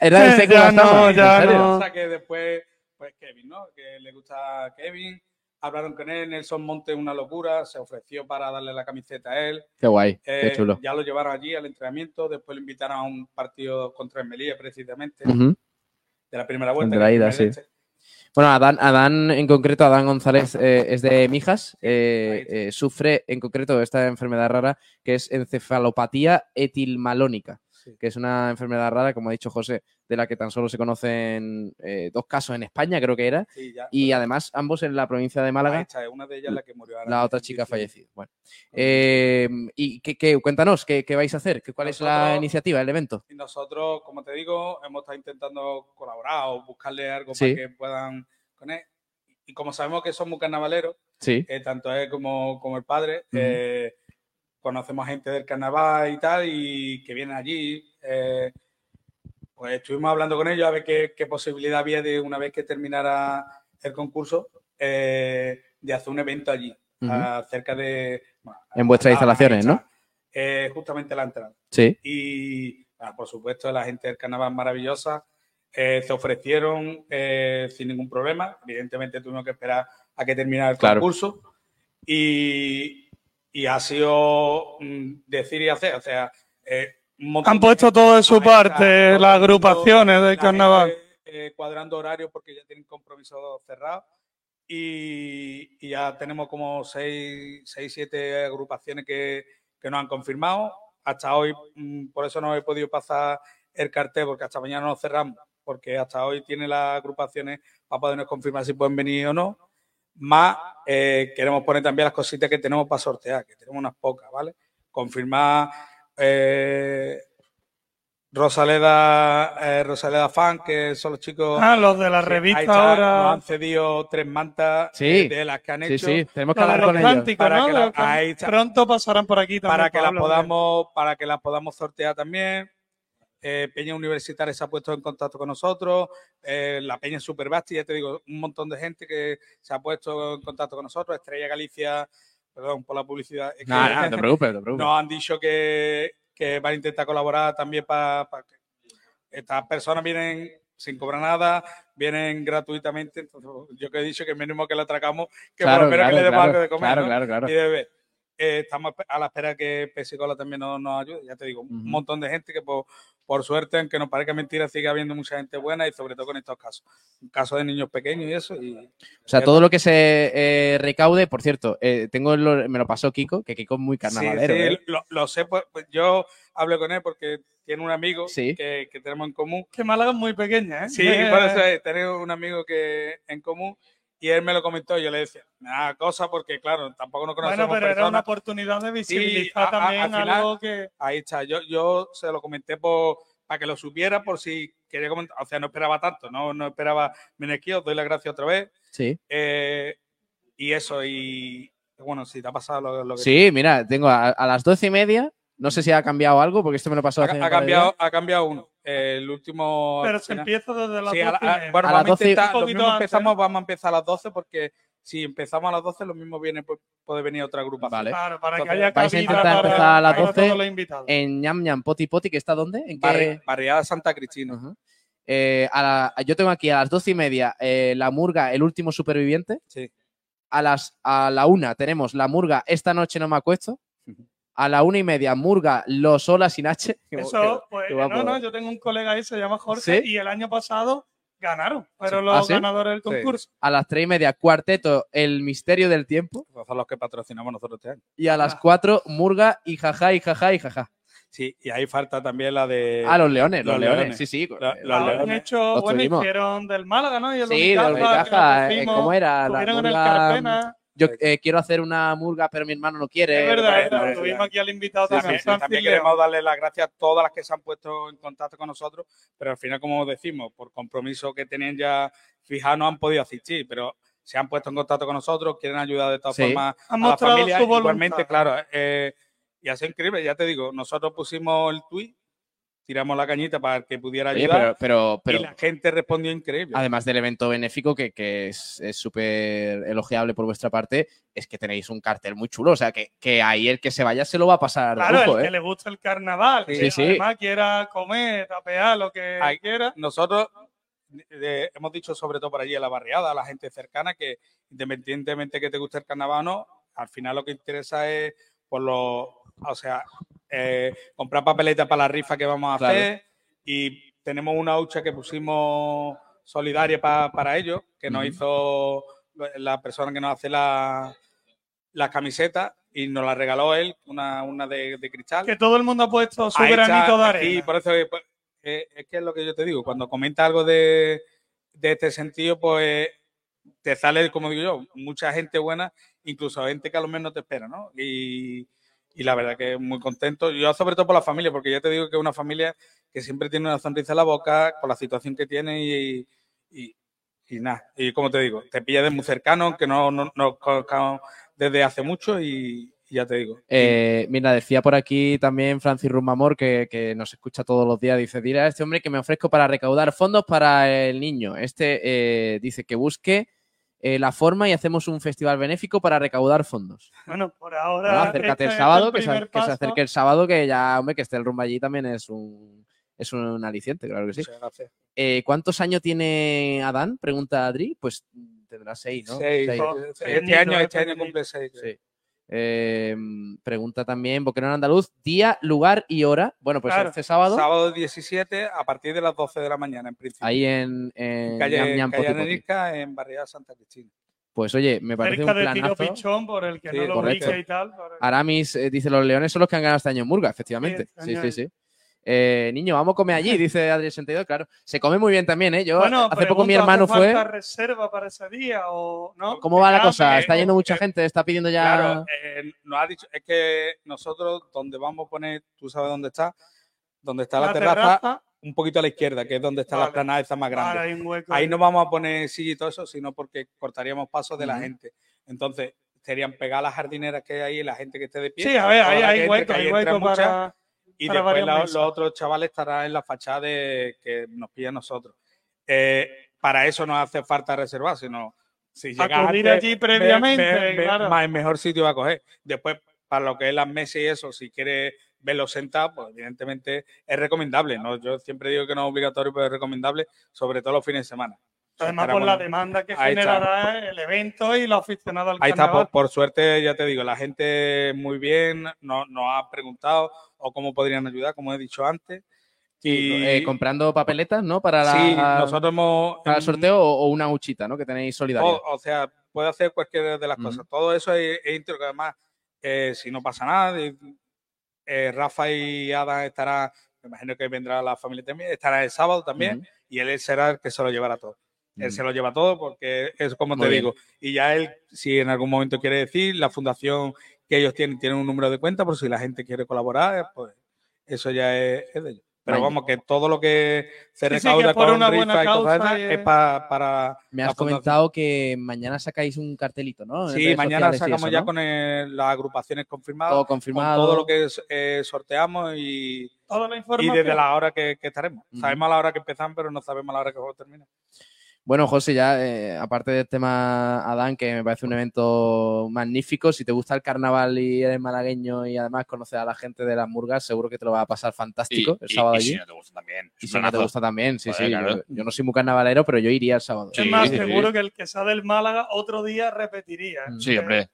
Era de <laughs> Ya no, no. o sea que después, pues Kevin, ¿no? Que le gusta Kevin. Hablaron con él, Nelson Monte, una locura, se ofreció para darle la camiseta a él. Qué guay, Eh, qué chulo. Ya lo llevaron allí al entrenamiento, después lo invitaron a un partido contra el Melilla, precisamente, de la primera vuelta. De la ida, sí. este. Bueno, Adán, Adán en concreto, Adán González eh, es de Mijas, eh, eh, sufre en concreto esta enfermedad rara que es encefalopatía etilmalónica, Sí. que es una enfermedad rara, como ha dicho José, de la que tan solo se conocen eh, dos casos en España, creo que era, Sí, ya. y además ambos en la provincia de Málaga, está, es una de ellas la que murió. ahora la otra chica ha fallecido. Bueno, eh, ¿y qué, qué- cuéntanos, ¿qué, qué vais a hacer? ¿Qué- ¿Cuál es la Nosotros- iniciativa, el evento? Y nosotros, como te digo, hemos estado intentando colaborar o buscarle algo Sí. para que puedan con él. Y como sabemos que somos carnavaleros, Sí, eh, tanto él como, como el padre, Ujú. eh, conocemos gente del carnaval y tal, y que vienen allí. eh, pues estuvimos hablando con ellos a ver qué, qué posibilidad había de, una vez que terminara el concurso, eh, de hacer un evento allí, cerca de... bueno, En vuestras instalaciones, ¿no? eh, justamente la entrada. sí, Y, ah, por supuesto, la gente del carnaval maravillosa. eh, se ofrecieron eh, sin ningún problema. Evidentemente tuvimos que esperar a que terminara el Claro. concurso. Y, y ha sido mm, decir y hacer. O sea, eh, Han puesto todo de su está, parte las agrupaciones la del carnaval. gente, eh, cuadrando horarios porque ya tienen compromisos cerrados. Y, y ya tenemos como seis, seis, siete agrupaciones que, que nos han confirmado. Hasta hoy, mm, por eso no he podido pasar el cartel, porque hasta mañana nos cerramos, porque hasta hoy tiene las agrupaciones para podernos confirmar si pueden venir o no. Más eh, queremos poner también las cositas que tenemos para sortear, que tenemos unas pocas, ¿vale? Confirmar eh, Rosaleda, eh, Rosaleda Fan, que son los chicos. Ah, los de la revista ahí está, Nos ahora. han cedido tres mantas Sí. eh, de las que han sí, hecho sí, tenemos que hablar con ellos. Para ¿no? que De la- los can- ahí está. Pronto pasarán por aquí también. para que las podamos para que las podamos sortear también. Eh, Peña Universitaria se ha puesto en contacto con nosotros. eh, la Peña Superbasti, ya te digo, un montón de gente que se ha puesto en contacto con nosotros. Estrella Galicia, perdón por la publicidad. es que no te preocupes, te preocupes. nos han dicho que, que van a intentar colaborar también para, para que estas personas vienen sin cobrar nada, vienen gratuitamente. Entonces, yo que he dicho que mínimo que le atracamos, que por lo menos que le demos algo de comer. claro, ¿no? claro, claro. y de beber. Eh, estamos a la espera que Pesicola también nos, nos ayude. Ya te digo, un Ujú. montón de gente que por, por suerte, aunque nos parezca mentira, sigue habiendo mucha gente buena y sobre todo con estos casos. Casos de niños pequeños y eso. Y, O sea, todo lo que se eh, recaude, por cierto, eh, tengo lo- me lo pasó Kiko, que Kiko es muy carnavalero. Sí, sí, ¿eh? lo, lo sé, pues, pues yo hablé con él porque tiene un amigo Sí. que, que tenemos en común. Que Málaga es muy pequeña, ¿eh? Sí, por eso <laughs> es, tenemos un amigo que en común y él me lo comentó y yo le decía, nada, cosa porque claro, tampoco nos conocemos Bueno, pero era una oportunidad de visibilizar a- a- también al final- algo que. Ahí está, yo, yo se lo comenté por, para que lo supiera por si quería comentar, o sea, no esperaba tanto, no, no esperaba Menequí, os doy las gracias otra vez. Sí. Eh, y eso, y bueno, si te ha pasado lo, lo que Sí, mira, tengo a, a las doce y media, no sé si ha cambiado algo, porque esto me lo pasó ha, hace ha cambiado, ha cambiado uno. Eh, el último. Pero se empieza desde las Sí, a la- 12 y a- media. bueno, A vamos las 12 a intentar, lo mismo empezamos, vamos a empezar a las 12 porque si empezamos a las 12, lo mismo viene, pues, puede venir otra agrupación. Vale. Claro, para que Entonces, haya vais a intentar para- empezar a las para 12 todos los invitados. En ñam ñam poti poti, que está dónde? ¿En qué? Barri- Barriada Santa Cristina. Ujú. Eh, a la- yo tengo aquí a las doce y media eh, la murga, el último superviviente. Sí. a, las, a la una tenemos la murga Esta noche no me acuesto. A la una y media, murga Los Olas sin H. Eso, pues no, no, yo tengo un colega ahí, se llama Jorge, ¿Sí? y el año pasado ganaron, pero Sí. los ¿Ah, sí? ganadores del concurso. A las tres y media, cuarteto El Misterio del Tiempo. Esos son los que patrocinamos nosotros este año. Y a las cuatro, murga y jaja y jaja y jaja. Sí, y ahí falta también la de. Ah, los leones, los, los leones. leones. Sí, sí. Lo- eh, los Han leones. hecho, Los bueno, hicieron del Málaga, ¿no? Y el Sí, los de Unicaja, eh, ¿Cómo era? La en el Carpena. Yo eh, quiero hacer una murga, pero mi hermano no quiere. Es verdad, es verdad, tuvimos aquí al invitado También, también. también Francis queremos darle las gracias a todas las que se han puesto en contacto con nosotros, pero al final, como decimos, por compromiso que tenían ya fijado, no han podido asistir, pero se han puesto en contacto con nosotros, quieren ayudar de todas Sí. formas Han a la mostrado familia. su voluntad. Igualmente, claro, eh, y ha sido increíble, ya te digo, nosotros pusimos el tweet, tiramos la cañita para que pudiera Oye, ayudar pero, pero, pero y la gente respondió increíble. además del evento benéfico, que, que es súper elogiable por vuestra parte, es que tenéis un cartel muy chulo. O sea, que, que ahí el que se vaya se lo va a pasar Claro, lujo, el ¿eh? que le gusta el carnaval, Sí, que sí. además quiera comer, tapear, lo que Ay, quiera. nosotros eh, hemos dicho sobre todo por allí a la barriada, a la gente cercana, que independientemente que te guste el carnaval o no, al final lo que interesa es por lo, o sea, eh, comprar papeletas para la rifa que vamos a Claro. hacer y tenemos una hucha que pusimos solidaria pa- para ellos, que nos hizo la persona que nos hace la, camisetas y nos la regaló él, una, una de, de cristal. Que todo el mundo ha puesto su Ahí granito está, de arena. Sí, por eso pues, eh, es que es lo que yo te digo. Cuando comenta algo de, de este sentido, pues te sale, como digo yo, mucha gente buena, incluso gente que a lo menos no te espera, ¿no? Y, y la verdad que muy contento. Yo sobre todo por la familia, porque ya te digo que es una familia que siempre tiene una sonrisa en la boca con la situación que tiene y, y, nada. Y como te digo, te pilla de muy cercano, que no no- nos conozcamos desde hace mucho y, ya te digo. Eh, mira, decía por aquí también Francis Rumamor, que, que nos escucha todos los días, dice, dile a este hombre que me ofrezco para recaudar fondos para el niño. Este eh, dice que busque eh, la forma y hacemos un festival benéfico para recaudar fondos. Bueno, por ahora. Bueno, acércate este el sábado, que, se, que acerque el sábado, que ya, hombre, que esté el rumbo allí también es un, es un aliciente, claro que sí. Eh, ¿Cuántos años tiene Adán? Pregunta Adri. Pues tendrá seis, ¿no? Seis. Seis. Oh, Este año, eh, este año cumple seis. Sí. Eh, pregunta también Boquerón Andaluz, día, lugar y hora. Bueno, pues Claro. este sábado, Sábado 17 a partir de las 12 de la mañana, en principio. ahí en, en calle, Ñam Ñam calle Poti Poti. Anerisca, en Barriada Santa Cristina. Pues oye, me parece Cerca un Tiro planazo. Pichón, por el que Sí, no lo correcto. y tal. el- Aramis eh, dice, los leones son los que han ganado este año en Murga, efectivamente. Sí, sí, sí. Eh, niño, vamos a comer allí, <laughs> dice Adri 62, claro. Se come muy bien también, ¿eh? Yo Bueno, hace poco mi hermano ¿hace falta fue... reserva para ese día o no? ¿Cómo va la cosa? ¿Está yendo mucha eh, gente? ¿Está pidiendo ya...? Claro, eh, nos ha dicho, es que nosotros donde vamos a poner, tú sabes dónde está, donde está la, terraza, un poquito a la izquierda, que es donde está la Vale. explanada esa más grande. Vale, hay un hueco Ahí no vamos a poner silla y todo eso, sino porque cortaríamos pasos de la gente. Entonces, serían pegar las jardineras que hay ahí y la gente que esté de pie. Sí, a ver, ahí la hay gente, hueco, hay hueco mucha, para. Y para después la- los otros chavales estarán en la fachada de que nos pilla a nosotros. Eh, para eso no hace falta reservar, sino si llegas Acudir antes, allí previamente, ve- ve- claro. más el mejor sitio va a coger. Después, para lo que es las mesas y eso, si quieres verlo sentado, pues evidentemente es recomendable. ¿no? Yo siempre digo que no es obligatorio, pero es recomendable, sobre todo los fines de semana. Además, por la demanda que Ahí está. generará el evento y los aficionados al Ahí está, por, por suerte, ya te digo, la gente muy bien, nos, nos ha preguntado o cómo podrían ayudar, como he dicho antes. Y Eh, comprando papeletas, ¿no? Para, la, sí, nosotros hemos... para el sorteo o, o una huchita, ¿no? Que tenéis solidaria. O, o sea, puede hacer cualquiera de las cosas. Todo eso es, es íntegro, que además, eh, si no pasa nada, eh, Rafa y Adam estarán, me imagino que vendrá la familia también, estará el sábado también, y él será el que se lo llevará todo. Él se lo lleva todo porque es como Muy te bien. digo. Y ya él, si en algún momento quiere decir, la fundación que ellos tienen, tienen un número de cuenta, por si la gente quiere colaborar, pues eso ya es, es de ellos. Pero vamos, que todo lo que se Sí, sí, que recauda por con una buena rifa y cosas causa es pa- para Me has comentado que mañana sacáis un cartelito, ¿no? En Sí, mañana sacamos eso, ya ¿no? con el- las agrupaciones confirmadas, todo con confirmado. todo lo que eh, sorteamos y, Toda la y desde la hora que, que estaremos. Sabemos a la hora que empezamos, pero no sabemos a la hora que vamos a terminar. Bueno, José, ya eh, aparte del tema Adán, que me parece un evento magnífico, si te gusta el carnaval y eres malagueño y además conoces a la gente de las murgas, seguro que te lo va a pasar fantástico el y- sábado y allí. si no te gusta también. Y si no te gusta también, sí, sí. claro. Yo, yo no soy muy carnavalero, pero yo iría el sábado. Sí, es más, sí, sí. seguro que el que sea del Málaga otro día repetiría. ¿eh? Sí, hombre.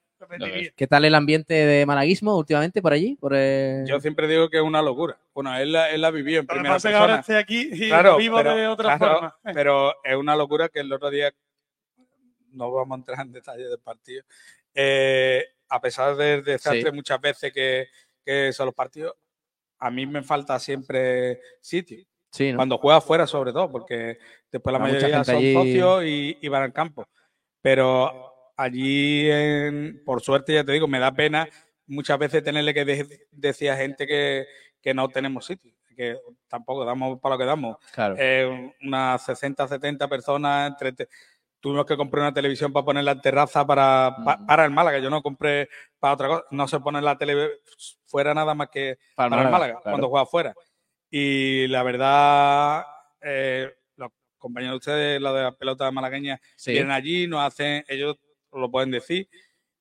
¿Qué tal el ambiente de malaguismo últimamente por allí? Por, eh, Yo siempre digo que es una locura. Bueno, él la, él la vivió en que primera pasa es que ahora persona. estoy aquí y Claro, vivo pero- de otra claro, forma. Pero es una locura que el otro día, no vamos a entrar en detalles del partido, eh, a pesar del desastre Sí. muchas veces que, que son los partidos, a mí me falta siempre sitio. sí, ¿no? Cuando juega afuera, sobre todo, porque después la mayoría son allí. socios y, y van al campo. Pero allí, en- por suerte, ya te digo, me da pena muchas veces tenerle que de- decir a gente que, que no tenemos sitio, que tampoco damos para lo que damos. Claro. Eh, unas 60, 70 personas, entre tuvimos que comprar una televisión para ponerla en terraza para, pa- para el Málaga, yo no compré para otra cosa, no se pone la tele fuera nada más que Para para el Málaga, claro. cuando juega afuera. Y la verdad, eh, los compañeros de ustedes, los de la pelota malagueña, Sí, vienen allí, nos hacen, ellos lo pueden decir.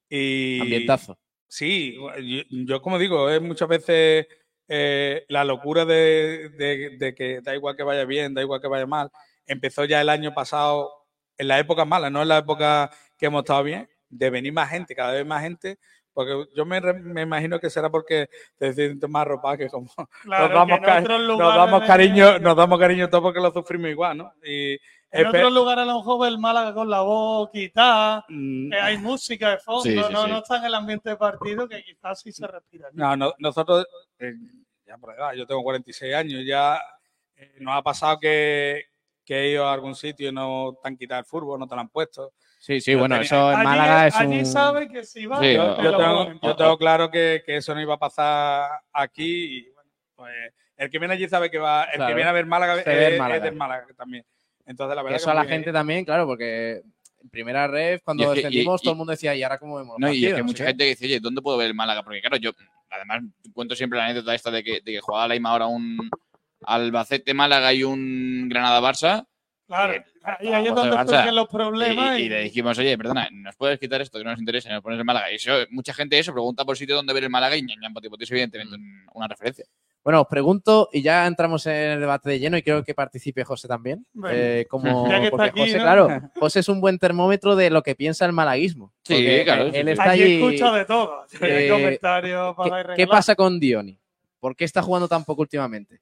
Y ambientazo. Sí, yo, yo como digo, es muchas veces eh, la locura de, de- de que da igual que vaya bien, da igual que vaya mal. Empezó ya el año pasado, en la época mala, no en la época que hemos estado bien, de venir más gente, cada vez más gente, porque yo me, me imagino que será porque te sientes más ropa que como <laughs> Claro, nos damos, que nos damos cariño, nos damos cariño todo porque lo sufrimos igual, ¿no? Y En espe- otros lugares a lo mejor el Málaga con la voz quitada, Mm, que hay música de fondo, Sí, sí, no, sí. no está en el ambiente de partido que quizás sí se respira. No, no- nosotros, eh, ya por edad, yo tengo 46 años, ya eh, nos ha pasado que, que he ido a algún sitio y no te han quitado el fútbol, no te lo han puesto. Sí, sí, Yo bueno, tenía- eso en allí, Málaga es allí un... sabe que si va, Yo, tengo, ponen. yo tengo claro que, que eso no iba a pasar aquí y bueno, pues el que viene allí sabe que va, el Claro. que viene a ver Málaga, es, Málaga. es del Málaga también. Entonces la verdad eso que a la gente también, claro, porque en primera red, cuando Y es que- y- descendimos, y- todo el mundo decía, ¿y ahora cómo vemos No, y es que hay partidos?". mucha Sí. gente que dice, oye, ¿dónde puedo ver el Málaga? Porque claro, yo además cuento siempre la anécdota esta de que, de que jugaba la misma hora un Albacete Málaga y un Granada Barça. Claro, Eh, ahí, ahí es a donde surgen los problemas. Y, Y, y le dijimos, oye, perdona, ¿nos puedes quitar esto que no nos interesa y nos pones el Málaga? Y eso, mucha gente eso pregunta por sitio donde ver el Málaga y ñam, pues, es evidentemente un- una referencia. Bueno, os pregunto, y ya entramos en el debate de lleno, y creo que participe José también. Bueno, eh, <laughs> como, ya que está porque aquí, José, ¿no? claro, <laughs> José es un buen termómetro de lo que piensa el malaguismo. Sí, claro, Él está allí allí. escucha de todo. <laughs> Eh, comentarios para ¿Qué, regalar. qué pasa con Dioni? ¿Por qué está jugando tan poco últimamente?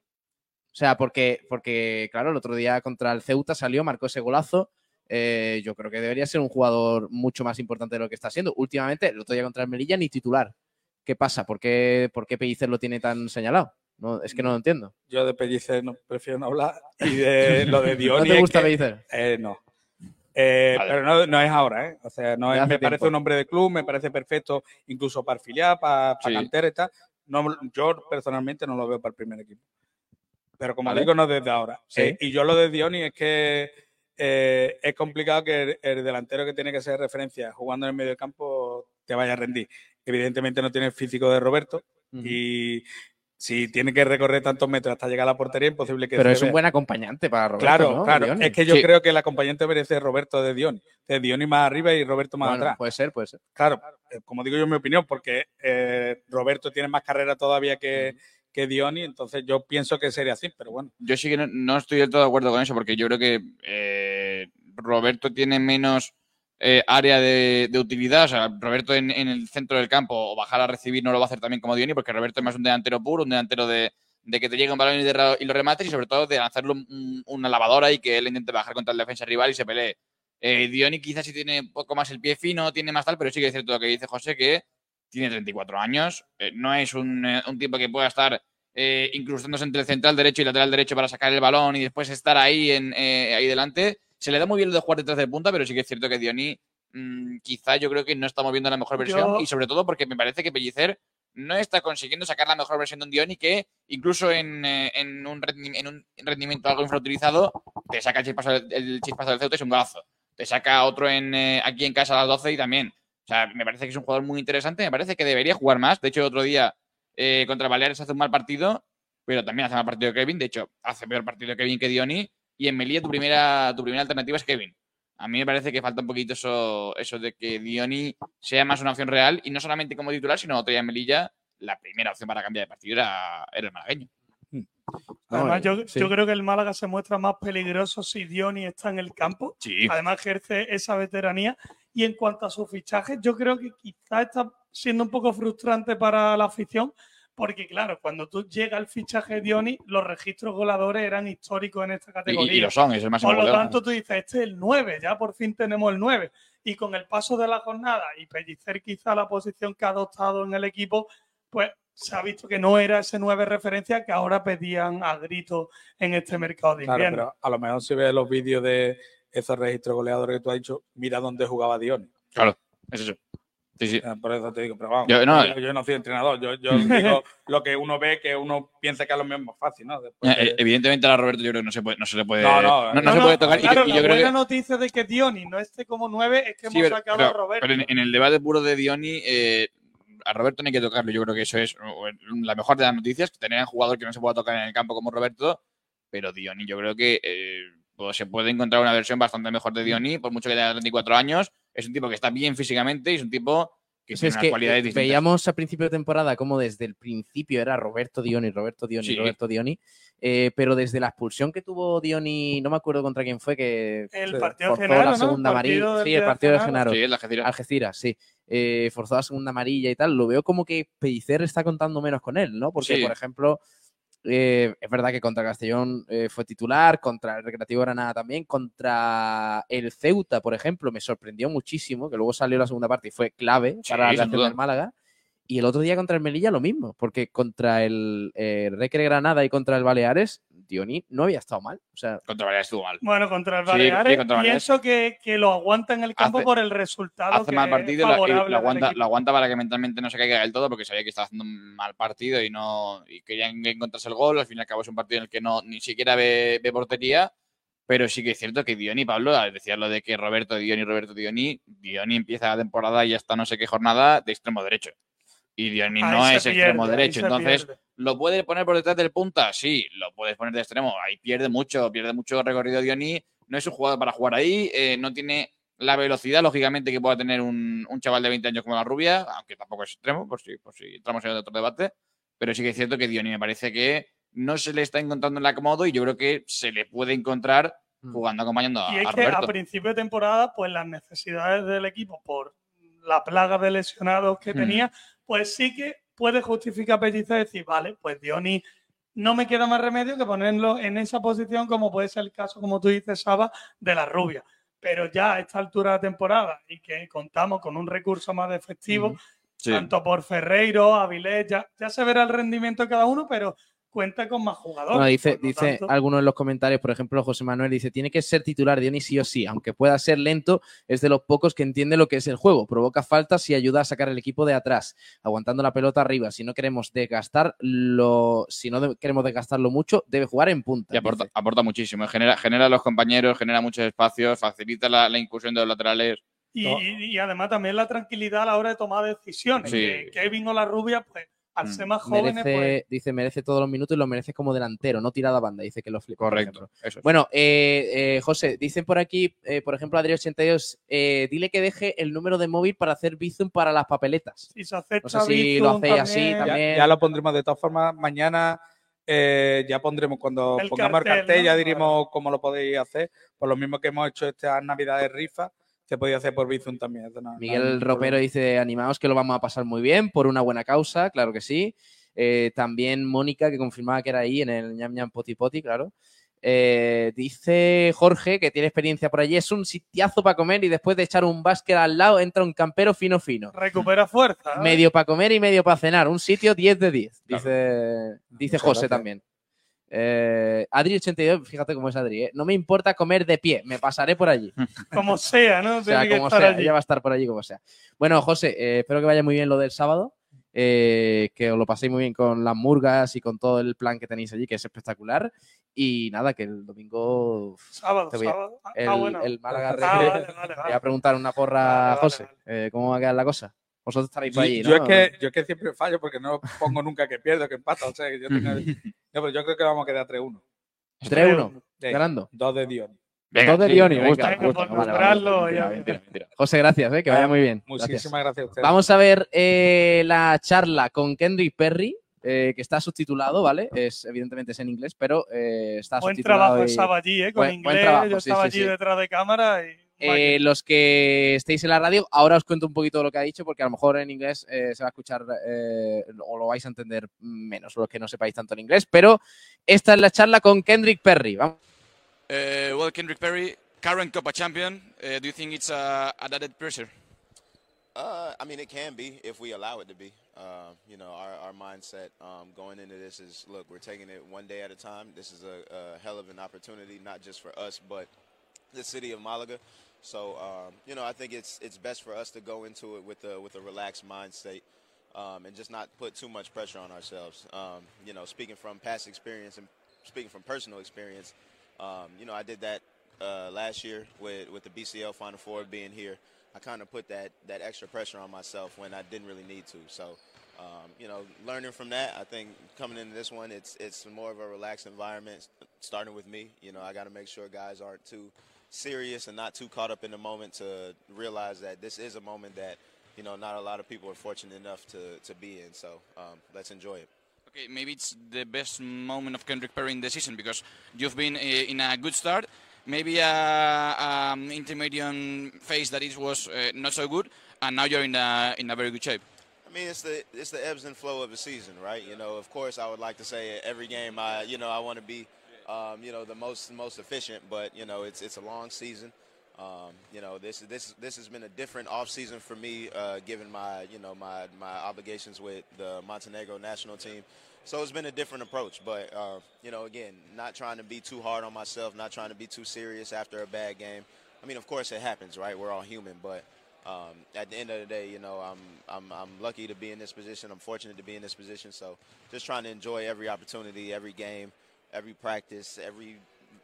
O sea, porque, porque, claro, el otro día contra el Ceuta salió, marcó ese golazo. Eh, yo creo que debería ser un jugador mucho más importante de lo que está siendo. Últimamente, el otro día contra el Melilla, ni titular. ¿Qué pasa? ¿Por qué, por qué Pellicer lo tiene tan señalado? No, es que no lo entiendo. Yo de Pellicer no prefiero no hablar <laughs> y de lo de <laughs> ¿No Dioni te es gusta que- Pellicer? Eh, no. Eh, Vale. Pero no, no es ahora, ¿eh? O sea, no es- me parece un hombre de club, me parece perfecto incluso para filiar, para, para Sí. cantera y tal. No, yo personalmente no lo veo para el primer equipo. Pero como Vale. digo, no desde ahora. Sí. Eh, y yo lo de Dioni es que eh, es complicado que el, el delantero que tiene que ser referencia jugando en el medio del campo te vaya a rendir. Evidentemente no tiene el físico de Roberto y si tiene que recorrer tantos metros hasta llegar a la portería, imposible que Pero se es un buen acompañante para Roberto. Claro, ¿no? claro. Es que yo Sí. creo que el acompañante merece Roberto de Dioni. De Dioni más arriba y Roberto más Bueno, atrás. puede ser, puede ser. Claro, eh, como digo yo mi opinión, porque eh, Roberto tiene más carrera todavía que, que Dioni, entonces yo pienso que sería así, pero bueno. Yo sí que no, no estoy del todo de acuerdo con eso, porque yo creo que eh, Roberto tiene menos eh, área de, utilidad. O sea, Roberto en, el centro del campo o bajar a recibir no lo va a hacer también como Dioni, porque Roberto es más un delantero puro, un delantero de, que te llegue un balón y, y lo remates, y sobre todo de lanzarlo un- una lavadora y que él intente bajar contra el defensa rival y se pelee. Eh, Dioni quizás sí tiene un poco más el pie fino, tiene más tal, pero sí que es cierto lo que dice José, que tiene 34 años, eh, no es un, eh, un tipo que pueda estar incrustándose entre el central derecho y lateral derecho para sacar el balón y después estar ahí, en, ahí delante. Se le da muy bien lo de jugar detrás de punta, pero sí que es cierto que Dioni mm, quizá yo creo que no estamos viendo la mejor versión Yo- y sobre todo porque me parece que Pellicer no está consiguiendo sacar la mejor versión de un Dioni que incluso en, eh, en un, rendi- en un rendimiento algo infrautilizado te saca el chispazo, del- el chispazo del Ceuta y es un golazo. Te saca otro en, eh, aquí en casa a las 12 y también. O sea, me parece que es un jugador muy interesante, me parece que debería jugar más. De hecho, otro día eh, contra Baleares hace un mal partido, pero también hace mal partido Kevin. De hecho, hace peor partido Kevin que Dioni. Y en Melilla tu primera, tu primera alternativa es Kevin. A mí me parece que falta un poquito eso, eso de que Dioni sea más una opción real y no solamente como titular, sino otro día en Melilla, la primera opción para cambiar de partido era, era el malagueño. Además, yo, sí. yo creo que el Málaga se muestra más peligroso si Dioni está en el campo. Sí, Además, ejerce esa veteranía. Y en cuanto a sus fichajes, yo creo que quizá está siendo un poco frustrante para la afición, porque claro, cuando tú llega el fichaje de Dioni, los registros goleadores eran históricos en esta categoría. y lo son, es el máximo Por lo goleador. tanto, tú dices, este es el 9, ya por fin tenemos el 9. Y con el paso de la jornada y Pellicer quizá la posición que ha adoptado en el equipo, pues se ha visto que no era ese 9 referencia que ahora pedían a grito en este mercado de Claro, invierno. pero a lo mejor si ves los vídeos de esos registros goleadores que tú has dicho, mira dónde jugaba Dioni. Es eso. Sí, sí. Eh, Por eso te digo, pero vamos, Yo- no, yo, no soy entrenador, yo, yo <laughs> digo lo que uno ve que uno piensa que a lo mismo es más fácil, ¿no? Después Eh, de- Evidentemente a Roberto yo creo que no se, puede, no se le puede, No, no, no, no, se No, puede tocar. claro, y, la yo creo que buena noticia de que Dioni no esté como 9 es que Sí, hemos pero- sacado pero- a Roberto. pero en, en el debate puro de Dioni, eh, a Roberto no hay que tocarlo. Yo creo que eso es la mejor de las noticias, que tener un jugador que no se pueda tocar en el campo como Roberto. Pero Dioni, yo creo que eh, pues se puede encontrar una versión bastante mejor de Dioni, por mucho que tenga 34 años. Es un tipo que está bien físicamente y es un tipo que tiene es unas que cualidades eh, distintas. veíamos a principio de temporada como desde el principio era Roberto Dioni, Roberto Dioni, Sí. Roberto Dioni, eh, pero desde la expulsión que tuvo Dioni, no me acuerdo contra quién fue, que el partido de forzó Genaro, la segunda El amarilla. Sí, el partido de Genaro. Sí, es la Algeciras. Algeciras, sí. Eh, forzó la segunda amarilla y tal. Lo veo como que Pellicer está contando menos con él, ¿no? Porque, Sí. por ejemplo, eh, es verdad que contra Castellón eh, fue titular, contra el Recreativo Granada también, contra el Ceuta, por ejemplo, me sorprendió muchísimo, que luego salió la segunda parte y fue clave Sí, para la del Málaga. Y el otro día contra el Melilla lo mismo, porque contra el eh, Recre Granada y contra el Baleares, Dioni no había estado mal. O sea, Contra Baleares estuvo mal. Bueno, contra el Sí, Baleares, sí, contra Baleares. pienso que, que lo aguanta en el campo Hace- por el resultado Hace que mal es partido y la- y favorable lo aguanta, lo aguanta para que mentalmente no se caiga del todo porque sabía que estaba haciendo un mal partido y no y querían encontrarse el gol. Al fin y al cabo es un partido en el que no ni siquiera ve, ve portería. Pero sí que es cierto que Dioni, Pablo, decía lo de que Roberto Dioni, Roberto Dioni, Dioni empieza la temporada y hasta no sé qué jornada de extremo derecho. Y Dioni Ahí no es pierde, extremo derecho. Entonces, pierde. ¿Lo puede poner por detrás del punta? Sí, lo puedes poner de extremo. Ahí pierde mucho, pierde mucho recorrido Dioni. No es un jugador para jugar ahí. eh, no tiene la velocidad, lógicamente, que pueda tener un, un chaval de 20 años como la rubia, aunque tampoco es extremo, por si, por si entramos en otro debate. Pero sí que es cierto que Dioni me parece que no se le está encontrando el acomodo y yo creo que se le puede encontrar Mm. jugando acompañando a, Y es a que a principio de temporada, pues las necesidades del equipo por la plaga de lesionados que Hmm. tenía, pues sí que puede justificar Pellicer decir, vale, pues Dioni no me queda más remedio que ponerlo en esa posición, como puede ser el caso, como tú dices, Saba, de la rubia. Pero ya a esta altura de temporada y que contamos con un recurso más efectivo, Sí. tanto por Ferreiro, Avilés, ya, ya se verá el rendimiento de cada uno, pero cuenta con más jugadores. Bueno, dice, dice tanto- algunos en los comentarios, por ejemplo, José Manuel dice, tiene que ser titular Dioni sí o sí, aunque pueda ser lento, es de los pocos que entiende lo que es el juego, provoca faltas y ayuda a sacar el equipo de atrás, aguantando la pelota arriba. Si no queremos desgastarlo, si no queremos desgastarlo mucho, debe jugar en punta. Y aporta, aporta muchísimo. Genera, genera a los compañeros, genera muchos espacios, facilita la, la incursión de los laterales. Y, No. y- y además también la tranquilidad a la hora de tomar decisiones. Sí. Que Kevin o la rubia, pues al Mm. ser más jóvenes, Merece, pues dice, merece todos los minutos y lo merece como delantero, no tirada a banda, dice que lo flipa. Correcto. Eso es. Bueno, eh, eh, José, dicen por aquí, eh, por ejemplo, Adri82, eh, dile que deje el número de móvil para hacer Bizum para las papeletas. si se acepta No sé si lo hacéis así también, Ya, lo pondremos de todas formas. Mañana eh, ya pondremos, cuando El pongamos el cartel, cartel, ¿no? ya diremos cómo lo podéis hacer. Por lo mismo que hemos hecho estas navidades rifa, se podía hacer por Bizum también. no- no Miguel ningún Ropero dice, animaos que lo vamos a pasar muy bien por una buena causa, claro que sí. Eh, también Mónica, que confirmaba que era ahí en el ñam ñam poti poti, claro. Eh, dice Jorge, que tiene experiencia por allí, es un sitiazo para comer y después de echar un básquet al lado entra un campero fino fino. recupera fuerza. ¿no? Medio para comer y medio para cenar. Un sitio 10 de 10, dice, dice Muchas José gracias. también. Eh, Adri82, fíjate cómo es Adri, ¿eh? no me importa comer de pie, me pasaré por allí. <laughs> Como sea, ¿no? O sea, como sea, allí. ella va a estar por allí como sea. Bueno, José, eh, espero que vaya muy bien lo del sábado, eh, que os lo paséis muy bien con las murgas y con todo el plan que tenéis allí, que es espectacular. Y nada, que el domingo Sábado, Te voy a- sábado. Ah, el, bueno. el Málaga Ah, Recre- vale, vale, Voy a preguntar una porra a José. ¿Cómo va a quedar la cosa? Vosotros estaréis por Yo, allí, yo ¿no? es que, yo es que siempre fallo porque no pongo nunca que pierdo, que empata. O sea, que yo, tengo- yo, <laughs> pero yo creo que vamos a quedar 3-1. 3-1, Sí, ganando. Dos de Dion. Venga, Dos de sí, Dioni, me venga. gusta. Venga, me gusta. Vale, vale. Mentira, mentira. José, gracias, eh, que vaya muy bien. Gracias. Muchísimas gracias a ustedes. Vamos a ver eh, la charla con Kendrick Perry, eh, que está subtitulado, ¿vale? Es, evidentemente es en inglés, pero eh, está Buen subtitulado. trabajo y- estaba allí, ¿eh? Con Buen- buen inglés. trabajo, yo sí, estaba sí, allí sí. detrás de cámara y. Eh, los que estéis en la radio, ahora os cuento un poquito lo que ha dicho, porque a lo mejor en inglés eh, se va a escuchar eh, o lo vais a entender menos, los que no sepáis tanto en inglés. Pero esta es la charla con Kendrick Perry. Vamos. Uh, well, Kendrick Perry, current Copa champion. Uh, do you think it's a, a added pressure? Uh, I mean, it can be if we allow it to be. Uh, you know, our, our mindset um, going into this is look, we're taking it one day at a time. This is a, a hell of an opportunity, not just for us, but the city of Malaga. So, um, you know, I think it's it's best for us to go into it with a with a relaxed mind state um, and just not put too much pressure on ourselves. Um, you know, speaking from past experience and speaking from personal experience, um, you know, I did that uh, last year with with the BCL Final Four being here. I kind of put that that extra pressure on myself when I didn't really need to. So, um, you know, learning from that, I think coming into this one, it's it's more of a relaxed environment. Starting with me, you know, I got to make sure guys aren't too serious and not too caught up in the moment to realize that this is a moment that you know not a lot of people are fortunate enough to to be in. So um, let's enjoy it. Okay, maybe it's the best moment of Kendrick Perry in the season because you've been uh, in a good start. Maybe a um, intermediate phase that it was uh, not so good, and now you're in a in a very good shape. I mean, it's the it's the ebbs and flow of the season, right? You know, of course, I would like to say every game, I you know, I want to be, um, you know, the most most efficient, but you know, it's it's a long season. Um, you know, this this this has been a different off season for me, uh, given my you know my my obligations with the Montenegro national team. So it's been a different approach, but uh, you know, again, not trying to be too hard on myself, not trying to be too serious after a bad game. I mean, of course, it happens, right? We're all human, but um, at the end of the day, you know, I'm, I'm, I'm lucky to be in this position. I'm fortunate to be in this position. So just trying to enjoy every opportunity, every game, every practice, every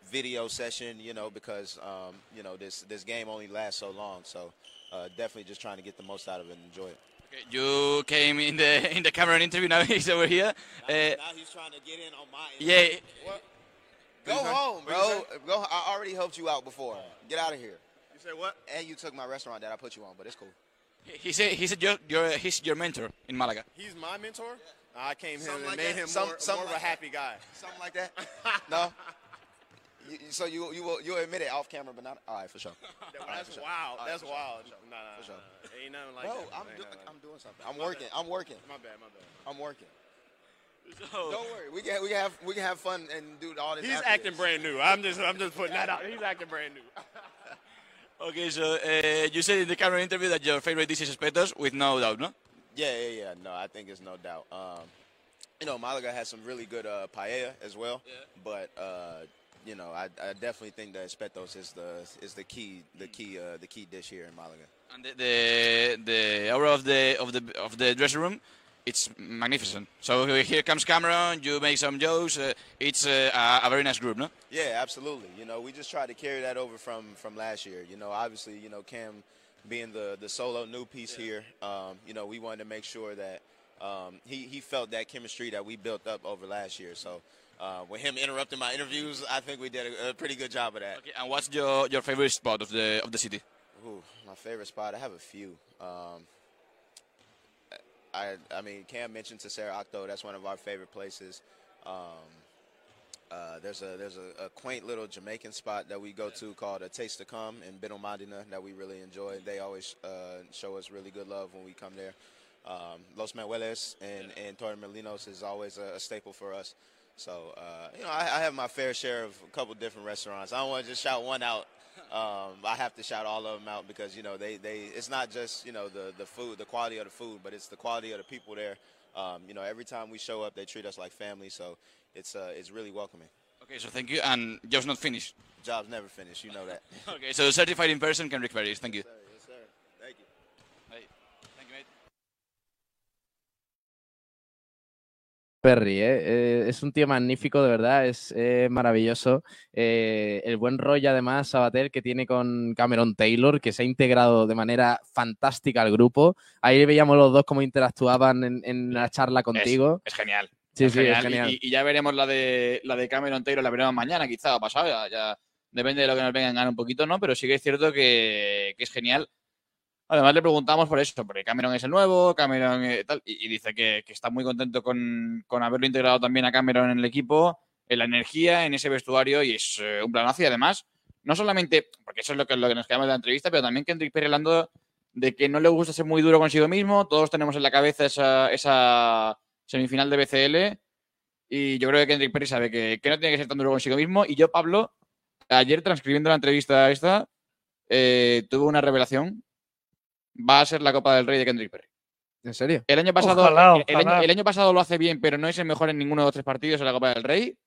video session, you know, because, um, you know, this, this game only lasts so long. So uh, definitely just trying to get the most out of it and enjoy it. Okay, you came in the in the camera interview. Now <laughs> he's over here. Uh, now he's trying to get in on my yeah, What? Go home, bro. Go. I already helped you out before. Get out of here. You said what? And you took my restaurant that I put you on, but it's cool. he said he said your, your he's your mentor in Malaga. He's my mentor. I came here and like made that. him Some- more, something more of a like happy guy. Something like that. <laughs> no. You, you- so you you will you'll admit it off camera, but not. All right, for sure. <laughs> All right, That's for sure. wild. All right, That's for sure. wild. Nah, nah, For sure. nah. Ain't nothing like Bro, that. I'm, do, like I'm doing something. I'm My working. bad. I'm working. My bad. My bad. I'm working. So, Don't worry. We can we can have we can have fun and do all this. He's after acting this. brand new. I'm just I'm just putting that out. He's acting brand new. <laughs> okay, so uh, you said in the camera interview that your favorite dish is espetos, with no doubt, no? Yeah, yeah, yeah. No, I think it's no doubt. Um, you know, Malaga has some really good uh, paella as well. Yeah. But uh, you know, I, I definitely think that espetos is the is the key the key uh, the key dish here in Malaga. And the, the the aura of the of the of the dressing room, it's magnificent. So here comes Cameron. You make some jokes. Uh, it's uh, a, a very nice group, no? Yeah, absolutely. You know, we just tried to carry that over from from last year. You know, obviously, you know, Cam being the the solo new piece here, um, you know, we wanted to make sure that um, he he felt that chemistry that we built up over last year. So. Uh, with him interrupting my interviews, I think we did a, a pretty good job of that. Okay, and what's your, your favorite spot of the of the city? Ooh, my favorite spot. I have a few. Um, I I mean, Cam mentioned to Sarah Octo. That's one of our favorite places. Um, uh, there's a there's a, a quaint little Jamaican spot that we go to called a Taste to Come in Benomadina that we really enjoy. They always uh, show us really good love when we come there. Um, Los Manueles and, and Torremolinos is always a, a staple for us. So, uh, you know, I, I have my fair share of a couple different restaurants. I don't want to just shout one out. <laughs> Um, I have to shout all of them out because, you know, they, they it's not just, you know, the, the food, the quality of the food, but it's the quality of the people there. Um, you know, every time we show up, they treat us like family. So it's, uh, it's really welcoming. Okay, so thank you. And job's not finished. Job's never finished. You know that. <laughs> Okay, so certified in person, Kendrick Perry. Thank you. Yes, sir. Yes, sir. Thank you. Hey, thank you, mate. Perry, ¿eh? Eh, es un tío magnífico, de verdad, es eh, maravilloso. Eh, el buen rollo, además, Sabater, que tiene con Cameron Taylor, que se ha integrado de manera fantástica al grupo. Ahí veíamos los dos cómo interactuaban en, en la charla contigo. Es genial. Sí, sí, genial. es genial. Y, y ya veremos la de la de Cameron Taylor, la veremos mañana, quizá, o pasado. Ya, ya, Depende de lo que nos vengan ganar un poquito, ¿no? Pero sí que es cierto que, que es genial. Además le preguntamos por eso, porque Cameron es el nuevo, Cameron eh, tal, y, y dice que, que está muy contento con, con haberlo integrado también a Cameron en el equipo, en la energía, en ese vestuario, y es eh, un planazo. Y además, no solamente, porque eso es lo que, lo que nos quedamos de la entrevista, pero también Kendrick Perry hablando de que no le gusta ser muy duro consigo mismo. Todos tenemos en la cabeza esa, esa semifinal de BCL. Y yo creo que Kendrick Perry sabe que, que no tiene que ser tan duro consigo mismo. Y yo, Pablo, ayer transcribiendo la entrevista esta, eh, tuve una revelación. Va a ser la Copa del Rey de Kendrick Perry. ¿En serio? El año pasado, Ojalá, el- el año- ojalá. el año pasado lo hace bien, pero no es el mejor en ninguno de los tres partidos en la Copa del Rey.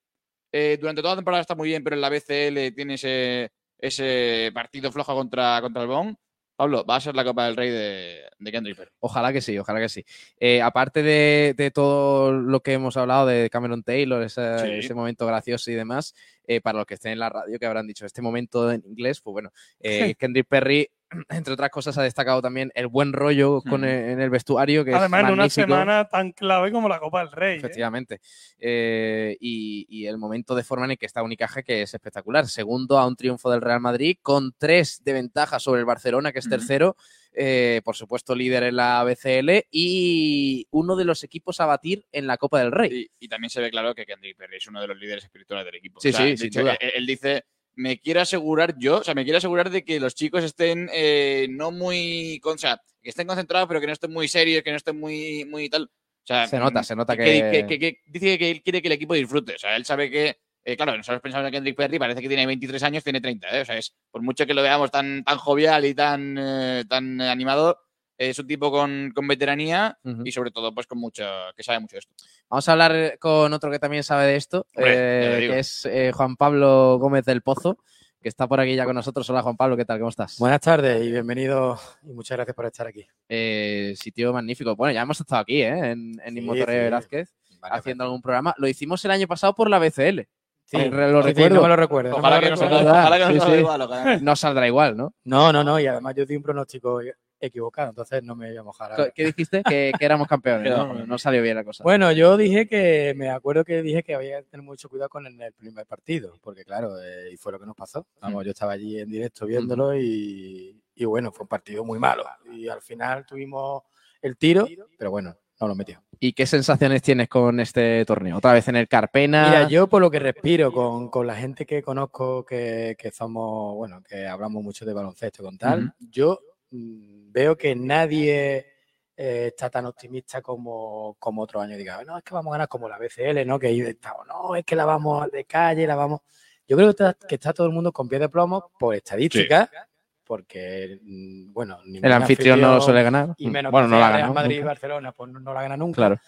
Eh, durante toda la temporada está muy bien, pero en la BCL tiene ese, ese partido flojo contra, contra el Bon. Pablo, va a ser la Copa del Rey de, de Kendrick Perry. Ojalá que sí, ojalá que sí. Eh, aparte de, de todo lo que hemos hablado de Cameron Taylor, ese, Sí. ese momento gracioso y demás, eh, para los que estén en la radio que habrán dicho este momento en inglés, pues bueno, eh, <laughs> Kendrick Perry, <clears throat> entre otras cosas, ha destacado también el buen rollo con el- en el vestuario, que Además, es en una semana tan clave como la Copa del Rey. ¿eh? Efectivamente. Eh, y, y el momento de forma en el que está Unicaja, que es espectacular. Segundo a un triunfo del Real Madrid, con tres de ventaja sobre el Barcelona, que es tercero. eh, por supuesto, líder en la BCL y uno de los equipos a batir en la Copa del Rey. Y, y también se ve claro que Kendrick Perry es uno de los líderes espirituales del equipo. Sí, O sea, sí, sin duda. Él, él dice, me quiero asegurar yo, o sea, me quiero asegurar de que los chicos estén eh, no muy, con- o sea, que estén concentrados, pero que no estén muy serios, que no estén muy, muy tal. O sea, Se nota, se nota que, que- que- que- dice que él quiere que el equipo disfrute. O sea, él sabe que, eh, claro, nosotros pensamos en Kendrick Perry, parece que tiene 23 años, tiene 30. ¿eh? O sea, es por mucho que lo veamos tan, tan jovial y tan, eh, tan animado, es un tipo con, con veteranía Ujú. y sobre todo pues con mucho, que sabe mucho de esto. Vamos a hablar con otro que también sabe de esto, Hombre, eh, que es eh, Juan Pablo Gómez del Pozo, que está por aquí ya con nosotros. Hola Juan Pablo, ¿qué tal? ¿Cómo estás? Buenas tardes y bienvenido y muchas gracias por estar aquí. Eh, sitio magnífico. Bueno, ya hemos estado aquí, ¿eh? En, en Sí, Inmotoré sí. Velázquez, Vale, haciendo algún programa. Lo hicimos el año pasado por la BCL. Sí, Eh, lo sí, recuerdo. no me lo recuerdo. Ojalá que no salga, ¿verdad? ojalá que no Sí, salga sí. igual, ojalá. No saldrá igual, ¿no? No, no, no, y además yo di un pronóstico equivocado, entonces no me voy a mojar. ahora. ¿Qué dijiste? Que, que éramos campeones, ¿no? No salió bien la cosa. Bueno, yo dije que, me acuerdo que dije que había que tener mucho cuidado con el, el primer partido, porque claro, eh, y fue lo que nos pasó. Vamos, yo estaba allí en directo viéndolo y, y bueno, fue un partido muy malo. Y al final tuvimos el tiro, pero bueno, no lo metió. ¿Y qué sensaciones tienes con este torneo? Otra vez en el Carpena. Mira, yo por lo que respiro con, con la gente que conozco que, que somos, bueno, que hablamos mucho de baloncesto con tal, yo mm, veo que nadie eh, está tan optimista como, como otro año. Diga, no, es que vamos a ganar como la BCL, ¿no? Que ahí estamos, no, es que la vamos de calle, la vamos. Yo creo que está, que está todo el mundo con pie de plomo por estadística, porque, mm, bueno, el anfitrión no suele ganar. y menos bueno, no la ganó. Madrid y. Barcelona, pues no, no la gana nunca. Claro.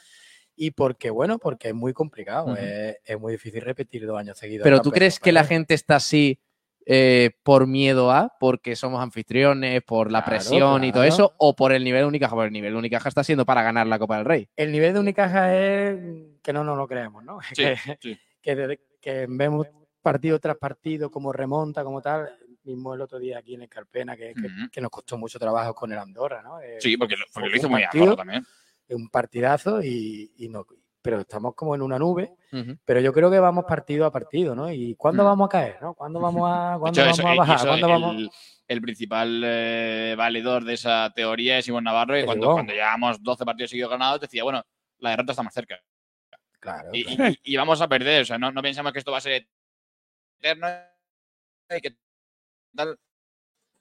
Y porque, bueno, porque es muy complicado. Es, es muy difícil repetir dos años seguidos. Pero ¿tú crees que la gente está así eh, por miedo a, porque somos anfitriones, por la Claro, presión y todo eso, o por el nivel de Unicaja? Porque el nivel de Unicaja está siendo para ganar la Copa del Rey. El nivel de Unicaja es que no nos lo creemos, ¿no? Sí, <laughs> que, sí. que, vemos partido tras partido, como remonta, como tal. Mismo el otro día aquí en el Carpena, que, que- nos costó mucho trabajo con el Andorra, ¿no? Eh, Sí, porque lo, porque lo hizo muy partido. Andorra también. un partidazo y, y no, pero estamos como en una nube. Pero yo creo que vamos partido a partido, ¿no? ¿Y cuándo Mm. vamos a caer, no? ¿Cuándo vamos a, <laughs> cuándo hecho, vamos eso- a bajar? ¿Cuándo el, vamos? el principal eh, valedor de esa teoría es Ivonne Navarro, y cuando, cuando llevamos 12 partidos seguidos ganados, decía, bueno, la derrota está más cerca. Claro, Y, claro. y- y vamos a perder, o sea, no, no pensamos que esto va a ser eterno y que tal.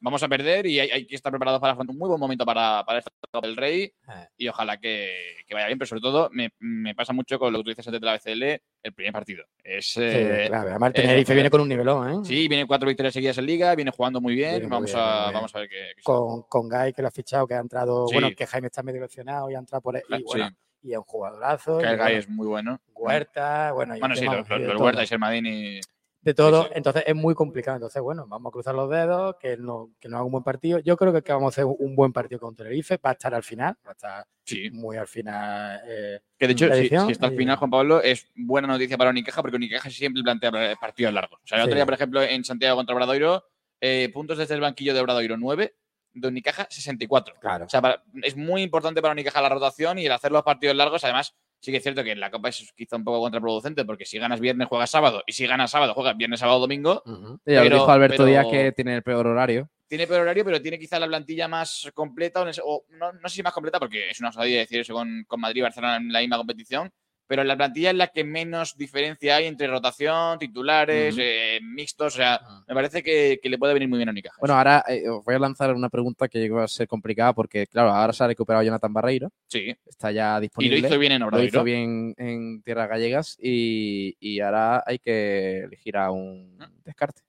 Vamos a perder y hay, hay que estar preparados para un muy buen momento para, para esta Copa del Rey Eh. y ojalá que, que vaya bien, pero sobre todo me, me pasa mucho con lo que tú dices antes de la BCL, el primer partido. Es, Sí, eh, claro, además el eh, viene con un nivelón, ¿eh? Sí, viene cuatro victorias seguidas en Liga, viene jugando muy bien. Viene muy vamos, bien, a, bien. vamos a ver qué. qué Con, con Guy, que lo ha fichado, que ha entrado, Sí. bueno, que Jaime está medio lesionado y ha entrado por ahí. sale. Y, bueno, sí, y es un jugadorazo. que el Guy bueno, es muy bueno. Huerta, bueno, y Bueno, sí, los, los. Huerta y Sermadini. De todo. Sí, sí. Entonces es muy complicado. Entonces, bueno, vamos a cruzar los dedos, que no, que no haga un buen partido. Yo creo que, que vamos a hacer un buen partido con Tenerife. Va a estar al final, va a estar Sí. muy al final. eh, Que de hecho, si, si está al final, Juan Pablo, es buena noticia para Unicaja porque Unicaja siempre plantea partidos largos. O sea, el otro día, por ejemplo, en Santiago contra Obradoiro, eh, puntos desde el banquillo de Obradoiro 9, de Unicaja 64. Claro. O sea, para- es muy importante para Unicaja la rotación y el hacer los partidos largos. Además, Sí que es cierto que en la Copa es quizá un poco contraproducente porque si ganas viernes juegas sábado y si ganas sábado juegas viernes, sábado, domingo. Ya lo Pero- dijo Alberto pero- Díaz que tiene el peor horario. Tiene peor horario, pero tiene quizá la plantilla más completa, o no, no sé si más completa, porque es una osadía decir eso con, con Madrid y Barcelona en la misma competición, pero la plantilla es la que menos diferencia hay entre rotación, titulares, eh, mixtos, o sea, me parece que, que le puede venir muy bien a Unicaja. Bueno, ahora eh, os voy a lanzar una pregunta que va a ser complicada porque, claro, ahora se ha recuperado Jonathan Barreiro. Sí. Está ya disponible. hizo bien en Lo Obradoiro. hizo bien en tierras gallegas y, y ahora hay que elegir a un descarte.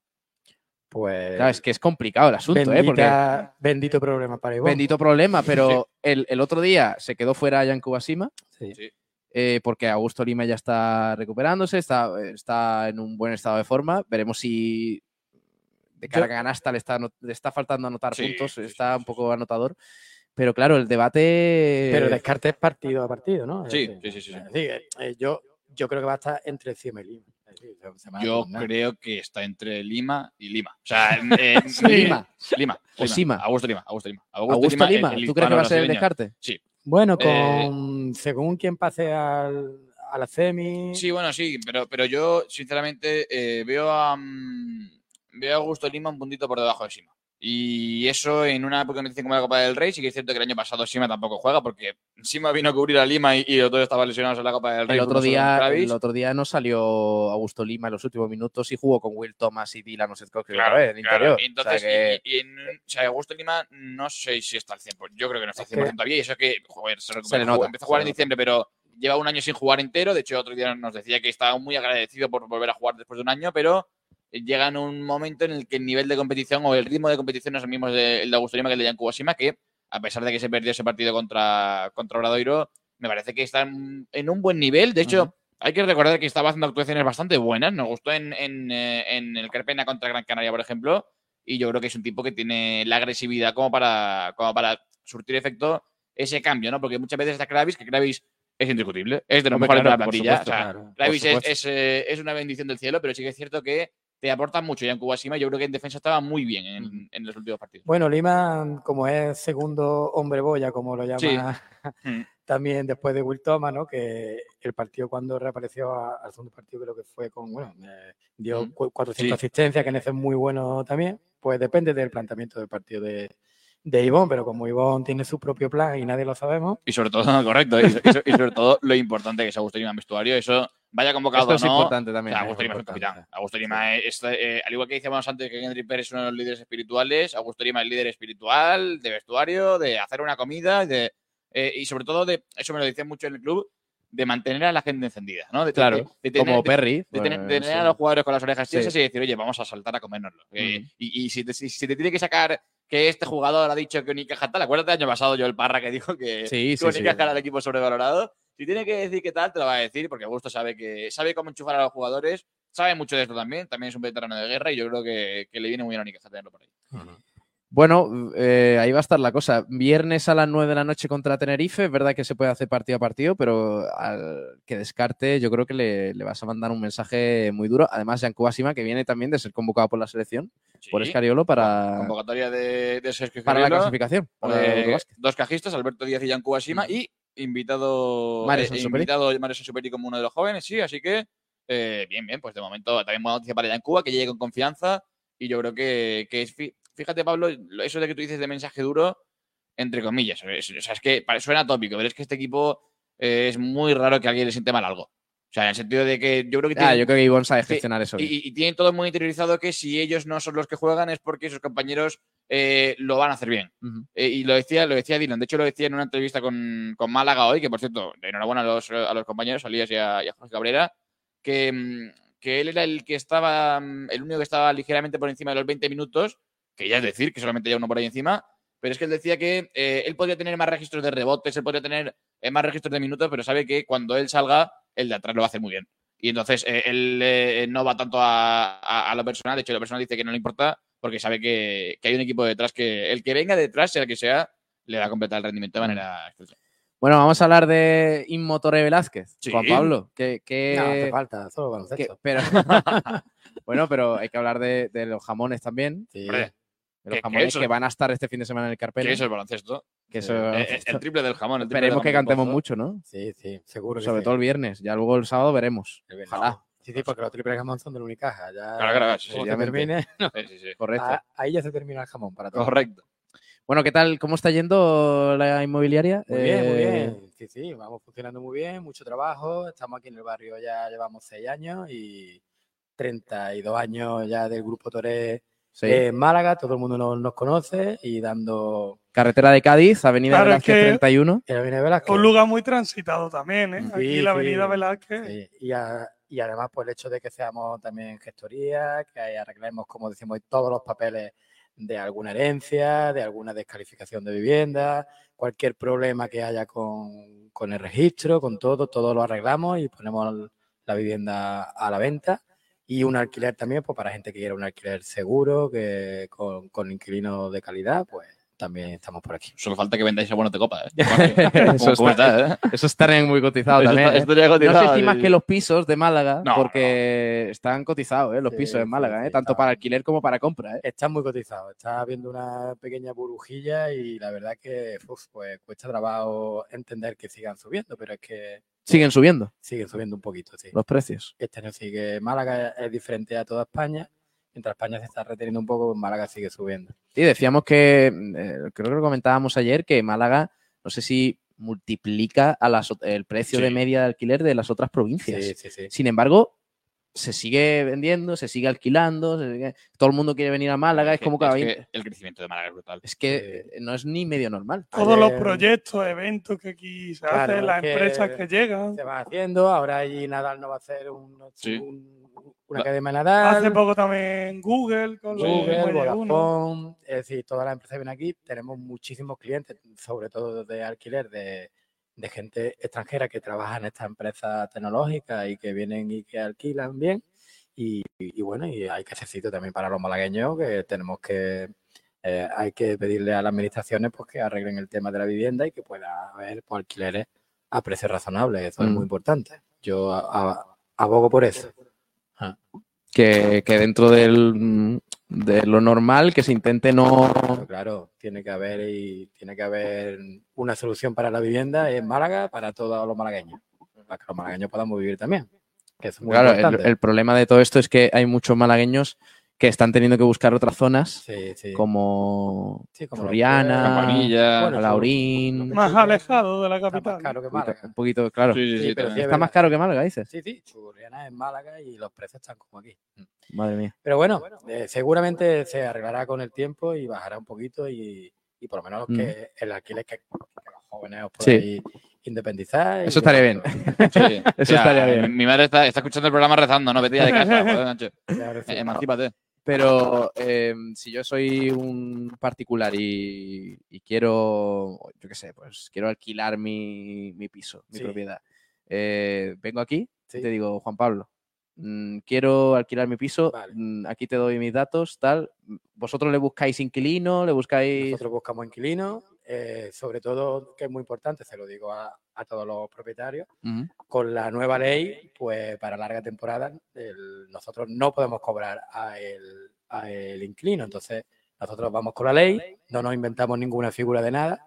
Pues. Claro, es que es complicado el asunto, ¿eh? Porque Bendito problema para Ivonne. bendito problema, pero el, el otro día se quedó fuera Jan Kubasima. Sí. Eh, porque Augusto Lima ya está recuperándose, está, está en un buen estado de forma. Veremos si de cara a canasta le está, le está faltando anotar Sí, puntos, está un poco anotador. Pero claro, el debate. Pero descartes partido a partido, ¿no? Es Sí, decir, sí, sí, sí. es decir, eh, yo, yo creo que va a estar entre Cima y Lima. Es decir, Yo creo que está entre Lima y Lima. O sea, en- en- <laughs> Sí. Lima. Lima. O Sima. Augusto Lima. Augusto Lima. Augusto Lima, el ¿tú crees que va a ser el descarte? Sí. Bueno, Eh, con según quien pase al, a la semi. Sí, bueno, sí, pero, pero yo, sinceramente, eh, veo a mm, veo a Augusto Lima un puntito por debajo de Sima. Y eso en una competición como la Copa del Rey, sí que es cierto que el año pasado Sima tampoco juega, porque Sima vino a cubrir a Lima y, y los dos estaban lesionados en la Copa del Rey. El otro, no día, el otro día no salió Augusto Lima en los últimos minutos y jugó con Will Thomas y Dylan Osetkowski Claro, otra vez, en claro. interior. Y O Entonces, sea que- y, y en, o sea, Augusto Lima no sé si está al 100%. Yo creo que no está al Es 100% que- todavía. Y eso que, joder, se recuperó, Se le nota, empezó a jugar en diciembre, pero lleva un año sin jugar entero. De hecho, otro día nos decía que estaba muy agradecido por volver a jugar después de un año, pero llega en un momento en el que el nivel de competición o el ritmo de competición no es el mismo de, el de Augusto Lima que el de Jan Kubasima, que a pesar de que se perdió ese partido contra, contra Obradoiro, me parece que está en, un buen nivel. De hecho, hay que recordar que estaba haciendo actuaciones bastante buenas. Nos gustó en, en, eh, en el Carpena contra Gran Canaria, por ejemplo. Y yo creo que es un tipo que tiene la agresividad como para, como para surtir efecto ese cambio, ¿no? Porque muchas veces está Kravis, que Kravis es indiscutible, es de los mejores claro, de la plantilla. supuesto, o sea, claro, por Kravis es, es, eh, es una bendición del cielo, pero sí que es cierto que te aporta mucho. Jan Kubasima, yo creo que en defensa estaba muy bien en, en los últimos partidos. Bueno, Lima, como es segundo hombre boya, como lo llama Sí. <laughs> Mm. también después de Will Thomas, ¿no? Que el partido cuando reapareció a- al segundo partido creo que fue con, bueno, eh, dio Mm. cu- cuatro o cinco Sí. asistencias, que en ese es muy bueno también. Pues depende del planteamiento del partido de, de Ivonne, pero como Ivonne tiene su propio plan y nadie lo sabemos. Y sobre todo, <laughs> correcto, y, y so- y sobre todo lo importante que es Lima en vestuario, eso vaya convocado Esto es no. importante también, o sea, Augusto Lima es un capitán. Augusto Lima es, eh, al igual que decíamos antes que Henry Pérez es uno de los líderes espirituales, Augusto Lima es líder espiritual, de vestuario, de hacer una comida, de, eh, y sobre todo de, eso me lo dicen mucho en el club, de mantener a la gente encendida, ¿no? De, Claro, de- de tener- como Perry, De, tener, de pues, tener sí. a los jugadores con las orejas Sí. tiesas y decir, oye, vamos a saltar a comérnoslo. Eh, Mm. y y si, te, si- si te tiene que sacar que este jugador ha dicho que Unicaja tal, acuérdate el año pasado yo el Parra que dijo que, Sí, que. Unicaja era el equipo sobrevalorado. Si tiene que decir qué tal, te lo va a decir, porque Augusto sabe que sabe cómo enchufar a los jugadores, sabe mucho de esto también, también es un veterano de guerra y yo creo que, que le viene muy bien a Unicaja tenerlo por ahí. Bueno, eh, ahí va a estar la cosa. Viernes a las 9 de la noche contra Tenerife. Es verdad que se puede hacer partido a partido, pero al que descarte, yo creo que le, le vas a mandar un mensaje muy duro. Además, Jan Kubasima, que viene también de ser convocado por la selección, por. Escariolo, para, Convocatoria de, de Sergio para la Escariolo, clasificación. para eh, dos cajistas, Alberto Díaz y Jan Kubasima, y invitado, Mario eh, invitado Mario Sansuperi como uno de los jóvenes, sí, así que eh, bien, bien, pues de momento también buena noticia para Jan Cuba, que llegue con confianza, y yo creo que, que es, fíjate Pablo, lo- eso de que tú dices de mensaje duro, entre comillas, o sea, es que suena tópico, pero es que este equipo eh, es muy raro que a alguien le siente mal algo. O sea, en el sentido de que yo creo que Ah, tienen- yo creo que Ivonne sabe gestionar eso. y, y- tienen todo muy interiorizado que si ellos no son los que juegan es porque sus compañeros eh, lo van a hacer bien. Eh, y lo decía, lo decía Dylan. De hecho, lo decía en una entrevista con, con Málaga hoy, que por cierto, enhorabuena a los, a los compañeros, a Lías y a, y a Jorge Cabrera, que, mm, que él era el que estaba, mm, el único que estaba ligeramente por encima de los 20 minutos, que ya es decir, que solamente ya uno por ahí encima, pero es que él decía que eh, él podría tener más registros de rebotes, él podría tener más registros de minutos, pero sabe que cuando él salga, el de atrás lo va a hacer muy bien. Y entonces eh, él eh, no va tanto a, a- a lo personal, de hecho, lo personal dice que no le importa porque sabe que, que hay un equipo detrás que el que venga detrás, sea el que sea, le va a completar el rendimiento de manera excelente. Bueno, vamos a hablar de Inmotore Velázquez. Sí. Juan Pablo, que, que- No, hace falta, solo que- baloncesto. pero <laughs> <laughs> bueno, pero hay que hablar de, de los jamones también. Sí. Los ¿Qué- qué jamones eso? que van a estar este fin de semana en el Carpena. Que eso es baloncesto. Que eso- Eh, eh, el triple del jamón. el triple Esperemos del que cantemos mucho, ¿no? Sí, sí, seguro que Sobre sí. todo el viernes. Ya luego el sábado veremos. El. Ojalá. Sí, sí, porque los triples jamón son de la Unicaja. Ya, Claro, claro, sí, obviamente. termine, <laughs> no, Sí, sí, sí. Correcto. a- ahí ya se termina el jamón para todos. Correcto. Bueno, ¿qué tal? ¿Cómo está yendo la inmobiliaria? Muy bien, muy Eh, bien. Sí, sí, vamos funcionando muy bien, mucho trabajo. Estamos aquí en el barrio ya llevamos seis años y 32 años ya del grupo Toré sí. en Málaga. Todo el mundo nos, nos conoce y dando Carretera de Cádiz, Avenida Claro, es Velázquez que- 31. el Avenida Velázquez. Un lugar muy transitado también, ¿eh? Sí, Aquí la avenida sí, Velázquez. sí. Y, a- y además, por el hecho de que seamos también gestoría, que arreglemos, como decimos, todos los papeles de alguna herencia, de alguna descalificación de vivienda, cualquier problema que haya con, con el registro, con todo, todo lo arreglamos y ponemos la vivienda a la venta. Y un alquiler también, pues para gente que quiera un alquiler seguro, que con, con inquilinos de calidad, pues también estamos por aquí. Solo falta que vendáis abonos de copa, ¿eh? <laughs> Eso ¿Cómo está- <laughs> está, eh? Eso estaría muy cotizado Eso también. está- ¿eh? No sé si más sí, que los pisos de Málaga, No, porque están cotizados ¿eh? los Sí, pisos en Málaga, sí, ¿eh? tanto está- para alquiler como para compra. ¿eh? Está muy cotizado, está habiendo una pequeña burbujilla y la verdad que uf, pues cuesta trabajo entender que sigan subiendo, pero es que Siguen subiendo siguen subiendo un poquito, sí. los precios. Este año sigue Málaga es diferente a toda España, mientras España se está reteniendo un poco, pues Málaga sigue subiendo. Y decíamos que, eh, creo que lo comentábamos ayer, que Málaga, no sé si multiplica a las, el precio Sí. de media de alquiler de las otras provincias. Sí, sí, sí. Sin embargo, se sigue vendiendo, se sigue alquilando, se sigue- todo el mundo quiere venir a Málaga, es, como que, es que el crecimiento de Málaga es brutal. es que no es ni medio normal. Todos los proyectos, eventos que aquí se Claro, hacen, las empresas que llegan. Se van haciendo, ahora allí Nadal no va a hacer un- Sí. un- una Va- academia Nadal. Hace poco también Google con los Google. Vodafone, es decir, todas las empresas que vienen aquí, tenemos muchísimos clientes, sobre todo de alquiler, de, de gente extranjera que trabaja en estas empresas tecnológicas y que vienen y que alquilan bien. Y, y bueno, y hay que hacer también para los malagueños, que tenemos que, eh, hay que pedirle a las administraciones pues, que arreglen el tema de la vivienda y que pueda haber pues, alquileres a precios razonables. Eso es Mm. muy importante. Yo a- a- abogo por eso. Ah. Que, que dentro del, mm, de lo normal, que se intente no... Claro, tiene que haber y tiene que haber una solución para la vivienda en Málaga para todos los malagueños, para que los malagueños podamos vivir también. Que es muy Claro, el problema de todo esto es que hay muchos malagueños que están teniendo que buscar otras zonas, Sí, sí. como Sí, como bueno, Laurín, Más alejado de la está más capital. caro que un poquito- Málaga. un poquito, claro. Sí, sí, Sí, sí. pero Está más caro que Málaga, dices. Sí, sí, Churriana es Málaga y los precios están como aquí. Madre mía. Pero bueno, eh, seguramente se arreglará con el tiempo y bajará un poquito y, y por lo menos Mm. que el alquiler que, que los jóvenes os Sí. podéis independizar. y Eso estaría bien. <laughs> Sí. Eso estaría bien. Mi, madre está, está escuchando el programa rezando, ¿no? Vete ya de <laughs> casa. Eh, Emancípate. Pero eh, si yo soy un particular y, y quiero, yo qué sé, pues quiero alquilar mi, mi piso, mi Sí. propiedad, eh, vengo aquí Sí. y te digo, Juan Pablo, mm, quiero alquilar mi piso, Vale. mm, aquí te doy mis datos, tal. ¿Vosotros le buscáis inquilino? ¿Le buscáis...? Nosotros buscamos inquilinos, eh, sobre todo, que es muy importante, se lo digo a, a todos los propietarios, con la nueva ley, pues para larga temporada, el- nosotros no podemos cobrar a el, a el inquilino. Entonces, nosotros vamos con la ley, no nos inventamos ninguna figura de nada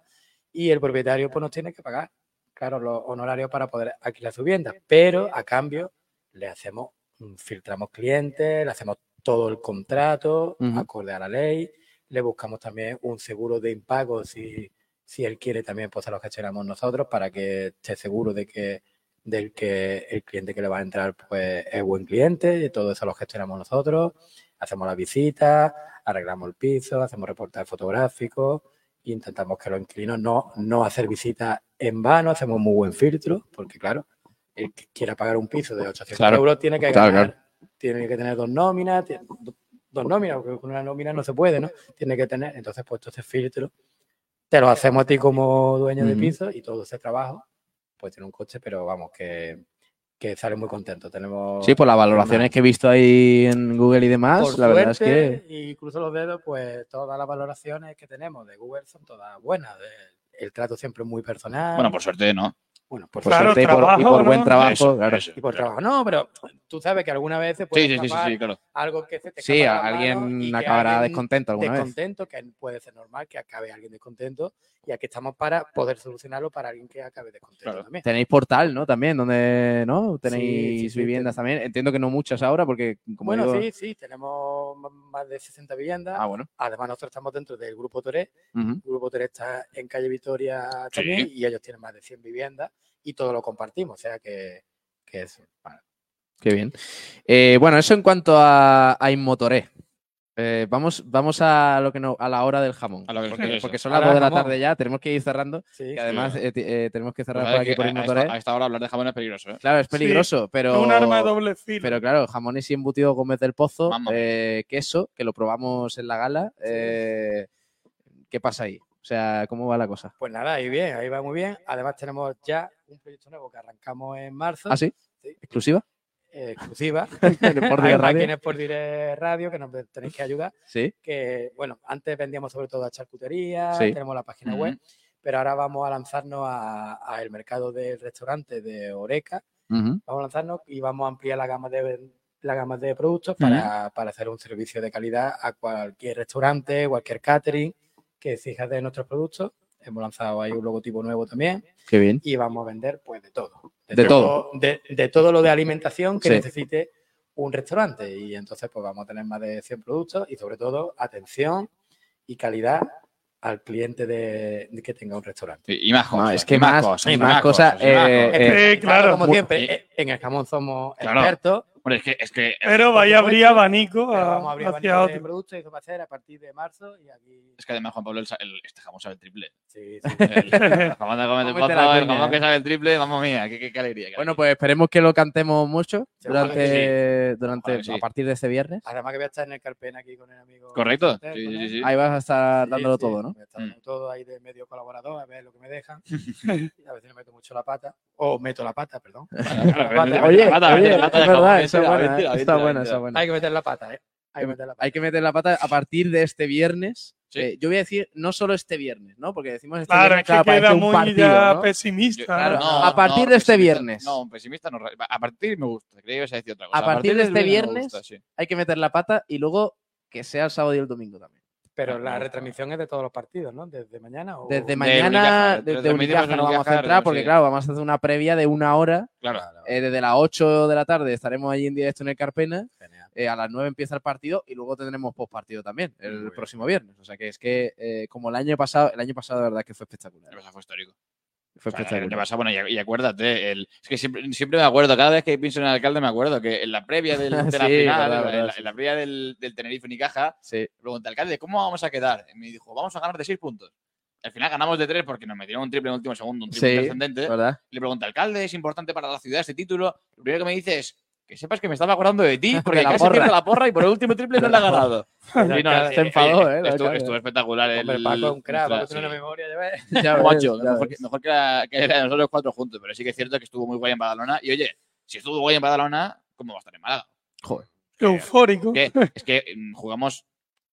y el propietario pues nos tiene que pagar, claro, los honorarios para poder alquilar su vivienda. Pero a cambio le hacemos, mm, filtramos clientes, le hacemos todo el contrato acorde a la ley, le buscamos también un seguro de impago si, si él quiere también, pues se lo gestionamos nosotros para que esté seguro de que del que el cliente que le va a entrar pues es buen cliente y todo eso lo gestionamos nosotros, hacemos las visitas, arreglamos el piso, hacemos reportajes fotográficos e intentamos que los inquilinos no, no hacer visitas en vano, hacemos muy buen filtro, porque claro, el que quiera pagar un piso de 800 Claro, euros tiene que claro, ganar, tiene que tener dos nóminas, dos nóminas, porque con una nómina no se puede, ¿no? Tiene que tener, entonces pues todo ese filtro te lo hacemos a ti como dueño de piso y todo ese trabajo pues tiene un coche, pero vamos, que, que sale muy contento. Tenemos Sí, por las valoraciones que he visto ahí en Google y demás, por la verdad es que... Y cruzo los dedos, pues todas las valoraciones que tenemos de Google son todas buenas. de- el trato siempre es muy personal. Bueno, por suerte no. Bueno, por Por Claro, suerte y por, y trabajo, por buen ¿no? trabajo, Eso, claro. eso, y por claro. trabajo. No, pero tú sabes que alguna vez puede Sí, sí, sí, algo que se te Sí, alguien acabará alguien descontento alguna vez. descontento, que puede ser normal que acabe alguien descontento y aquí estamos para poder solucionarlo para alguien que acabe descontento Claro. también. Tenéis portal, ¿no? También, donde, ¿no? Tenéis sí, sí, viviendas también. Entiendo que no muchas ahora, porque como bueno, digo- sí, sí, tenemos más de 60 viviendas. Ah, bueno. Además, nosotros estamos dentro del Grupo Toré. El Grupo Toré está en calle Vitoria también y ellos tienen más de 100 viviendas y todo lo compartimos. O sea que, bueno, Qué bien. Eh, bueno, eso en cuanto a, a Inmotoré. Eh, vamos, vamos a lo que no, a la hora del jamón. A lo que- porque, son las la 2 de la jamón. tarde ya, tenemos que ir cerrando. sí, Y además eh, eh, tenemos que Pues cerrar por sabes aquí que por a Inmotoré. esta, a esta hora hablar de jamón es peligroso, ¿eh? Claro, es Sí, peligroso, pero. Es un arma de doble filo. Pero claro, jamones y embutido Gómez del Pozo, eh, queso, que lo probamos en la gala. eh, ¿Qué pasa ahí? O sea, ¿cómo va la cosa? Pues nada, ahí bien, ahí va muy bien. Además, tenemos ya un proyecto nuevo que arrancamos en marzo. ¿Ah, sí? Sí. ¿Exclusiva? eh, exclusiva. <laughs> Radio. máquinas por Direct Radio que nos tenéis que ayudar. Sí. Que, bueno, antes vendíamos sobre todo a charcutería, Sí. tenemos la página web, pero ahora vamos a lanzarnos a- a el mercado del restaurante de Oreca. Vamos a lanzarnos y vamos a ampliar la gama de la gama de productos para, para hacer un servicio de calidad a cualquier restaurante, cualquier catering que exija de nuestros productos. Hemos lanzado ahí un logotipo nuevo también Qué bien. y vamos a vender pues de todo. De todo. De, de todo lo de alimentación que Sí. necesite un restaurante. Y entonces pues vamos a tener más de 100 productos y sobre todo atención y calidad al cliente de, de que tenga un restaurante. Y, y más No, cosas. es que y más- cosas, y más cosas, y más eh, cosas. eh, Sí, claro. Como siempre, y- eh, en el jamón somos Claro. expertos. Hombre, es que, es que Pero por vaya a abrir supuesto, abanico pero a- vamos a abrir hacia abanico productos y eso va a ser a partir de marzo y aquí... Es que además Juan Pablo, el, el- este jamón sabe el triple. Sí, sí. El, el jamón de <laughs> el cuña, jamón ¿eh? que sabe el triple, vamos mía, qué, qué, qué alegría. qué Bueno, pues esperemos que lo cantemos mucho que durante, durante Ojalá que sí. a partir de este viernes. Además que voy a estar en el Carpen aquí con el amigo. Correcto. Sí, sí, sí. Ahí vas a estar Sí, dándolo sí, todo, ¿no? voy a estar Mm. dando todo ahí de medio colaborador, a ver lo que me dejan. <laughs> y a veces no meto mucho la pata. O meto la pata, perdón. Oye, es verdad, jamón, esa es mentira, buena, ¿eh? está buena, está. Hay que meter la pata, ¿eh? Hay que meter la pata. Hay que meter la pata a partir de este viernes. Sí. Eh, yo voy a decir no solo este viernes, ¿no? Porque decimos este Claro, viernes, es que queda un muy partido, ya ¿no? pesimista. Yo- Claro, ¿no? a partir de este viernes. No, un pesimista no. A partir me gusta. Creía que ibas a decir otra cosa. A partir de este viernes, gusta, sí. Hay que meter la pata y luego que sea el sábado y el domingo también. Pero Me la retransmisión es de todos los partidos, ¿no? Desde mañana o... Desde De mañana, Unicaja, desde Unicaja nos vamos a centrar porque, sí. claro, vamos a hacer una previa de una hora. Claro. Eh, desde las 8 de la tarde estaremos allí en directo en el Carpena. Genial. Eh, a las 9 empieza el partido y luego tendremos postpartido también el próximo viernes. O sea que es que, eh, como el año pasado, el año pasado de verdad que fue espectacular. El pasado fue histórico. Fue O sea, pasado, bueno, y, y acuérdate, el, es que siempre, siempre me acuerdo, cada vez que pienso en el alcalde me acuerdo que en la previa del- <laughs> de la Sí, final, verdad, en, la, en previa del, del Tenerife Unicaja, Sí. pregunté al alcalde, ¿cómo vamos a quedar? Y me dijo, vamos a ganar de 6 puntos. Al final ganamos de 3 porque nos metieron un triple en el último segundo, un triple Sí, trascendente. Le pregunté, alcalde, ¿es importante para la ciudad este título? Lo primero que me dice es, que sepas que me estaba acordando de ti <laughs> porque la casi pierdo la porra y por el último triple no la ha ganado. <laughs> Sí, no, eh, se enfadó, eh, ¿eh? Estuvo, espectacular. El, Hombre, Paco es un crack, nuestra- Paco tiene sí. una memoria, <laughs> ya ves. Ya ves, Guacho, ya mejor, ves. que, mejor que, la, que era de nosotros cuatro juntos, pero sí que es cierto que estuvo muy guay en Badalona. Y oye, si estuvo guay en Badalona, ¿cómo va a estar en Málaga? Joder. Eufórico. Que- es que mm, jugamos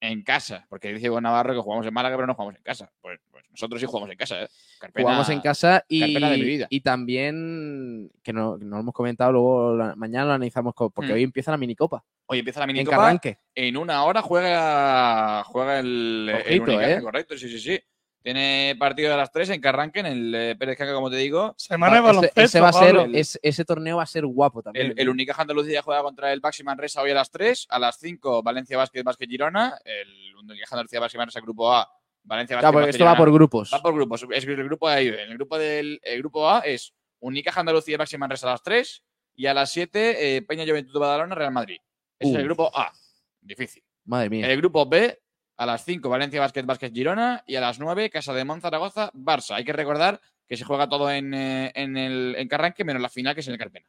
en casa, porque dice Hugo Navarro que jugamos en Málaga, pero no jugamos en casa. Pues, pues nosotros sí jugamos en casa, ¿eh? Carpena- Jugamos en casa y, Carpena de mi vida. y también, que no, no lo hemos comentado, luego la- mañana lo analizamos, porque Mm. hoy empieza la minicopa Hoy empieza la en minicopa. Carranque. En una hora juega, juega el, el Ojito, Unicaja, ¿eh? correcto, sí, sí, sí. Tiene partido a las 3 en Carranque, en el eh, Pérez Caca, como te digo. Semana de baloncesto. ese va a ser, es- ese torneo va a ser guapo también. El, el Unicaja Andalucía juega contra el Baxi Manresa hoy a las 3. A las 5, Valencia Basket, Basket Girona. El Unicaja Andalucía Baxi Manresa, grupo A. Valencia Basket, Claro, porque esto va por grupos. Va por grupos. Es el grupo A, el grupo del el grupo A es Unicaja Andalucía Baxi Manresa a las 3. Y a las 7, eh, Peña Juventud de Badalona, Real Madrid. Ese es el grupo A. Difícil. Madre mía. El grupo B, a las 5, Valencia Basket, Basket Girona. Y a las 9, Casa de Mon, Zaragoza, Barça. Hay que recordar que se juega todo en, eh, en el en Carranque, menos la final, que es en el Carpena.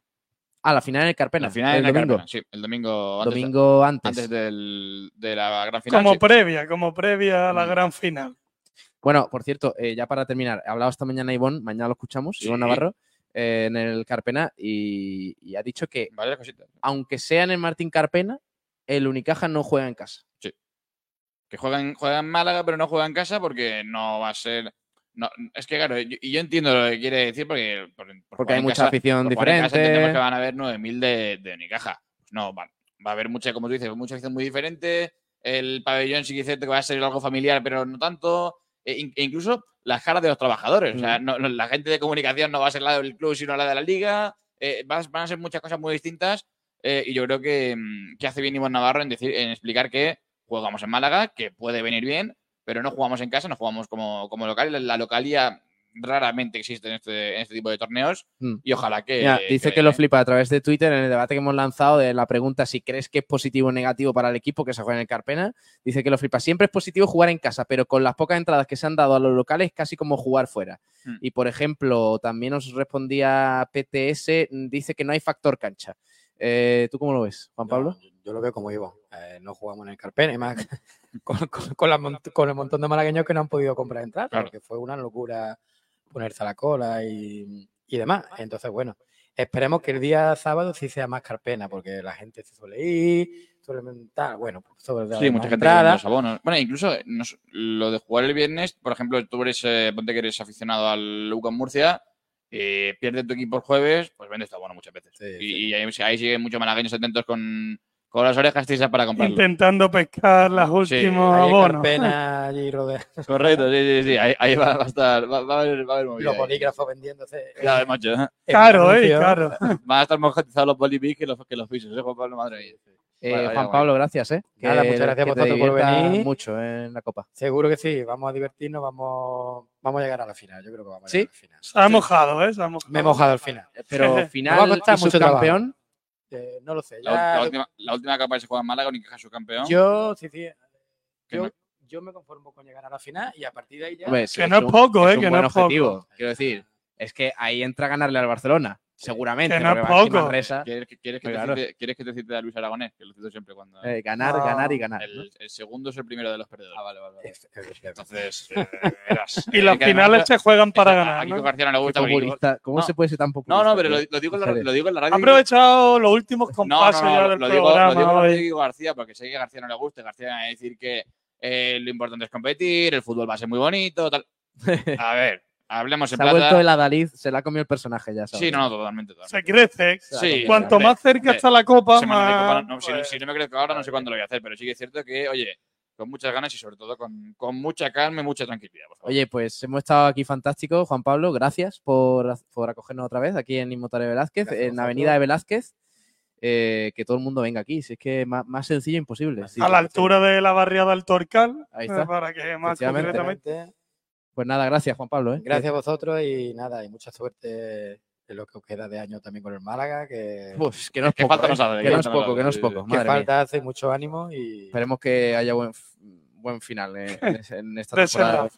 Ah, la final en el Carpena. La final el en el domingo. Carpena, sí, el domingo antes, de- domingo antes. antes del- de la gran final. Como sí. previa, como previa a la Mm. gran final. Bueno, por cierto, eh, ya para terminar, he hablado esta mañana Ivonne, mañana lo escuchamos, Sí. Ivonne Navarro, eh, en el Carpena, y, y ha dicho que aunque sea en el Martín Carpena, el Unicaja no juega en casa. Que juegan, juegan en Málaga, pero no juega en casa porque no va a ser. no, es que claro, yo- y yo entiendo lo que quiere decir porque, por- por Porque hay mucha casa- afición en casa diferente. entendemos que van a haber 9.000 de, de Unicaja. Pues no, va, va a haber mucha, como tú dices, mucha afición muy diferente. El pabellón sí que cierto que va a ser algo familiar, pero no tanto. E, e incluso las caras de los trabajadores. O sea, Mm. no- no- la gente de comunicación no va a ser la del club, sino la de la liga. Eh, van a ser muchas cosas muy distintas. eh, y yo creo que, mm, que hace bien Iván Navarro en, decir, en explicar que jugamos en Málaga, que puede venir bien, pero no jugamos en casa, no jugamos como, como local. La, localía raramente existe en este, en este tipo de torneos. Mm. Y ojalá que. Mira, dice que lo flipa a través de Twitter en el debate que hemos lanzado de la pregunta si crees que es positivo o negativo para el equipo que se juega en el Carpena. Dice que lo flipa. Siempre es positivo jugar en casa, pero con las pocas entradas que se han dado a los locales, casi como jugar fuera. Hmm. Y por ejemplo, también nos respondía PTS, mm, dice que no hay factor cancha. Eh, ¿Tú cómo lo ves, Juan Pablo? Yo, yo lo veo como Ivo. Eh, no jugamos en el Carpena y más <laughs> con, con- con la mont- con el montón de malagueños que no han podido comprar entradas, Claro. porque fue una locura ponerse a la cola y, y demás. Entonces, bueno, esperemos que el día sábado sí sea más Carpena, porque la gente se suele ir, suele tal, bueno, pues sobre Sí, mucha gente los abonos. Bueno, incluso nos- lo de jugar el viernes, por ejemplo, tú eres, eh, ponte que eres aficionado al UCAM Murcia, eh, pierde tu equipo el jueves, pues vendes tu abono muchas veces. y y ahí, ahí siguen muchos malagueños atentos con, con las orejas trisas para comprarlo. Intentando pescar las Sí, últimos Ahí en abonos. Carpena, allí rodea- Correcto, sí, sí, sí. Ahí, ahí va, va a estar, va, va a haber, va a haber movida los bolígrafos vendiéndose. Ya ves, macho. ¿eh? Caro, eh, caro. <laughs> Van a estar más cotizados los bolipis que los, que los pisos, ¿eh, Juan Pablo? Madre mía. Eh, Juan vaya. Pablo, gracias, ¿eh? Nada, Que- muchas gracias que te vosotros por venir. mucho en la Copa. Seguro que sí, vamos a divertirnos, vamos, vamos a llegar a la final. Yo creo que vamos a ¿Sí? llegar a la final. Se ha mojado, ¿eh? Se ha mojado. Me he mojado al final. Pero <laughs> Me va a final costar y mucho trabajo. Eh, no lo sé. La, ya- la última, la última capa que se juega en Málaga, Unicaja subcampeón. yo, sí, sí. Yo, no- yo me conformo con llegar a la final y a partir de ahí ya. Hombre, sí, Que no es poco, ¿eh? un Que buen no es poco. Quiero decir, es que ahí entra ganarle al Barcelona, seguramente. Que no es poco. Manresa. ¿Quieres, que- quieres que te Claro. cite, ¿Quieres que te cite a Luis Aragonés? Que lo cito siempre cuando. Eh, ganar, No. ganar y ganar. ¿no? el, segundo es el primero de los perdedores. Ah, vale, vale. vale. Es- es- es- Entonces, <laughs> eh, verás. Y Eh, las además- finales se juegan para a- ganar. A Kiko ¿no? García no le gusta. populista. ¿Cómo No. se puede ser tan populista? No, no, pero lo, tío? lo digo en la, lo digo en la radio. Ha aprovechado los últimos <laughs> No, compases no, ya no, del lo digo, lo programa. digo en la radio de hoy. Kiko García, porque sé que a García no le gusta. García va a decir que eh, lo importante es competir, el fútbol va a ser muy bonito, tal. <laughs> A ver, hablemos en Se ha plata. vuelto el Adalid, se la ha comido el personaje ya. ¿sabes? Sí, no, no, totalmente. totalmente. Se crece. Sí, Cuanto más cerca está la copa, más. Copa, no, si- pues, si, no me crezco ahora, no sé cuándo lo voy a hacer, pero sí que es cierto que, oye, con muchas ganas y sobre todo con, con mucha calma y mucha tranquilidad, por favor. Oye, pues hemos estado aquí fantástico, Juan Pablo. Gracias por, por acogernos otra vez aquí en Inmotare Velázquez, Gracias en. Avenida de Velázquez. Eh, que todo el mundo venga aquí. Si es que más, más sencillo imposible. Sí, a la sí. altura de la barriada del Torcal. Ahí eh, está. Para que más concretamente. Pues nada, gracias, Juan Pablo. ¿eh? Gracias a vosotros y nada, y mucha suerte en lo que os queda de año también con el Málaga, que, Pues que no es Que poco. falta ¿eh? nos hace, que que no es poco, que no es poco. sí. que Madre mía. falta hace mucho ánimo y Esperemos que haya buen, buen final eh, en, esta temporada.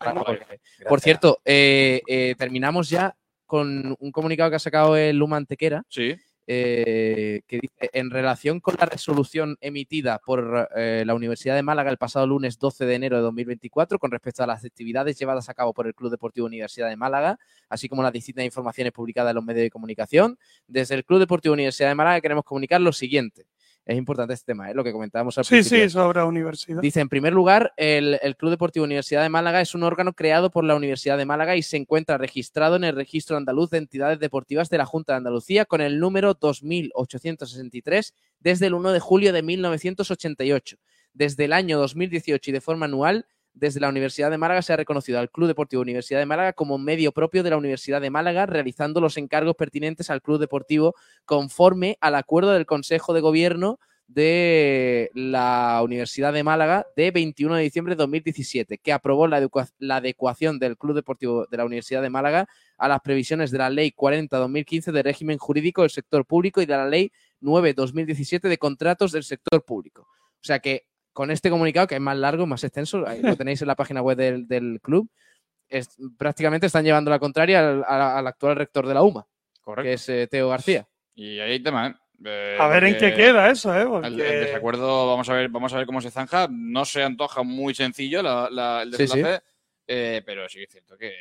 Por cierto, eh, eh, terminamos ya con un comunicado que ha sacado el Luma Antequera, Sí, eh, que dice, en relación con la resolución emitida por eh, la Universidad de Málaga el pasado lunes 12 de enero de 2024 con respecto a las actividades llevadas a cabo por el Club Deportivo Universidad de Málaga, así como las distintas informaciones publicadas en los medios de comunicación, desde el Club Deportivo Universidad de Málaga queremos comunicar lo siguiente. Es importante este tema, ¿eh? lo que comentábamos al Sí, principio. sí, sobre la universidad. Dice, en primer lugar, el, el Club Deportivo Universidad de Málaga es un órgano creado por la Universidad de Málaga y se encuentra registrado en el Registro Andaluz de Entidades Deportivas de la Junta de Andalucía con el número 2863 desde el 1 de julio de 1988. Desde el año 2018 y de forma anual, desde la Universidad de Málaga se ha reconocido al Club Deportivo Universidad de Málaga como medio propio de la Universidad de Málaga, realizando los encargos pertinentes al Club Deportivo conforme al acuerdo del Consejo de Gobierno de la Universidad de Málaga de 21 de diciembre de 2017, que aprobó la, la adecuación del Club Deportivo de la Universidad de Málaga a las previsiones de la Ley 40-2015 de régimen jurídico del sector público y de la Ley 9-2017 de contratos del sector público. O sea que con este comunicado, que es más largo, más extenso, ahí lo tenéis en la página web del, del club, es- prácticamente están llevando la contraria al, al- al actual rector de la UMA, correcto. que es eh, Teo García. Y ahí hay tema, ¿eh? Eh, A ver en qué queda eso, ¿eh? Porque El, el desacuerdo, vamos a ver, vamos a ver cómo se zanja. No se antoja muy sencillo la- la- el Sí, sí. desenlace, eh, pero sí que es cierto que,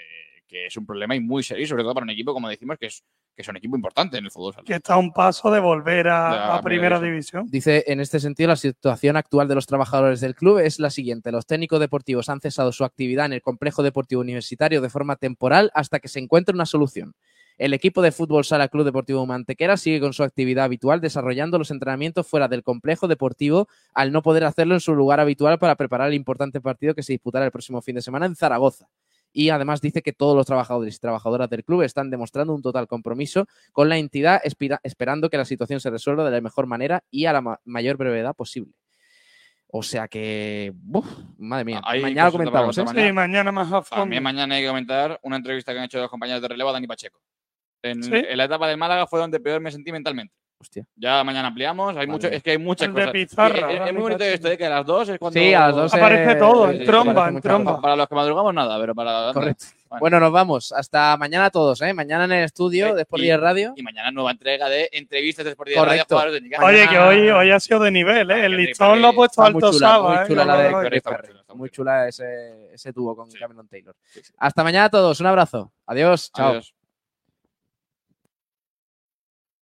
que es un problema y muy serio, y sobre todo para un equipo, como decimos, que es que es un equipo importante en el fútbol. Que está a un paso de volver a, De la a primera primera división. Dice, en este sentido, la situación actual de los trabajadores del club es la siguiente. Los técnicos deportivos han cesado su actividad en el complejo deportivo universitario de forma temporal hasta que se encuentre una solución. El equipo de fútbol Sala Club Deportivo Mantequera sigue con su actividad habitual desarrollando los entrenamientos fuera del complejo deportivo al no poder hacerlo en su lugar habitual para preparar el importante partido que se disputará el próximo fin de semana en Zaragoza. Y además dice que todos los trabajadores y trabajadoras del club están demostrando un total compromiso con la entidad, esperando que la situación se resuelva de la mejor manera y a la ma- mayor brevedad posible. O sea que, madre mía, Hay mañana comentamos. ¿eh? contar mañana. Sí, mañana más a fondo. También mañana hay que comentar una entrevista que han hecho los compañeros de relevo a Dani Pacheco. En, Sí. en la etapa del Málaga fue donde peor me sentí mentalmente. Hostia. Ya mañana ampliamos. Hay mucho, es que hay muchas El de cosas. Pizarra, es- muy bonito esto de que a las dos es cuando. Sí, a las dos Aparece eh, todo, eh, en tromba, en muy tromba. Para los que madrugamos, nada, pero para. Correcto. Bueno. Bueno, nos vamos. Hasta mañana todos, ¿eh? Mañana en el estudio Eh, de Sport y- 10 Radio. Y mañana nueva entrega de entrevistas de Sport Radio a Correcto. de Nicaragua. Oye, que hoy, hoy ha sido de nivel, ¿eh? El Qué listón lo ha puesto Está muy alto chula, Saba, muy ¿eh? chula la de Correcto, Chris correcto, Perry. está muy Muy chula. chula ese, ese dúo con Sí. Cameron Taylor. Sí, sí. Hasta mañana todos. Un abrazo. Adiós. Chao. Adiós.